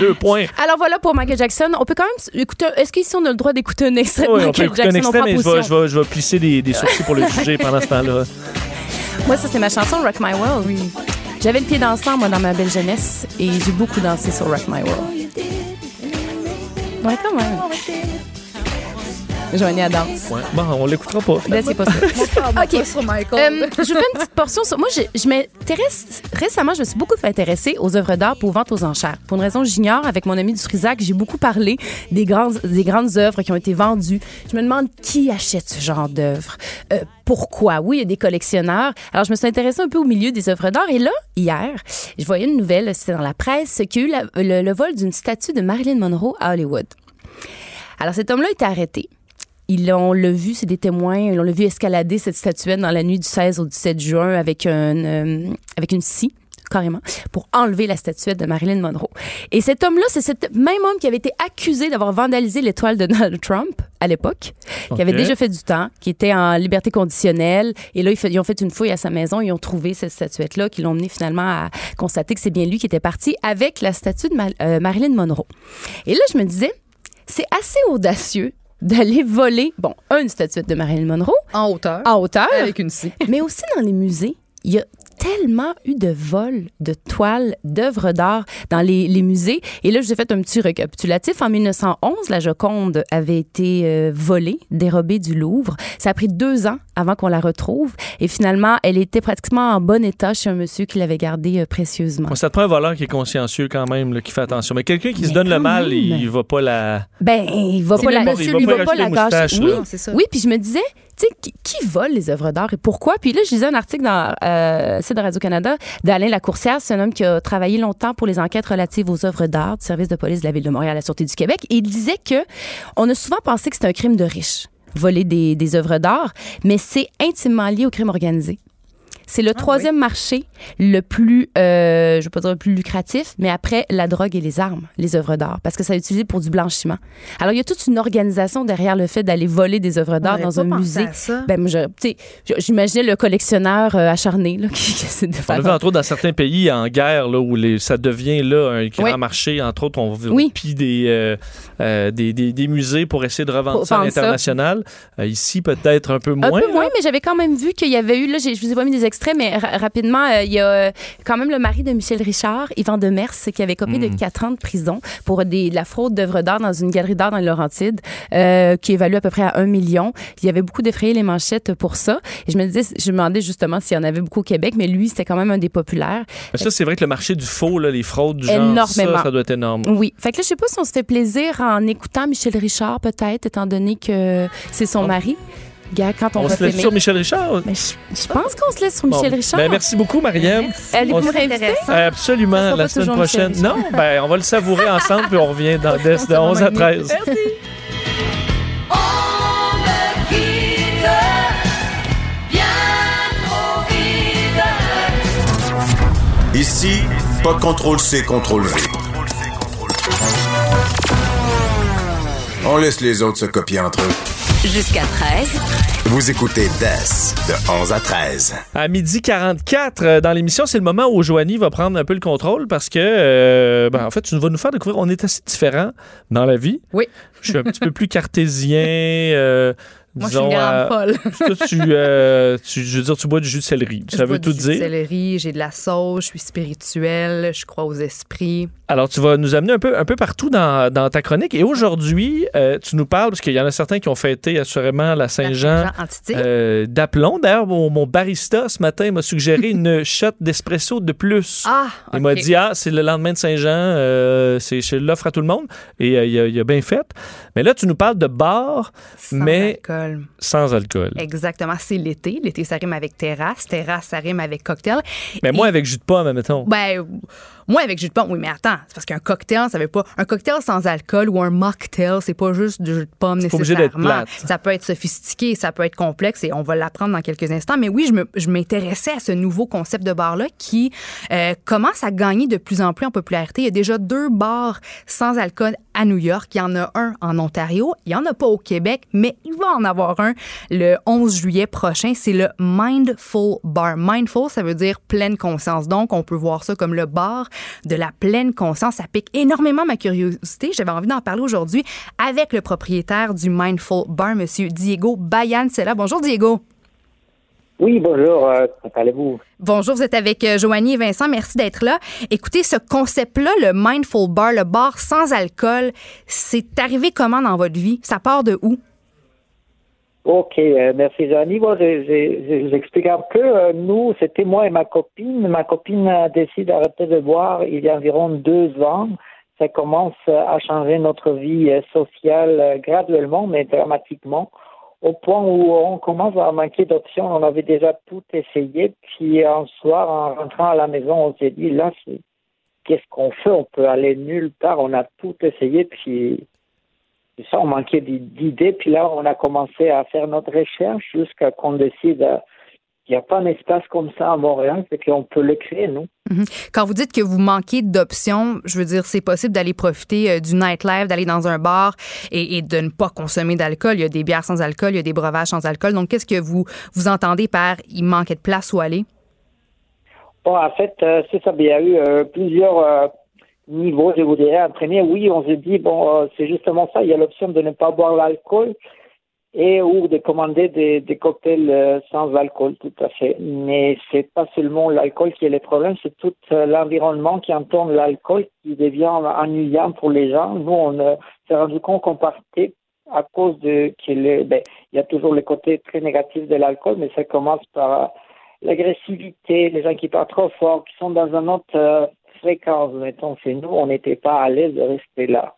Deux points. Alors voilà pour Michael Jackson. On peut quand même écouter. Est-ce qu'ici on a le droit d'écouter un extrait de Ouais, on peut Michael écouter un Jackson? extrait, on mais je vais, je, vais, je vais plisser des, des sourcils pour le juger pendant ce temps-là. Moi, ça, c'est ma chanson Rock My World. Oui. J'avais le pied dansant, moi, dans ma belle jeunesse, et j'ai beaucoup dansé sur Rock My World. Ouais, quand même. Joanie, elle danse. Ouais. Bon, on l'écoutera pas. Là, c'est pas ça. OK. sur Michael. Euh, je vous fais une petite portion. sur- Moi, je, je m'intéresse. Récemment, je me suis beaucoup fait intéresser aux œuvres d'art pour vente aux enchères. Pour une raison que j'ignore, avec mon ami du Frisac, j'ai beaucoup parlé des, grandes des grandes œuvres qui ont été vendues. Je me demande qui achète ce genre d'œuvres. Euh, pourquoi? Oui, il y a des collectionneurs. Alors, je me suis intéressée un peu au milieu des œuvres d'art. Et là, hier, je voyais une nouvelle, c'était dans la presse, qu'il y a eu la- le, le vol d'une statue de Marilyn Monroe à Hollywood. Alors, cet homme-là a été arrêté. Ils l'ont l'a vu, c'est des témoins, ils l'ont vu escalader cette statuette dans la nuit du 16 au 17 juin avec, un, euh, avec une scie carrément, pour enlever la statuette de Marilyn Monroe. Et cet homme-là, c'est cet même homme qui avait été accusé d'avoir vandalisé l'étoile de Donald Trump à l'époque, qui avait déjà fait du temps, qui était en liberté conditionnelle. Et là, ils, ont fait une fouille à sa maison, ils ont trouvé cette statuette-là, qui l'ont mené finalement à constater que c'est bien lui qui était parti avec la statue de euh, Marilyn Monroe. Et là, je me disais, c'est assez audacieux d'aller voler, bon, une statuette de Marilyn Monroe. En hauteur. En hauteur. Avec une scie. Mais aussi dans les musées, il y a tellement eu de vols de toiles, d'œuvres d'art dans les, les musées. Et là, je vous ai fait un petit récapitulatif. En 1911, la Joconde avait été euh, volée, dérobée du Louvre. Ça a pris deux ans avant qu'on la retrouve. Et finalement, elle était pratiquement en bon état chez un monsieur qui l'avait gardée euh, précieusement. Bon, ça te prend un voleur qui est consciencieux quand même, là, qui fait attention. Mais quelqu'un qui se donne le mal, même. il va pas la. Ben, il va pas la, monsieur, il il va va pas la gâcher. Oui, ça. oui, puis je me disais, tu sais, qui, qui vole les œuvres d'art et pourquoi? Puis là, je lisais un article dans euh, site de Radio-Canada d'Alain Lacourcière. C'est un homme qui a travaillé longtemps pour les enquêtes relatives aux œuvres d'art du service de police de la Ville de Montréal à la Sûreté du Québec. Et il disait que on a souvent pensé que c'était un crime de riche, voler des, œuvres d'art, mais c'est intimement lié au crime organisé. C'est le troisième marché le plus, euh, je veux pas dire le plus lucratif, mais après la drogue et les armes, les œuvres d'art, parce que ça est utilisé pour du blanchiment. Alors il y a toute une organisation derrière le fait d'aller voler des œuvres d'art dans un musée. à ça. Ben moi, je- tu sais, je- j'imaginais le collectionneur euh, acharné là, qui, qui essaie de On faire. a vu entre autres dans certains pays en guerre là, où les, ça devient là un grand Oui. marché. Entre autres, on Oui. pille des, euh, euh, des, des, des musées pour essayer de revendre Pour ça à l'international. Euh, ici, peut-être un peu Un moins. peu là. moins, mais j'avais quand même vu qu'il y avait eu, là, je vous ai pas mis des extraits, mais ra- rapidement, euh, il y a euh, quand même le mari de Michel Richard, Yvan Demers, qui avait copié Mm. de 4 ans de prison pour des, de la fraude d'œuvres d'art dans une galerie d'art dans les Laurentides, euh, qui évalue à peu près à 1 million. Il y avait beaucoup défrayé les manchettes pour ça. Et je me disais, je me demandais justement s'il y en avait beaucoup au Québec, mais lui, c'était quand même un des populaires. Mais Ça, c'est vrai que le marché du faux, là, les fraudes du genre, Énormément. ça, ça doit être énorme. Oui. Fait que là, je sais pas si on se fait plaisir en écoutant Michel Richard, peut-être, étant donné que c'est son mari. Gars, quand on, se laisse sur Michel Richard? Mais je, je pense qu'on se laisse sur Michel Bon, Richard. ben, merci beaucoup, Mariam. Elle est pour? Euh, Absolument, la semaine prochaine. Non, ben, on va le savourer ensemble, puis on revient dans, de, de 11 à 13. Ici, Pas de contrôle C, contrôle V. On laisse les autres se copier entre eux. Jusqu'à 13. Vous écoutez DES de 11 à 13. À midi 44, euh, dans l'émission, c'est le moment où Joanie va prendre un peu le contrôle parce que, euh, ben, en fait, tu vas nous faire découvrir, on est assez différents dans la vie. Oui. Je suis un petit peu plus cartésien. euh, Moi, je suis une disons, grande euh, folle. toi, tu, euh, tu- je veux dire, tu bois du jus de céleri. Je Ça bois veut du tout jus de dire. céleri, j'ai de la sauce, je suis spirituelle, je crois aux esprits. Alors, tu vas nous amener un peu, un peu partout dans, dans ta chronique. Et aujourd'hui, euh, tu nous parles, parce qu'il y en a certains qui ont fêté assurément la Saint-Jean euh, d'aplomb. D'ailleurs, mon, mon barista ce matin m'a suggéré une shot d'espresso de plus. Ah, Il m'a dit, ah, c'est le lendemain de Saint-Jean, euh, c'est je l'offre à tout le monde. Et il, a, il a bien fait. Mais là, tu nous parles de bar, Sans mais alcool. sans alcool. Exactement, c'est l'été. L'été, ça rime avec terrasse. Terrasse, ça rime avec cocktail. Mais moi, avec jus de pomme, admettons. Ben, moi, avec jus de pomme, oui, mais attends, c'est parce qu'un cocktail, ça veut pas. Un cocktail sans alcool ou un mocktail, c'est pas juste du jus de pomme nécessairement. Ça peut être sophistiqué, ça peut être complexe et on va l'apprendre dans quelques instants. Mais oui, je m'intéressais à ce nouveau concept de bar-là qui euh, commence à gagner de plus en plus en popularité. Il y a déjà deux bars sans alcool à New York. Il y en a un en Ontario. Il y en a pas au Québec, mais il va en avoir un le 11 juillet prochain. C'est le Mindful Bar. Mindful, ça veut dire pleine conscience. Donc, on peut voir ça comme le bar de la pleine conscience. Ça pique énormément ma curiosité. J'avais envie d'en parler aujourd'hui avec le propriétaire du Mindful Bar, Monsieur Diego Bayan. C'est là. Bonjour, Diego. Oui, bonjour, euh, comment allez-vous? Bonjour, vous êtes avec euh, Joanie et Vincent. Merci d'être là. Écoutez, ce concept-là, le Mindful Bar, le bar sans alcool, c'est arrivé comment dans votre vie? Ça part de où? Ok, euh, merci Joanie. Bon, je, je, je vous explique un peu. Nous, c'était moi et ma copine. Ma copine a décidé d'arrêter de boire il y a environ deux ans. Ça commence à changer notre vie sociale graduellement, mais dramatiquement, au point où on commence à manquer d'options. On avait déjà tout essayé. Puis un soir, en rentrant à la maison, on s'est dit, là, qu'est-ce qu'on fait? On peut aller nulle part. On a tout essayé, puis ça, on manquait d'i- d'idées. Puis là, on a commencé à faire notre recherche jusqu'à qu'on décide qu'il n'y a pas un espace comme ça à Montréal, c'est qu'on peut le créer, nous. Mhm. Quand vous dites que vous manquez d'options, je veux dire, c'est possible d'aller profiter euh, du nightlife, d'aller dans un bar et, et de ne pas consommer d'alcool. Il y a des bières sans alcool, il y a des breuvages sans alcool. Donc, qu'est-ce que vous, vous entendez par il manquait de place où aller? Bon, en fait, euh, c'est ça. Il y a eu euh, plusieurs euh, niveaux, je vous dirais. Un premier, oui, on s'est dit, bon, euh, c'est justement ça. Il y a l'option de ne pas boire l'alcool et ou de commander des, des cocktails euh, sans alcool, tout à fait. Mais c'est pas seulement l'alcool qui est le problème, c'est tout euh, l'environnement qui entoure l'alcool qui devient ennuyant pour les gens. Nous, on euh, s'est rendu compte qu'on partait à cause de qu'il ben, il y a toujours le côté très négatif de l'alcool, mais ça commence par l'agressivité, les gens qui parlent trop fort, qui sont dans une autre fréquence. Mettons, chez nous, on n'était pas à l'aise de rester là.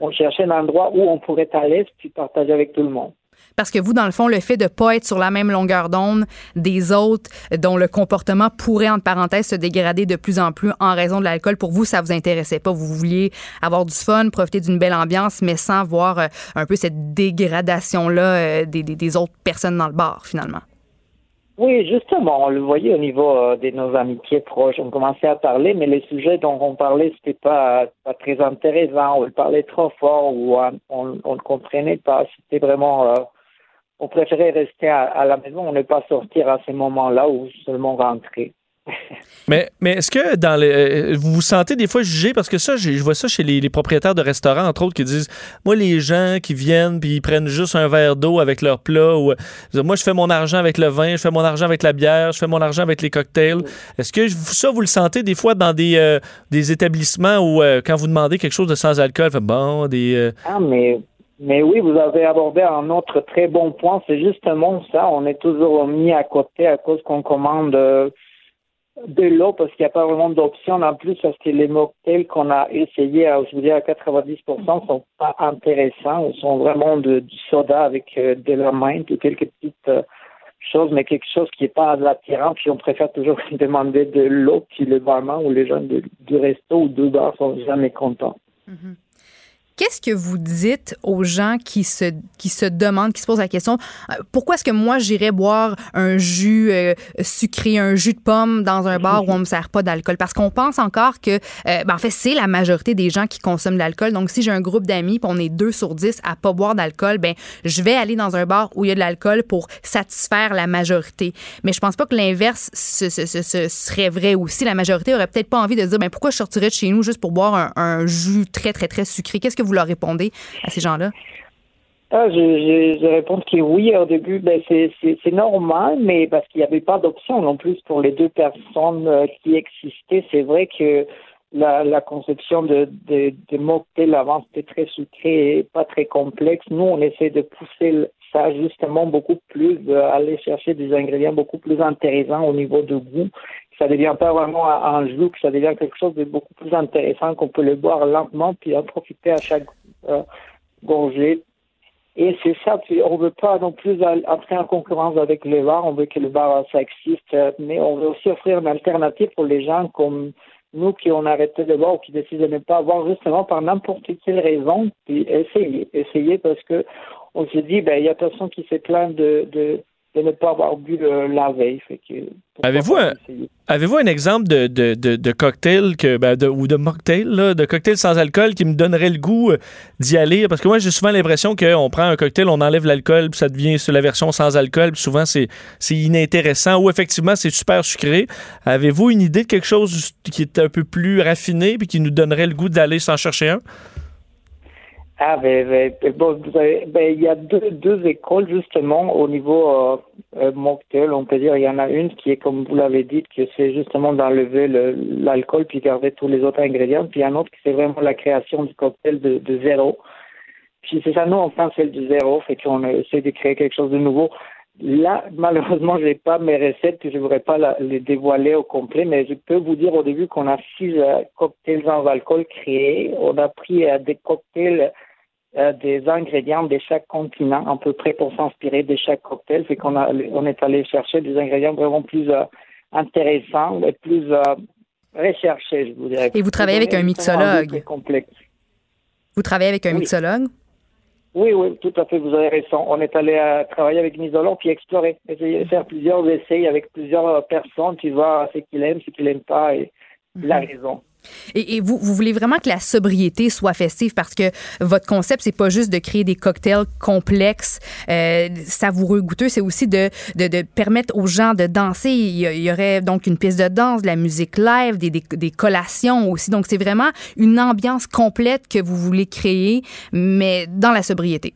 On cherchait un endroit où on pourrait l'aise puis partager avec tout le monde. Parce que vous, dans le fond, le fait de ne pas être sur la même longueur d'onde des autres, dont le comportement pourrait, entre parenthèses, se dégrader de plus en plus en raison de l'alcool, pour vous, ça vous intéressait pas. Vous vouliez avoir du fun, profiter d'une belle ambiance, mais sans voir euh, un peu cette dégradation-là euh, des autres personnes dans le bar, finalement. Oui, justement, on le voyait au niveau euh, de nos amitiés proches. On commençait à parler, mais les sujets dont on parlait, c'était pas, pas très intéressant. On parlait trop fort ou on on ne comprenait pas. C'était vraiment... euh, on préférait rester à, la maison, on ne pas sortir à ces moments-là ou seulement rentrer. Mais, mais est-ce que dans les, euh, vous vous sentez des fois jugé? Parce que ça, j'ai- je vois ça chez les, les propriétaires de restaurants, entre autres, qui disent Moi, les gens qui viennent puis ils prennent juste un verre d'eau avec leur plat, ou euh, moi, je fais mon argent avec le vin, je fais mon argent avec la bière, je fais mon argent avec les cocktails. Est-ce que ça, vous le sentez des fois dans des, euh, des établissements où, euh, quand vous demandez quelque chose de sans alcool, fait bon, des. euh, Ah, mais, mais oui, vous avez abordé un autre très bon point. C'est justement ça. On est toujours mis à côté à cause qu'on commande euh, de l'eau parce qu'il n'y a pas vraiment d'option en plus parce que les mocktails qu'on a essayé à, je vous dis, à 90% sont pas intéressants. Sont vraiment de, du soda avec euh, de la menthe ou quelques petites euh, choses, mais quelque chose qui n'est pas attirant. Puis on préfère toujours demander de l'eau. Puis le barman ou les gens du resto ou du bar sont jamais contents. Qu'est-ce que vous dites aux gens qui se, qui se demandent, qui se posent la question, euh, pourquoi est-ce que moi j'irais boire un jus euh, sucré, un jus de pomme dans un bar où on me sert pas d'alcool? Parce qu'on pense encore que, euh, ben, en fait, c'est la majorité des gens qui consomment de l'alcool. Donc, si j'ai un groupe d'amis, on est deux sur dix à pas boire d'alcool, ben, je vais aller dans un bar où il y a de l'alcool pour satisfaire la majorité. Mais je pense pas que l'inverse serait vrai aussi. La majorité aurait peut-être pas envie de dire, ben, pourquoi je sortirais de chez nous juste pour boire un, un jus très, très, très sucré? Qu'est-ce que vous leur répondez à ces gens-là? Ah, je, réponds que oui, au début, ben, c'est, normal, mais parce qu'il n'y avait pas d'option non plus pour les deux personnes euh, qui existaient. C'est vrai que la, conception de, de, de avant, c'était très sucré et pas très complexe. Nous, on essaie de pousser ça justement beaucoup plus, de aller chercher des ingrédients beaucoup plus intéressants au niveau de goût. Ça devient pas vraiment un que ça devient quelque chose de beaucoup plus intéressant, qu'on peut le boire lentement puis en profiter à chaque euh, gorgée. Et c'est ça, puis on veut pas non plus entrer en concurrence avec le bar, on veut que le bar, ça existe, euh, mais on veut aussi offrir une alternative pour les gens comme nous qui ont arrêté de boire ou qui décident de ne pas boire justement par n'importe quelle raison, puis essayer, essayer parce que on se dit, ben, il y a personne qui s'est plaint de, de ne pas avoir bu le- la veille, fait que Avez-vous un, avez-vous un exemple de, de, de, de cocktail que, ben, de- ou de mocktail, là, de cocktail sans alcool qui me donnerait le goût euh, d'y aller? Parce que moi, j'ai souvent l'impression qu'on prend un cocktail, on enlève l'alcool, puis ça devient sur la version sans alcool, puis souvent c'est c'est inintéressant ou effectivement c'est super sucré. Avez-vous une idée de quelque chose qui est un peu plus raffiné puis qui nous donnerait le goût d'aller s'en chercher un? Ah, ben, ben, ben, vous avez- ben, il y a deux, deux écoles justement au niveau euh, euh, mocktail, on peut dire. Il y en a une qui est, comme vous l'avez dit, que c'est justement d'enlever le- l'alcool puis garder tous les autres ingrédients. Puis il y a un autre qui c'est vraiment la création du cocktail de, zéro. Puis c'est ça, nous, on pense celle du zéro, fait qu'on essaie de créer quelque chose de nouveau. Là, malheureusement, je n'ai pas mes recettes, puis je ne voudrais pas les dévoiler au complet, mais je peux vous dire au début qu'on a six euh, cocktails sans alcool créés. On a pris euh, des cocktails, euh, des ingrédients de chaque continent, à peu près pour s'inspirer de chaque cocktail. Fait qu'on a, on est allé chercher des ingrédients vraiment plus euh, intéressants et plus euh, recherchés, je vous dirais. Et vous travaillez avec un mixologue? complexe. Vous travaillez avec un Oui. mixologue? Oui, oui, tout à fait, vous avez raison. On est allé travailler avec Nisolon puis explorer, essayer de faire plusieurs essais avec plusieurs personnes, tu vois ce qu'il aime, ce qu'il aime pas, et il a raison. Et, vous, vous voulez vraiment que la sobriété soit festive parce que votre concept, c'est pas juste de créer des cocktails complexes, euh, savoureux, goûteux, c'est aussi de, permettre aux gens de danser. Il y, aurait donc une piste de danse, de la musique live, des, des collations aussi. Donc, c'est vraiment une ambiance complète que vous voulez créer, mais dans la sobriété.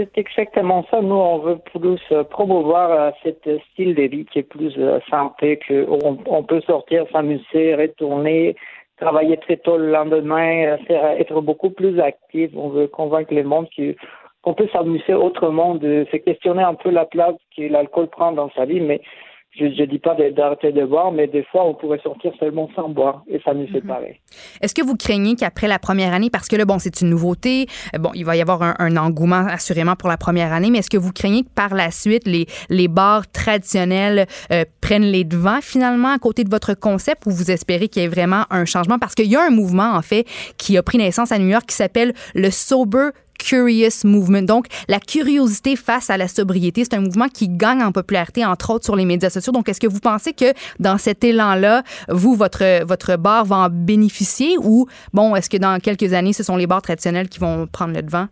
C'est exactement ça. Nous, on veut plus euh, promouvoir euh, cet style de vie qui est plus euh, santé, que on, peut sortir, s'amuser, retourner, travailler très tôt le lendemain, être beaucoup plus actif. On veut convaincre le monde qu'on peut s'amuser autrement, de se questionner un peu la place que l'alcool prend dans sa vie, mais je ne dis pas d'arrêter de boire, mais des fois, on pourrait sortir seulement sans boire et s'amuser pareil. Est-ce que vous craignez qu'après la première année, parce que là, bon, c'est une nouveauté, euh, bon, il va y avoir un, un engouement assurément pour la première année, mais est-ce que vous craignez que par la suite, les, les bars traditionnels euh, prennent les devants finalement à côté de votre concept ou vous espérez qu'il y ait vraiment un changement? Parce qu'il y a un mouvement, en fait, qui a pris naissance à New York qui s'appelle le Sober Curious Movement. Donc, la curiosité face à la sobriété, c'est un mouvement qui gagne en popularité, entre autres sur les médias sociaux. Donc, est-ce que vous pensez que dans cet élan-là, vous, votre, votre bar va en bénéficier ou, bon, est-ce que dans quelques années, ce sont les bars traditionnels qui vont prendre le devant?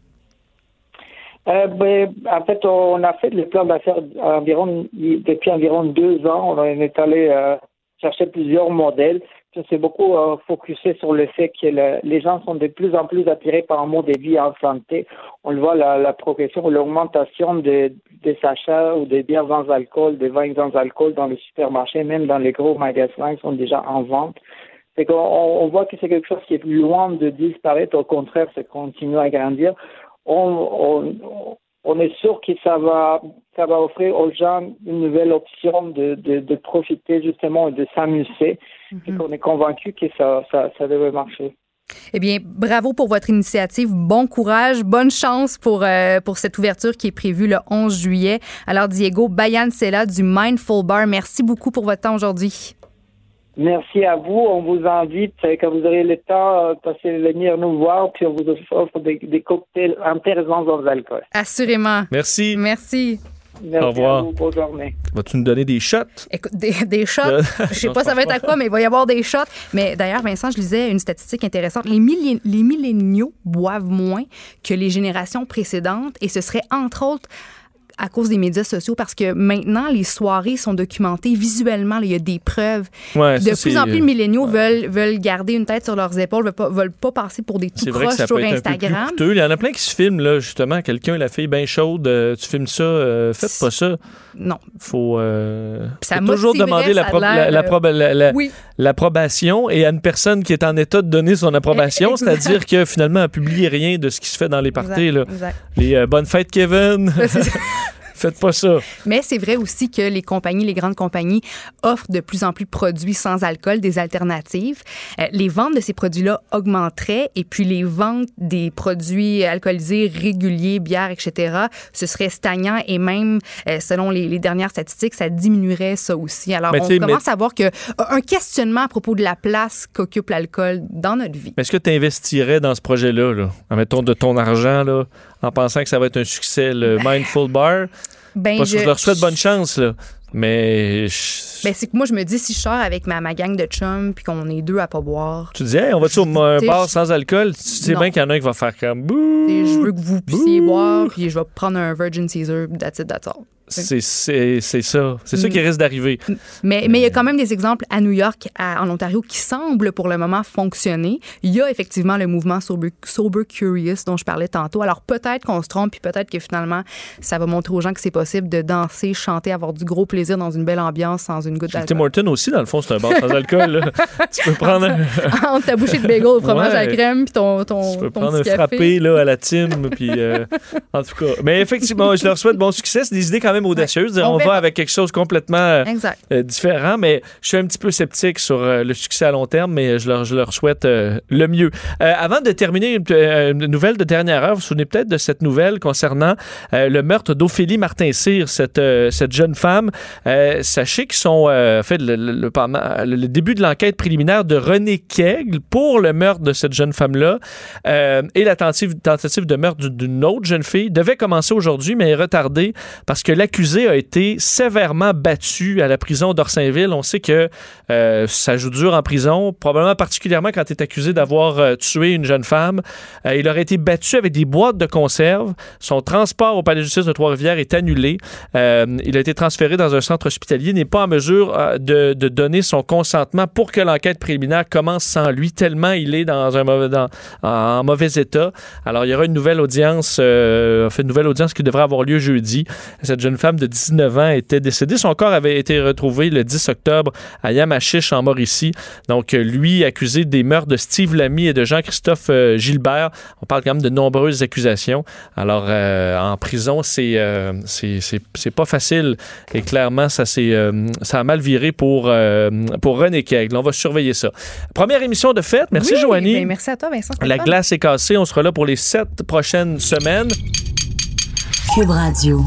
Euh, ben, en fait, on a fait le plan d'affaires depuis environ deux ans. On est allé euh, chercher plusieurs modèles. On s'est beaucoup euh, focusé sur le fait que le- les gens sont de plus en plus attirés par un mode de vie en santé. On le voit, la, la progression l'augmentation de- des achats ou des bières sans alcool, des vins sans alcool dans les supermarchés, même dans les gros magasins, sont déjà en vente. C'est qu'on on voit que c'est quelque chose qui est loin de disparaître. Au contraire, ça continue à grandir. On, est sûr que ça va, ça va offrir aux gens une nouvelle option de, de profiter justement et de s'amuser. Et qu'on est convaincu que ça, ça, ça devrait marcher. Eh bien, bravo pour votre initiative. Bon courage, bonne chance pour, euh, pour cette ouverture qui est prévue le 11 juillet. Alors, Diego Bayan Sela du Mindful Bar, merci beaucoup pour votre temps aujourd'hui. Merci à vous. On vous invite, euh, quand vous aurez le temps, euh, passer venir nous voir, puis on vous offre des, des cocktails intéressants dans l'alcool. Assurément. Merci. Merci. Merci Au revoir. à vous. Bonne journée. Vas-tu nous donner des shots? Écoute, des, des shots. Euh, Je sais pas ça va être à quoi, mais il va y avoir des shots. Mais d'ailleurs, Vincent, je lisais une statistique intéressante. Les, millé- les milléniaux boivent moins que les générations précédentes et ce serait entre autres à cause des médias sociaux parce que maintenant, les soirées sont documentées visuellement. là, Il y a des preuves. Ouais, de ça, plus en plus, de milléniaux veulent, veulent garder une tête sur leurs épaules, veulent pas, veulent pas passer pour des tout ça sur peut être un peu plus Instagram. Il y en a plein qui se filment, là, justement. Quelqu'un, la fille bien chaude, euh, tu filmes ça, euh, faites pas ça. Non. Faut, euh, Ça faut toujours demander la la- la euh, oui. l'approbation et à une personne qui est en état de donner son approbation, c'est-à-dire que finalement, elle a publié rien de ce qui se fait dans les parties. Là. exact. Les euh, bonnes fêtes, Kevin. Faites pas ça. Mais c'est vrai aussi que les compagnies, les grandes compagnies, offrent de plus en plus de produits sans alcool, des alternatives. Euh, les ventes de ces produits-là augmenteraient et puis les ventes des produits alcoolisés réguliers, bières, etc., ce serait stagnant et même, euh, selon les, les dernières statistiques, ça diminuerait ça aussi. Alors, Mais on commence mais- à voir que un questionnement à propos de la place qu'occupe l'alcool dans notre vie. Est-ce que tu investirais dans ce projet-là, là, en mettant de ton argent, là, en pensant que ça va être un succès, le Mindful Bar? Ben, Parce que je je- leur souhaite bonne chance, là. Mais je- Ben, c'est que moi, je me dis, si je sors avec ma, ma gang de chums puis qu'on est deux à pas boire, tu dis, hey, on va-tu au un bar sans alcool? Tu sais Non. bien qu'il y en a un qui va faire comme bouh. Je veux que vous puissiez boire, puis je vais prendre un Virgin Caesar, that's it, that's all. C'est ça. C'est ça Mm. qui risque d'arriver. Mais mais il y a quand même des exemples à New York, à- en Ontario, qui semblent pour le moment fonctionner. Il y a effectivement le mouvement Sober, Sober Curious dont je parlais tantôt. Alors peut-être qu'on se trompe, puis peut-être que finalement, ça va montrer aux gens que c'est possible de danser, chanter, avoir du gros plaisir dans une belle ambiance sans une goutte Tim d'alcool. Horton aussi, dans le fond, c'est un bar sans alcool. là. tu peux prendre un, Entre ta bouchée de bagel au fromage à la crème, puis ton, ton, tu peux ton prendre un café. frappé là, à la Tim. Puis, euh, en tout cas. Mais effectivement, je leur souhaite bon succès. C'est des idées quand même audacieuses. Ouais. On, On va avec quelque chose complètement euh, euh, différent, mais je suis un petit peu sceptique sur euh, le succès à long terme, mais je leur, je leur souhaite euh, le mieux. Avant de terminer, une, une nouvelle de dernière heure, vous vous souvenez peut-être de cette nouvelle concernant le meurtre d'Ophélie Martin-Cyr, cette, cette jeune femme. Sachez qu'ils sont, fait, le, le- le- pendant- le- le début de l'enquête préliminaire de René Kegel pour le meurtre de cette jeune femme-là et la tentative, tentative de meurtre d'une- autre jeune fille devait commencer aujourd'hui, mais est retardée parce que l'accusé a été sévèrement battu à la prison d'Orsainville. On sait que euh, ça joue dur en prison, probablement particulièrement quand tu es accusé d'avoir euh, tué une jeune femme. Euh, il aurait été battu avec des boîtes de conserve. Son transport au palais de justice de Trois-Rivières est annulé. Il a été transféré dans un centre hospitalier, n'est pas en mesure de, donner son consentement pour que l'enquête préliminaire commence sans lui, tellement il est dans un mauvais, en mauvais état. Alors, il y aura une nouvelle audience, une nouvelle audience qui devrait avoir lieu jeudi. Cette jeune femme de 19 ans était décédée. Son corps avait été retrouvé le 10 octobre à Yamachiche, en Mauricie. Donc, euh, lui, accusé des meurtres de Steve Lamy et de Jean-Christophe euh, Gilbert. On parle quand même de nombreuses accusations. Alors, euh, en prison, c'est euh, c'est- c'est- c'est pas facile. Et clairement, ça, euh, ça a mal viré pour, euh, pour René Kegel. On va surveiller ça. Première émission de fête. Merci, Oui, Joanie. ben, merci à toi, Vincent. La glace est cassée. On sera là pour les sept prochaines semaines. Cube Radio.